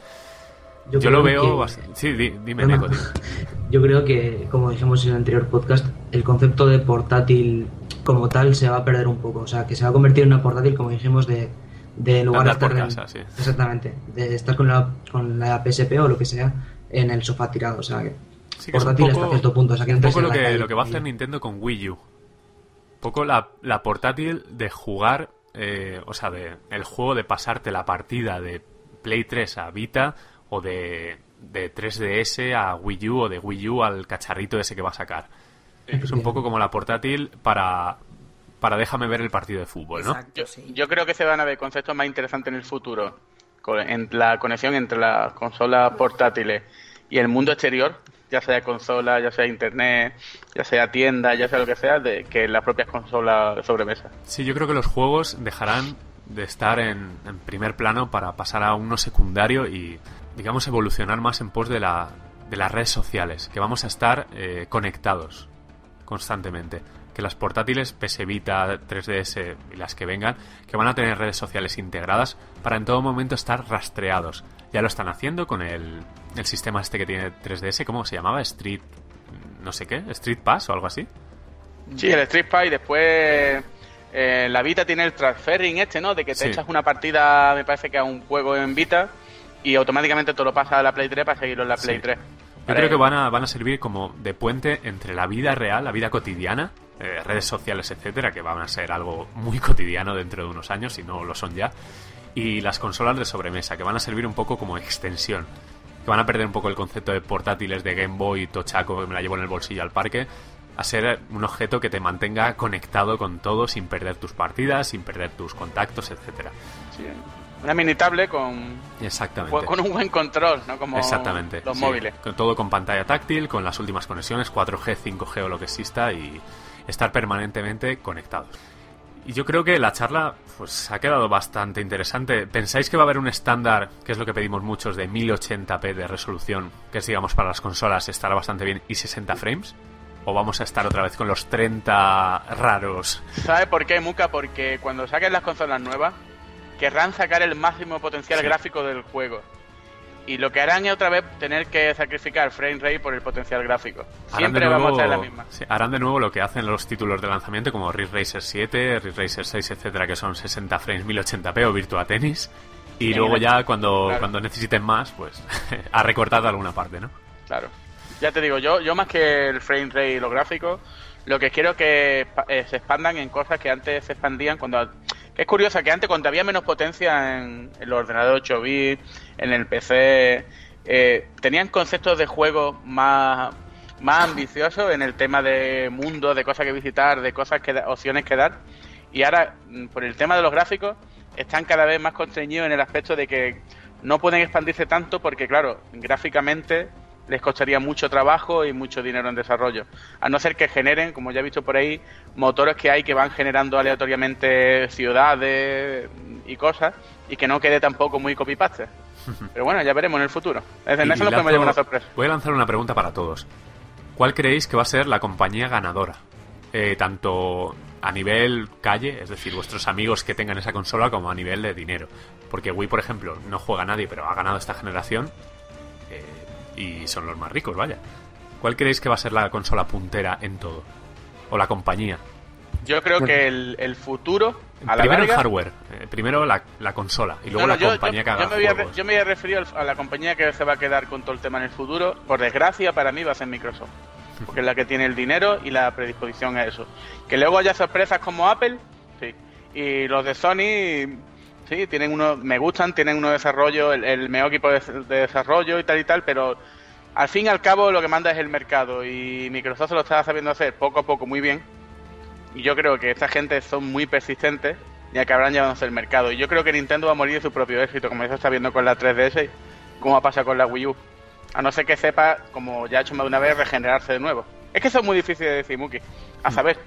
Yo, lo veo... Sí, dime, Nico, Yo creo que, como dijimos en el anterior podcast, el concepto de portátil como tal se va a perder un poco. O sea, que se va a convertir en una portátil, como dijimos, de, de lugar de estar casa, sí. Exactamente. De estar con la, con la PSP o lo que sea en el sofá tirado. O sea, que Sí, que es un poco, hasta punto. un poco lo que, lo que va a hacer Nintendo con Wii U. Un poco la, la portátil de jugar, eh, o sea, de el juego de pasarte la partida de Play 3 a Vita o de, de 3DS a Wii U o de Wii U al cacharrito ese que va a sacar. Es un poco como la portátil para, para déjame ver el partido de fútbol, ¿no? yo, yo, creo que se van a ver conceptos más interesantes en el futuro. En la conexión entre las consolas portátiles y el mundo exterior, ya sea consola, ya sea internet, ya sea tienda, ya sea lo que sea, de que las propias consolas sobremesa. Sí, yo creo que los juegos dejarán de estar en, primer plano para pasar a uno secundario y, digamos, evolucionar más en pos de, la, de las redes sociales, que vamos a estar eh, conectados constantemente. Que las portátiles PS Vita, 3DS y las que vengan, que van a tener redes sociales integradas para en todo momento estar rastreados. Ya lo están haciendo con el el sistema este que tiene 3DS, ¿cómo se llamaba? Street, no sé qué, Street Pass o algo así. Sí, el Street Pass y después eh, la Vita tiene el transferring este, ¿no? De que te echas una partida, me parece que a un juego en Vita y automáticamente te lo pasa a la Play 3 para seguirlo en la Play 3. Yo creo que van a, van a servir como de puente entre la vida real, la vida cotidiana, eh, redes sociales, etcétera, que van a ser algo muy cotidiano dentro de unos años, si no lo son ya, y las consolas de sobremesa, que van a servir un poco como extensión que van a perder un poco el concepto de portátiles de Game Boy tochaco que me la llevo en el bolsillo al parque a ser un objeto que te mantenga conectado con todo sin perder tus partidas, sin perder tus contactos, etcétera. Sí, una mini tablet con Exactamente. con un buen control, ¿no? Como Exactamente, los móviles. Con todo con pantalla táctil, con las últimas conexiones 4G, 5G o lo que exista y estar permanentemente conectados. Y yo creo que la charla pues ha quedado bastante interesante. ¿Pensáis que va a haber un estándar, que es lo que pedimos muchos, de 1080p de resolución, que es digamos para las consolas estará bastante bien, y 60 frames? ¿O vamos a estar otra vez con los 30 raros? ¿Sabe por qué, Muka? Porque cuando saquen las consolas nuevas, querrán sacar el máximo potencial gráfico del juego. Y lo que harán es otra vez tener que sacrificar frame rate por el potencial gráfico. Siempre vamos a estar la misma. harán de nuevo lo que hacen los títulos de lanzamiento como Ridge Racer 7, Ridge Racer 6, etcétera, que son 60 frames 1080p o Virtua Tennis. Y luego ya cuando, cuando necesiten más, pues ha recortado alguna parte, ¿no? Claro. Ya te digo, yo, yo más que el frame rate y los gráficos, lo que quiero es que eh, se expandan en cosas que antes se expandían cuando es curiosa, que antes cuando había menos potencia en el ordenador 8 bits, en el PC, eh, tenían conceptos de juego más, más ambiciosos en el tema de mundo, de cosas que visitar, de cosas que opciones que dar. Y ahora, mm, por el tema de los gráficos, están cada vez más constreñidos en el aspecto de que no pueden expandirse tanto porque, claro, gráficamente les costaría mucho trabajo y mucho dinero en desarrollo. A no ser que generen, como ya he visto por ahí, motores que hay que van generando aleatoriamente ciudades y cosas y que no quede tampoco muy copy-paste. Pero bueno, ya veremos en el futuro. En Y eso nos podemos llevar una sorpresa. Voy a lanzar una pregunta para todos. ¿Cuál creéis que va a ser la compañía ganadora? Eh, tanto a nivel calle, es decir, vuestros amigos que tengan esa consola, como a nivel de dinero. Porque Wii, por ejemplo, no juega nadie, pero ha ganado esta generación y son los más ricos, vaya. ¿Cuál creéis que va a ser la consola puntera en todo? ¿O la compañía? Yo creo que el, el futuro, a la primero el hardware, eh, primero la, la consola y luego No, no, la yo, compañía yo- que haga yo me voy a, yo me voy a referir a la compañía que se va a quedar con todo el tema en el futuro. Por desgracia, para mí va a ser Microsoft. Porque es la que tiene el dinero y la predisposición a eso. Que luego haya sorpresas como Apple, sí. Y los de Sony, sí, tienen uno, me gustan, tienen uno desarrollo, el, el mejor equipo de, de desarrollo y tal y tal, pero al fin y al cabo lo que manda es el mercado. Y Microsoft se lo está sabiendo hacer poco a poco muy bien. Y yo creo que esta gente son muy persistentes y acabarán llevándose el mercado. Y yo creo que Nintendo va a morir de su propio éxito, como se está viendo con la 3DS y como pasa con la Wii U. A no ser que sepa, como ya ha hecho más de una vez, regenerarse de nuevo. Es que eso es muy difícil de decir, Muki. A saber.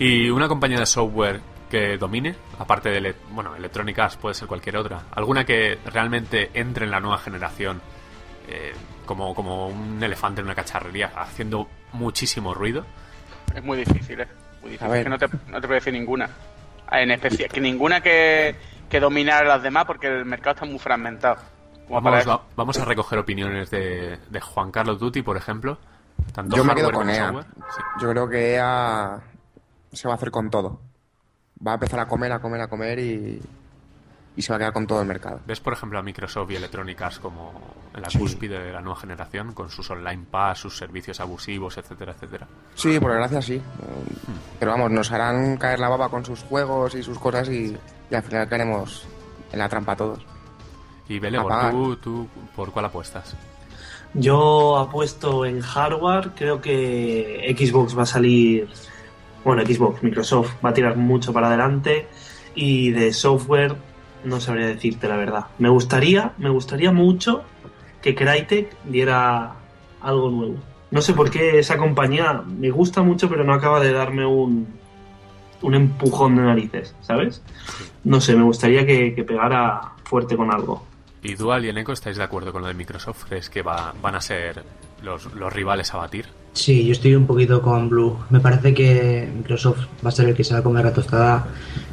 ¿Y una compañía de software que domine? Aparte de, bueno, Electronic Arts puede ser cualquier otra. ¿Alguna que realmente entre en la nueva generación eh, como, como un elefante en una cacharrería, haciendo muchísimo ruido? Es muy difícil, ¿eh? Muy difícil. A ver. Es que no te, no te puedo decir ninguna. En especial, que ninguna que, que dominara a las demás porque el mercado está muy fragmentado. Vamos, va- vamos a recoger opiniones de, de Juan Carlos Duty, por ejemplo. Tanto Yo me quedo con como EA. Sí. Yo creo que EA se va a hacer con todo. Va a empezar a comer, a comer, a comer y, y se va a quedar con todo el mercado. ¿Ves, por ejemplo, a Microsoft y Electronic Arts como en la Sí. cúspide de la nueva generación, con sus online pass, sus servicios abusivos, etcétera, etcétera? Sí, por desgracia sí. Pero vamos, nos harán caer la baba con sus juegos y sus cosas y, y al final caeremos en la trampa todos. Y Apagar. ¿tú, ¿tú por cuál apuestas? Yo apuesto en hardware, creo que Xbox va a salir, bueno, Xbox, Microsoft va a tirar mucho para adelante y de software no sabría decirte la verdad. Me gustaría, me gustaría mucho que Crytek diera algo nuevo. No sé por qué esa compañía me gusta mucho, pero no acaba de darme un, un empujón de narices, ¿sabes? No sé, me gustaría que, pegara fuerte con algo. ¿Y Dual y Eneco estáis de acuerdo con lo de Microsoft? ¿Crees que va- van a ser los, los rivales a batir? Sí, yo estoy un poquito con Blue. Me parece que Microsoft va a ser el que se va a comer la tostada.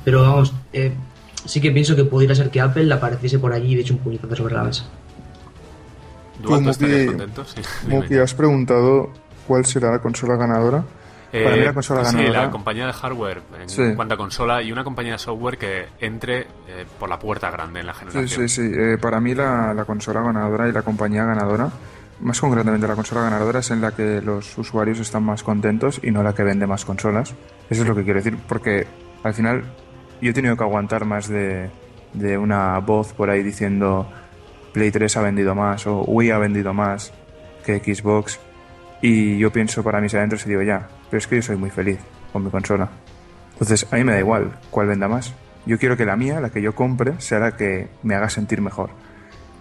Pero vamos, eh, sí que pienso que pudiera ser que Apple apareciese por allí y de hecho un puñetazo sobre la mesa. ¿Dual, tú Tú, estarías Muki- contento? Sí. dime. Muki, has preguntado cuál será la consola ganadora. Eh, Para mí la consola sí, ganadora- la compañía de hardware en Sí. cuanto a consola y una compañía de software que entre eh, por la puerta grande en la Sí, generación. sí, sí. Eh, para mí la, la consola ganadora y la compañía ganadora, más concretamente la consola ganadora es en la que los usuarios están más contentos y no la que vende más consolas. Eso es lo que quiero decir, porque al final yo he tenido que aguantar más de, de una voz por ahí diciendo Play 3 ha vendido más o Wii ha vendido más que Xbox y yo pienso para mis adentros y digo ya, pero es que yo soy muy feliz con mi consola. Entonces, a mí me da igual cuál venda más. Yo quiero que la mía, la que yo compre, sea la que me haga sentir mejor.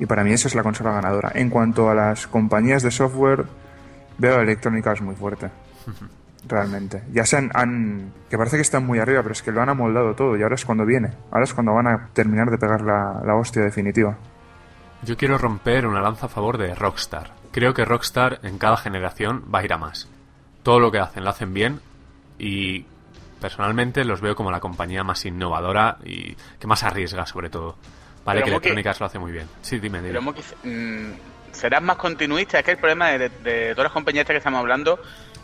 Y para mí esa es la consola ganadora. En cuanto a las compañías de software, veo a Electronic Arts muy fuerte. Realmente. Ya se han, han- Que parece que están muy arriba, pero es que lo han amoldado todo y ahora es cuando viene. Ahora es cuando van a terminar de pegar la, la hostia definitiva. Yo quiero romper una lanza a favor de Rockstar. Creo que Rockstar en cada generación va a ir a más. Todo lo que hacen lo hacen bien y personalmente los veo como la compañía más innovadora y que más arriesga sobre todo. Vale Pero, que Moki- Electronic Arts lo hace muy bien. Sí, dime, dime. Pero Moki, mm, serás más continuista. Es que el problema de, de todas las compañías que estamos hablando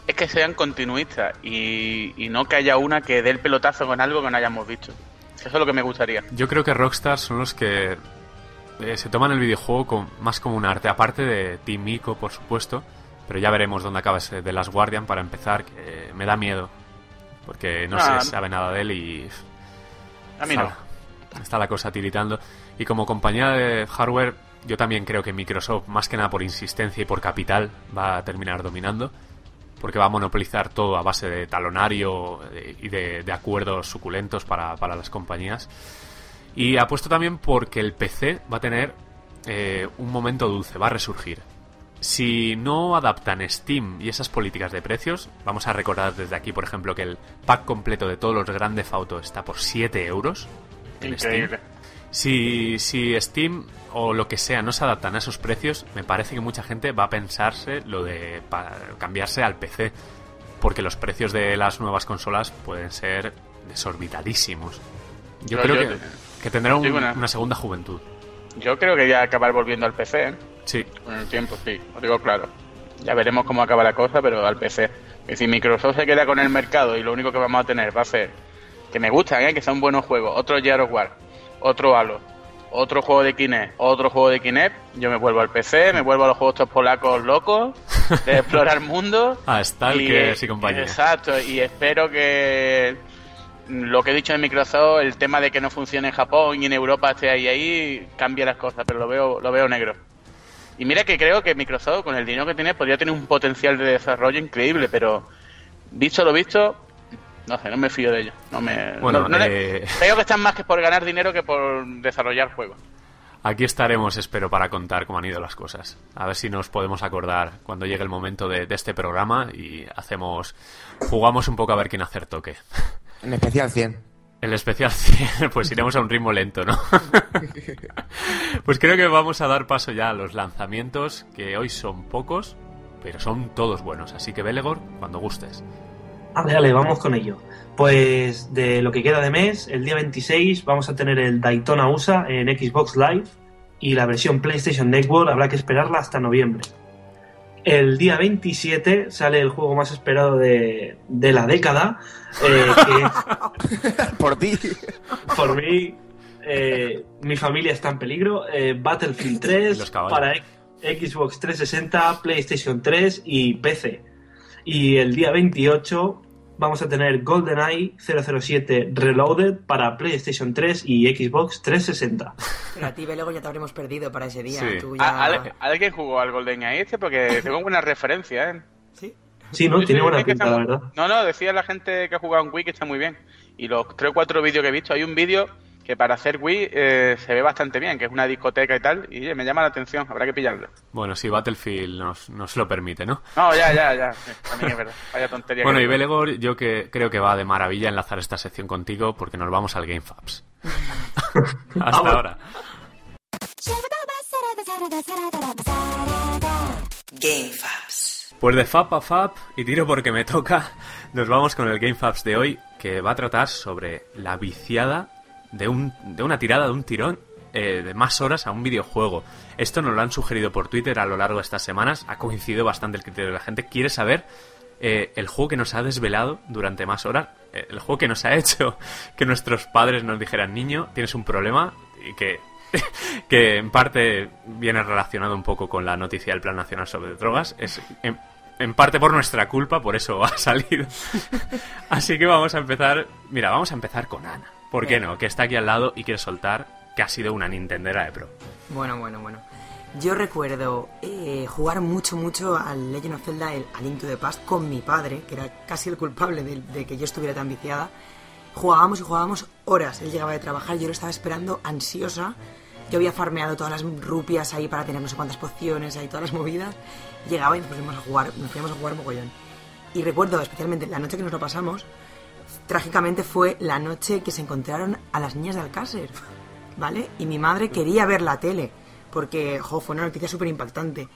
es que sean continuistas y, y no que haya una que dé el pelotazo con algo que no hayamos visto. Eso es lo que me gustaría. Yo creo que Rockstar son los que eh, se toman el videojuego con- más como un arte, aparte de Team Ico, por supuesto, pero ya veremos dónde acaba ese de Last Guardian para empezar, que me da miedo, porque no Ah. se sabe nada de él y... A mí no. Sal- está la cosa tiritando. Y como compañía de hardware, yo también creo que Microsoft, más que nada por insistencia y por capital, va a terminar dominando. Porque va a monopolizar todo a base de talonario eh, y de, acuerdos suculentos para, las compañías. Y apuesto también porque el PC va a tener eh, un momento dulce, va a resurgir. Si no adaptan Steam y esas políticas de precios, vamos a recordar desde aquí, por ejemplo, que el pack completo de todos los grandes autos está por 7 euros. en. Steam. Si, si Steam o lo que sea no se adaptan a esos precios, me parece que mucha gente va a pensarse lo de cambiarse al PC. Porque los precios de las nuevas consolas pueden ser desorbitadísimos. Yo creo yo- que, que tendrá un- una- una segunda juventud. Yo creo que ya acabar volviendo al PC, ¿eh? Sí, Con el tiempo, sí, lo digo claro. Ya veremos cómo acaba la cosa, pero al PC. Y si Microsoft se queda con el mercado y lo único que vamos a tener va a ser que me gustan, ¿eh? que son buenos juegos, otro Gears of War, otro Halo, otro juego de Kinect, otro juego de Kinect, yo me vuelvo al PC, me vuelvo a los juegos estos polacos locos, de explorar mundos. Ah, Stalkers y compañía. Exacto, y espero que lo que he dicho de Microsoft, el tema de que no funcione en Japón y en Europa esté ahí ahí, cambie las cosas, pero lo veo, lo veo negro. Y mira que creo que Microsoft, con el dinero que tiene, podría tener un potencial de desarrollo increíble, pero visto lo visto, no sé, no me fío de ellos. No me, Bueno, no- no le- eh, creo que están más que por ganar dinero que por desarrollar juegos. Aquí estaremos, espero, para contar cómo han ido las cosas. A ver si nos podemos acordar cuando llegue el momento de, de este programa y hacemos. Jugamos un poco a ver quién acertó qué. En especial 100. El especial 100, pues iremos a un ritmo lento, ¿no? pues creo que vamos a dar paso ya a los lanzamientos, que hoy son pocos, pero son todos buenos. Así que, Belegor, cuando gustes. Vale, vale, vamos con ello. Pues de lo que queda de mes, el día 26 vamos a tener el Daytona USA en Xbox Live y la versión PlayStation Network habrá que esperarla hasta noviembre. El día 27 sale el juego más esperado de, de la década, eh, que Por ti. por mí, eh, mi familia está en peligro. eh, Battlefield Y 3 los caballos. para Xbox 360, PlayStation 3 y PC. Y el día 28 vamos a tener GoldenEye 007 Reloaded para PlayStation 3 y Xbox 360. Pero a ti, Belego, ya te habremos perdido para ese día. Sí. Tú ¿A- ya... ¿al- ¿Alguien jugó al Golden Age este? Porque tengo buenas referencias, ¿eh? ¿Sí? Sí, ¿no? Tiene buena que pinta, la verdad. No, no, decía la gente que ha jugado en Wii que está muy bien. Y los tres o cuatro vídeos que he visto, hay un vídeo que para hacer Wii eh, se ve bastante bien, que es una discoteca y tal, y me llama la atención, habrá que pillarlo. Bueno, si Battlefield nos, nos lo permite, ¿no? No, ya, ya, ya, sí, también es verdad, vaya tontería. Bueno, que y. Belegor, yo que creo que va de maravilla enlazar esta sección contigo porque nos vamos al Game Fabs. Hasta Vamos. ahora. Game Fabs. Pues de Fab a Fab, y tiro porque me toca, nos vamos con el Game Fabs de hoy, que va a tratar sobre la viciada de, un, de una tirada, de un tirón, eh, de más horas a un videojuego. Esto nos lo han sugerido por Twitter a lo largo de estas semanas, ha coincidido bastante el criterio de la gente. Quiere saber eh, el juego que nos ha desvelado durante más horas, eh, el juego que nos ha hecho que nuestros padres nos dijeran, niño, tienes un problema, y que que en parte viene relacionado un poco con la noticia del Plan Nacional sobre Drogas. Es en, en parte por nuestra culpa, por eso ha salido. Así que vamos a empezar. Mira, vamos a empezar con Ana. ¿Por qué no? Que está aquí al lado y quiere soltar que ha sido una Nintendera de Pro. Bueno, bueno, bueno. Yo recuerdo eh, jugar mucho, mucho al Legend of Zelda, el, al Link to the Past, con mi padre, que era casi el culpable de, de que yo estuviera tan viciada. Jugábamos y jugábamos horas. Él llegaba de trabajar, yo lo estaba esperando ansiosa. Yo había farmeado todas las rupias ahí para tener no sé cuántas pociones, ahí todas las movidas. Llegaba y nos pusimos a jugar, nos fuimos a jugar mogollón. Y recuerdo especialmente la noche que nos lo pasamos, trágicamente fue la noche que se encontraron a las niñas de Alcácer, ¿vale? Y mi madre quería ver la tele, porque, jo, fue una noticia súper impactante.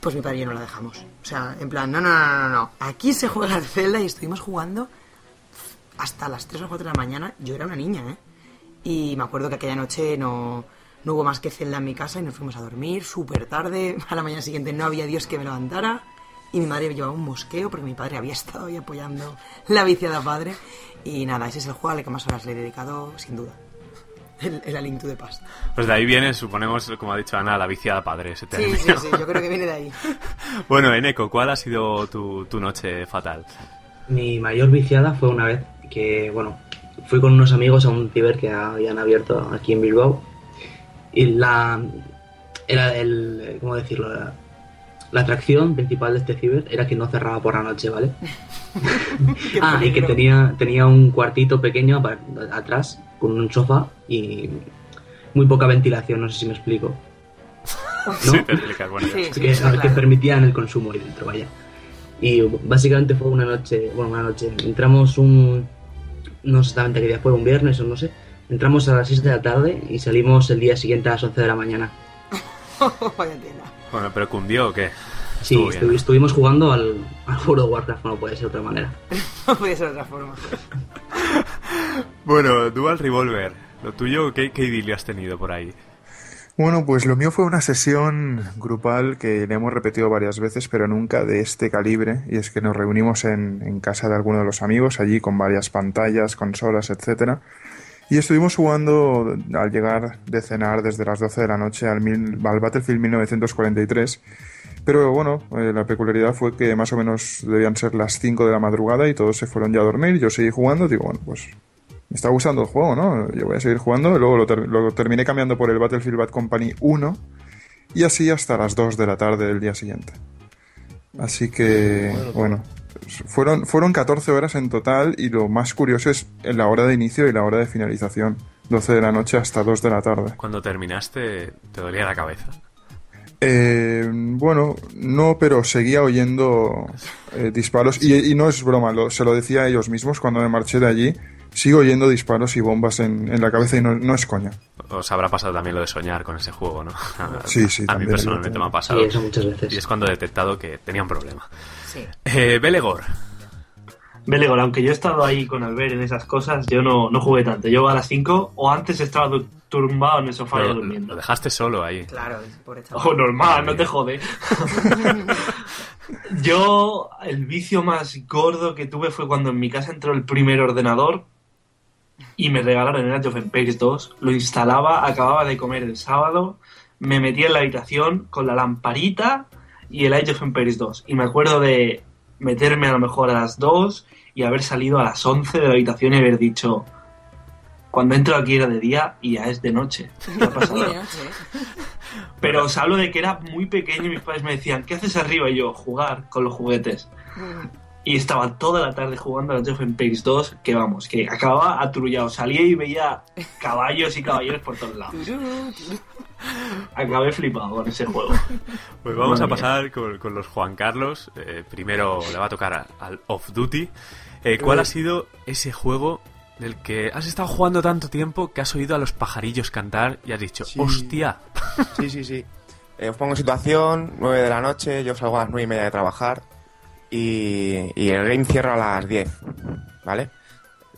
Pues mi padre y yo no la dejamos. O sea, en plan, no, no, no, no, no. Aquí se juega al Zelda y estuvimos jugando hasta las 3 o 4 de la mañana. Yo era una niña, ¿eh? Y me acuerdo que aquella noche no, no hubo más que Zelda en mi casa y nos fuimos a dormir súper tarde. A la mañana siguiente no había Dios que me levantara. Y mi madre me llevaba un mosqueo porque mi padre había estado ahí apoyando la viciada padre. Y nada, ese es el juego al que más horas le he dedicado, sin duda. El, el A Link to the Past. Pues de ahí viene, suponemos, como ha dicho Ana, la viciada padre. Ese Sí, término. sí, sí, yo creo que viene de ahí. Bueno, Eneco, ¿cuál ha sido tu, tu noche fatal? Mi mayor viciada fue una vez que, bueno, fui con unos amigos a un ciber que habían abierto aquí en Bilbao. Y la. Era el. ¿Cómo decirlo? La, la atracción principal de este ciber era que no cerraba por la noche, ¿vale? ah, y que tenía, tenía un cuartito pequeño atrás con un sofá y muy poca ventilación, no sé si me explico. Sí, te explicas, bueno, ya. Sí, sí, que, sí, que claro. permitían el consumo ahí dentro, vaya. Y básicamente fue una noche, bueno, una noche, entramos un, no sé exactamente qué día fue, un viernes o no sé, entramos a las 6 de la tarde y salimos el día siguiente a las 11 de la mañana. Vaya tela. Bueno, pero cundió o qué? Sí, Estuvo bien, estu- ¿no? estuvimos jugando al, al World of Warcraft, no puede ser de otra manera. No puede ser de otra forma. Bueno, Dual Revolver, lo tuyo, ¿qué, qué idilio has tenido por ahí? Bueno, pues lo mío fue una sesión grupal que le hemos repetido varias veces, pero nunca de este calibre. Y es que nos reunimos en, en casa de alguno de los amigos, allí con varias pantallas, consolas, etcétera. Y estuvimos jugando al llegar de cenar desde las 12 de la noche al, mil- al Battlefield 1943. Pero bueno, eh, la peculiaridad fue que más o menos debían ser las 5 de la madrugada y todos se fueron ya a dormir. Yo seguí jugando, digo, bueno, pues me está gustando el juego, ¿no? Yo voy a seguir jugando. Luego lo, ter- lo terminé cambiando por el Battlefield Bad Company 1 y así hasta las 2 de la tarde del día siguiente. Así que, bueno, fueron, fueron 14 horas en total y lo más curioso es en la hora de inicio y la hora de finalización. 12 de la noche hasta 2 de la tarde. Cuando terminaste, te dolía la cabeza. Eh, bueno, no, pero seguía oyendo eh, disparos y, y no es broma, lo- se lo decía a ellos mismos cuando me marché de allí. Sigo oyendo disparos y bombas en, en la cabeza y no, no es coña. Os habrá pasado también lo de soñar con ese juego, ¿no? Sí, sí, A mí personalmente me ha pasado. Sí, eso muchas veces. Y es cuando he detectado que tenía un problema. Sí. Eh, Belegor, Belegor, aunque yo he estado ahí con Albert en esas cosas, yo no, no jugué tanto. Yo a las 5 o antes estaba tumbado en el sofá durmiendo. lo dejaste solo ahí. Claro, pobre chaval. Oh, normal, no te jode. Yo, el vicio más gordo que tuve fue cuando en mi casa entró el primer ordenador y me regalaron el Age of Empires 2. Lo instalaba, acababa de comer el sábado, me metí en la habitación con la lamparita y el Age of Empires 2. Y me acuerdo de meterme a lo mejor a las 2 y haber salido a las 11 de la habitación y haber dicho, cuando entro aquí era de día y ya es de noche. ¿Qué ha. Pero os hablo de que era muy pequeño y mis padres me decían, ¿qué haces arriba? Y yo, jugar con los juguetes. Y estaba toda la tarde jugando a Age of Empires 2, que vamos, que acababa atrullado. Salía y veía caballos y caballeros por todos lados. Acabé flipado con ese juego. Pues vamos a pasar con, con los Juan Carlos. Eh, primero le va a tocar a- al Off Duty. Eh, ¿Cuál ha sido ese juego del que has estado jugando tanto tiempo que has oído a los pajarillos cantar y has dicho, Sí. hostia? Sí, sí, sí. Eh, os pongo en situación, 9 de la noche, yo salgo a las 9 y media de trabajar y, y el game cierra a las 10, ¿vale?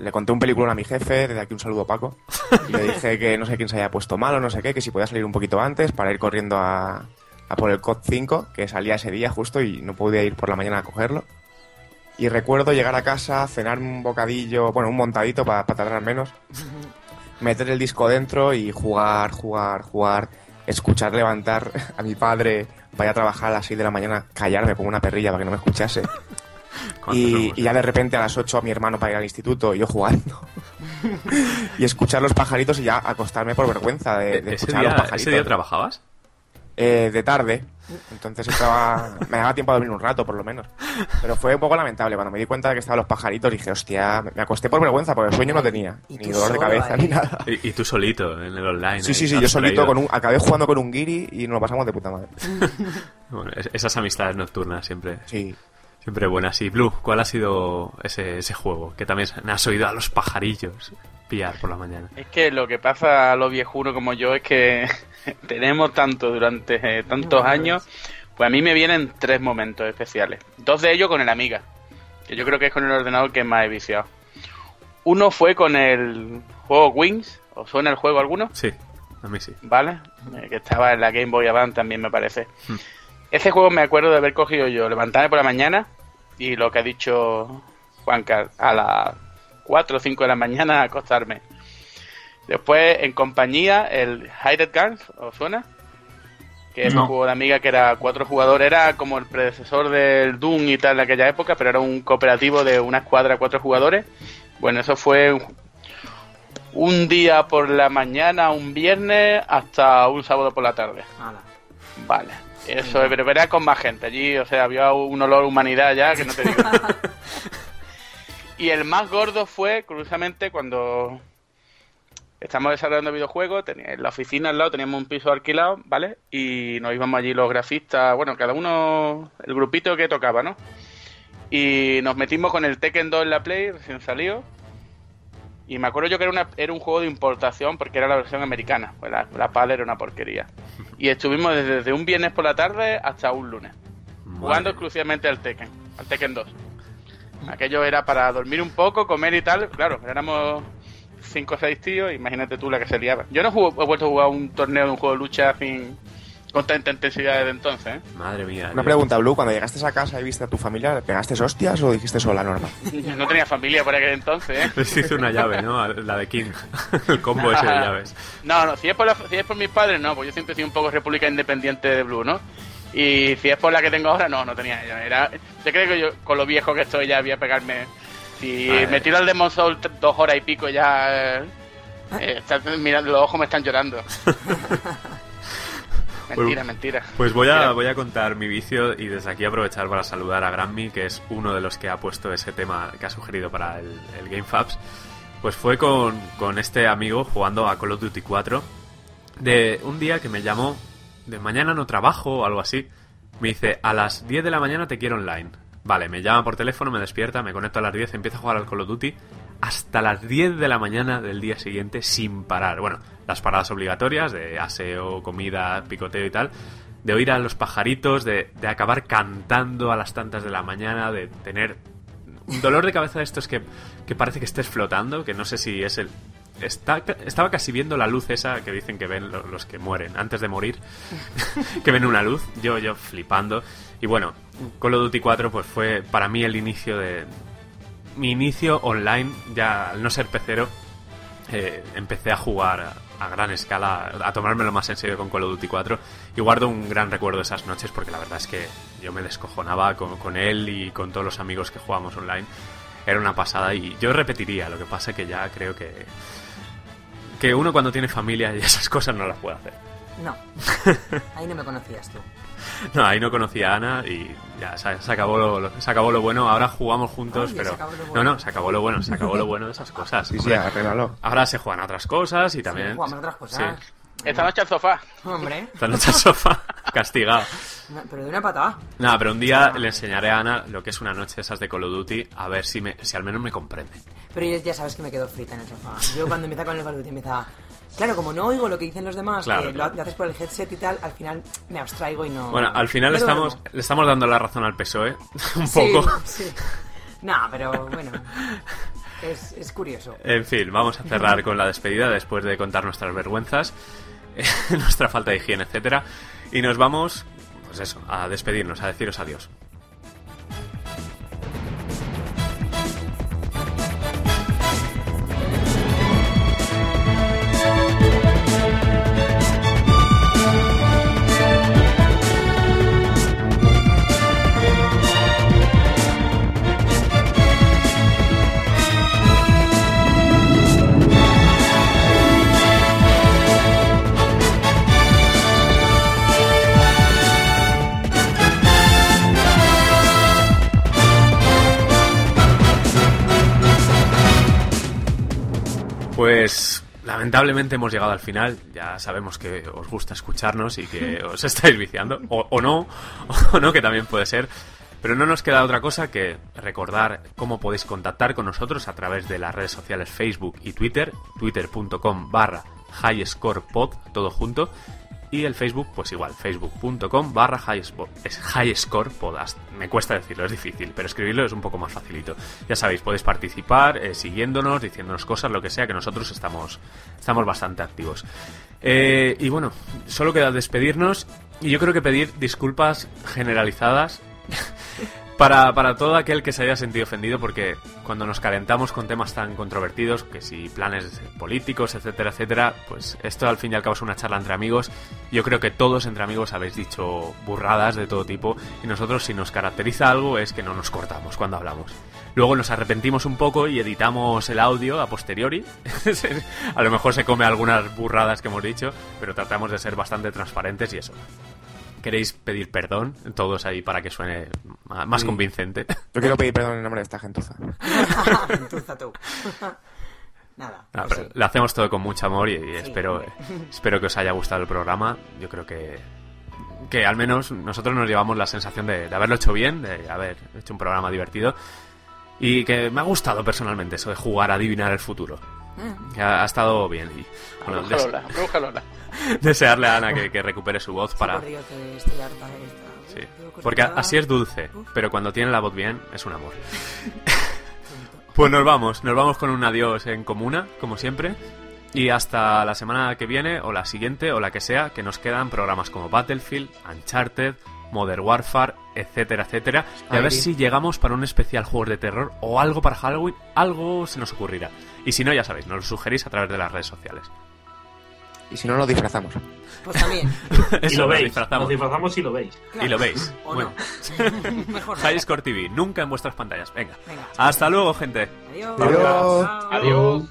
Le conté un película a mi jefe, desde aquí un saludo Paco, y le dije que no sé quién se haya puesto malo, no sé qué, que si podía salir un poquito antes para ir corriendo a, a por el COD 5, que salía ese día justo y no podía ir por la mañana a cogerlo. Y recuerdo llegar a casa, cenar un bocadillo, bueno, un montadito para tardar menos, meter el disco dentro y jugar, jugar, jugar, escuchar levantar a mi padre, vaya a trabajar a las 6 de la mañana, callarme como una perrilla para que no me escuchase. ¿Cuántos Y, ya de repente a las 8 a mi hermano para ir al instituto y yo jugando. y escuchar los pajaritos y ya acostarme por vergüenza de, de ¿Ese escuchar a los día, pajaritos. ¿Ese día trabajabas? Eh, de tarde. Entonces estaba. Me daba tiempo a dormir un rato, por lo menos. Pero fue un poco lamentable. Cuando me di cuenta de que estaban los pajaritos, dije, hostia, me acosté por vergüenza, porque el sueño no tenía. Y Ni dolor de cabeza, ahí. ni nada. Y, y tú solito en el online. Sí, sí, sí, yo solito con un. Acabé jugando con un guiri y nos lo pasamos de puta madre. Bueno, es- esas amistades nocturnas siempre, Sí. Siempre buenas. Y Blue, ¿cuál ha sido ese, ese juego? Que también me has oído a los pajarillos pillar por la mañana. Es que lo que pasa a los viejunos como yo es que tenemos tanto durante eh, tantos años, pues a mí me vienen tres momentos especiales. Dos de ellos con el Amiga, que yo creo que es con el ordenador que más he viciado. Uno fue con el juego Wings, ¿os suena el juego alguno? Sí, a mí sí. ¿Vale? Eh, que estaba en la Game Boy Advance también me parece. Ese juego me acuerdo de haber cogido yo, levantarme por la mañana y lo que ha dicho Juanca, a las 4 o 5 de la mañana a acostarme. Después, en compañía, el Hired Guns, ¿os suena? Que es No. un juego de amiga que era cuatro jugadores, era como el predecesor del Doom y tal de aquella época, pero era un cooperativo de una escuadra de cuatro jugadores. Bueno, eso fue un, un día por la mañana, un viernes, hasta un sábado por la tarde. Vale. Eso es, pero verás con más gente allí, o sea, había un olor a humanidad ya que no te digo. y el más gordo fue, curiosamente, cuando estamos desarrollando videojuegos, tenía, en la oficina al lado teníamos un piso alquilado, ¿vale? Y nos íbamos allí los grafistas, bueno, cada uno, el grupito que tocaba, ¿no? Y nos metimos con el Tekken 2 en la Play, recién salido. Y me acuerdo yo que era, una, era un juego de importación porque era la versión americana. Pues la, la PAL era una porquería. Y estuvimos desde, desde un viernes por la tarde hasta un lunes. Jugando exclusivamente al Tekken, al Tekken 2. Aquello era para dormir un poco, comer y tal. Claro, éramos 5 o 6 tíos, imagínate tú la que se liaba. Yo no he, jugado- he vuelto a jugar un torneo de un juego de lucha sin, con tanta intensidad desde entonces, ¿eh? Madre mía. Una yo- pregunta, Blue, cuando llegaste a casa y viste a tu familia, ¿le pegaste hostias o dijiste sola normal? Yo no tenía familia por aquel entonces, ¿eh? Les hice una llave, ¿no? La de King. El combo ese de llaves. No, no, si es, por la- si es por mis padres, no, pues yo siempre he sido un poco república independiente de Blue, ¿no? Y si es por la que tengo ahora, no, no tenía ella. Era, yo creo que yo, con lo viejo que estoy, ya voy a pegarme. Si Vale. me tiro al Demon Soul dos horas y pico, ya. eh, eh, está- mira, los ojos me están llorando. Mentira, mentira. Pues voy a, Mira. voy a contar mi vicio y desde aquí aprovechar para saludar a Granmy, que es uno de los que ha puesto ese tema que ha sugerido para el, el Game Fabs. Pues fue con, con este amigo jugando a Call of Duty 4 de un día que me llamó de mañana no trabajo o algo así. Me dice, a las 10 de la mañana te quiero online. Vale, me llama por teléfono, me despierta, me conecto a las 10, empiezo a jugar al Call of Duty hasta las 10 de la mañana del día siguiente sin parar. Bueno, las paradas obligatorias de aseo, comida, picoteo y tal. De oír a los pajaritos, de, de acabar cantando a las tantas de la mañana, de tener un dolor de cabeza de estos que, que parece que estés flotando, que no sé si es el... Está, estaba casi viendo la luz esa que dicen que ven lo- los que mueren antes de morir, que ven una luz, yo, yo flipando. Y bueno, Call of Duty 4 pues fue para mí el inicio de... Mi inicio online, ya al no ser pecero, eh, empecé a jugar a, gran escala, a tomármelo más en serio con Call of Duty 4 y guardo un gran recuerdo de esas noches porque la verdad es que yo me descojonaba con, con él y con todos los amigos que jugábamos online. Era una pasada y yo repetiría, lo que pasa que ya creo que que uno cuando tiene familia y esas cosas no las puede hacer. No. Ahí no me conocías tú. No, ahí no conocía a Ana y ya se, se acabó lo, lo- se acabó lo bueno. Ahora jugamos juntos, Oye, pero se lo no, bueno. no, se acabó lo bueno, se acabó lo bueno de esas cosas. Sí, sí, Hombre, arréglalo. Ahora se juegan a otras cosas y también. jugamos a otras cosas. Sí. Esta noche al sofá. Hombre, Esta noche al sofá, castigado. no, pero de una patada. Nada, pero un día le enseñaré a Ana lo que es una noche de esas de Call of Duty, a ver si, me, si al menos me comprende. Pero ya, ya sabes que me quedo frita en el sofá. Yo cuando empieza con el Call of Duty empieza... Claro, como no oigo lo que dicen los demás, Claro, que lo, claro. lo haces por el headset y tal, al final me abstraigo y no... Bueno, al final estamos, le estamos dando la razón al PSOE, un Sí, poco. sí. No, pero bueno, es, es curioso. En fin, vamos a cerrar con la despedida después de contar nuestras vergüenzas, nuestra falta de higiene, etcétera, y nos vamos, pues eso, a despedirnos, a deciros adiós. Lamentablemente hemos llegado al final. Ya sabemos que os gusta escucharnos y que os estáis viciando. O, o no, o no, que también puede ser. Pero no nos queda otra cosa que recordar cómo podéis contactar con nosotros a través de las redes sociales Facebook y Twitter, twitter.com barra highscorepod, todo junto, y el Facebook, pues igual, facebook.com barra highscorepodcast. Me cuesta decirlo, es difícil, pero escribirlo es un poco más facilito. Ya sabéis, podéis participar eh, siguiéndonos, diciéndonos cosas, lo que sea, que nosotros estamos, estamos bastante activos. Eh, y bueno, solo queda despedirnos y yo creo que pedir disculpas generalizadas Para, para todo aquel que se haya sentido ofendido, porque cuando nos calentamos con temas tan controvertidos, que si planes políticos, etcétera, etcétera, pues esto al fin y al cabo es una charla entre amigos. Yo creo que todos entre amigos habéis dicho burradas de todo tipo, y nosotros si nos caracteriza algo es que no nos cortamos cuando hablamos. Luego nos arrepentimos un poco y editamos el audio a posteriori. a lo mejor se come algunas burradas que hemos dicho, pero tratamos de ser bastante transparentes y eso queréis pedir perdón, todos ahí para que suene más Sí. convincente. Yo quiero pedir perdón en nombre de esta gentuza. Gentuza tú. Nada. Pues sí. Lo hacemos todo con mucho amor y, y espero, hombre. espero que os haya gustado el programa. Yo creo que, que al menos nosotros nos llevamos la sensación de, de haberlo hecho bien, de haber hecho un programa divertido y que me ha gustado personalmente eso de jugar a adivinar el futuro. Mm. Que Ha, ha estado bien y bueno, des- Brújalola, brújalola. desearle a Ana que, que recupere su voz para... Sí, porque así es dulce, pero cuando tiene la voz bien es un amor. Pues nos vamos, nos vamos con un adiós en comuna, como siempre. Y hasta la semana que viene, o la siguiente, o la que sea, que nos quedan programas como Battlefield, Uncharted, Modern Warfare, etcétera, etcétera. Y a ver si llegamos para un especial juegos de terror o algo para Halloween, algo se nos ocurrirá. Y si no, ya sabéis, nos lo sugerís a través de las redes sociales. Y si no, lo disfrazamos. Pues también. y lo nos veis. disfrazamos. Nos disfrazamos y lo veis. Y lo veis. O bueno, no. Mejor TV, nunca en vuestras pantallas. Venga. Venga. Hasta luego, gente. Adiós. Adiós.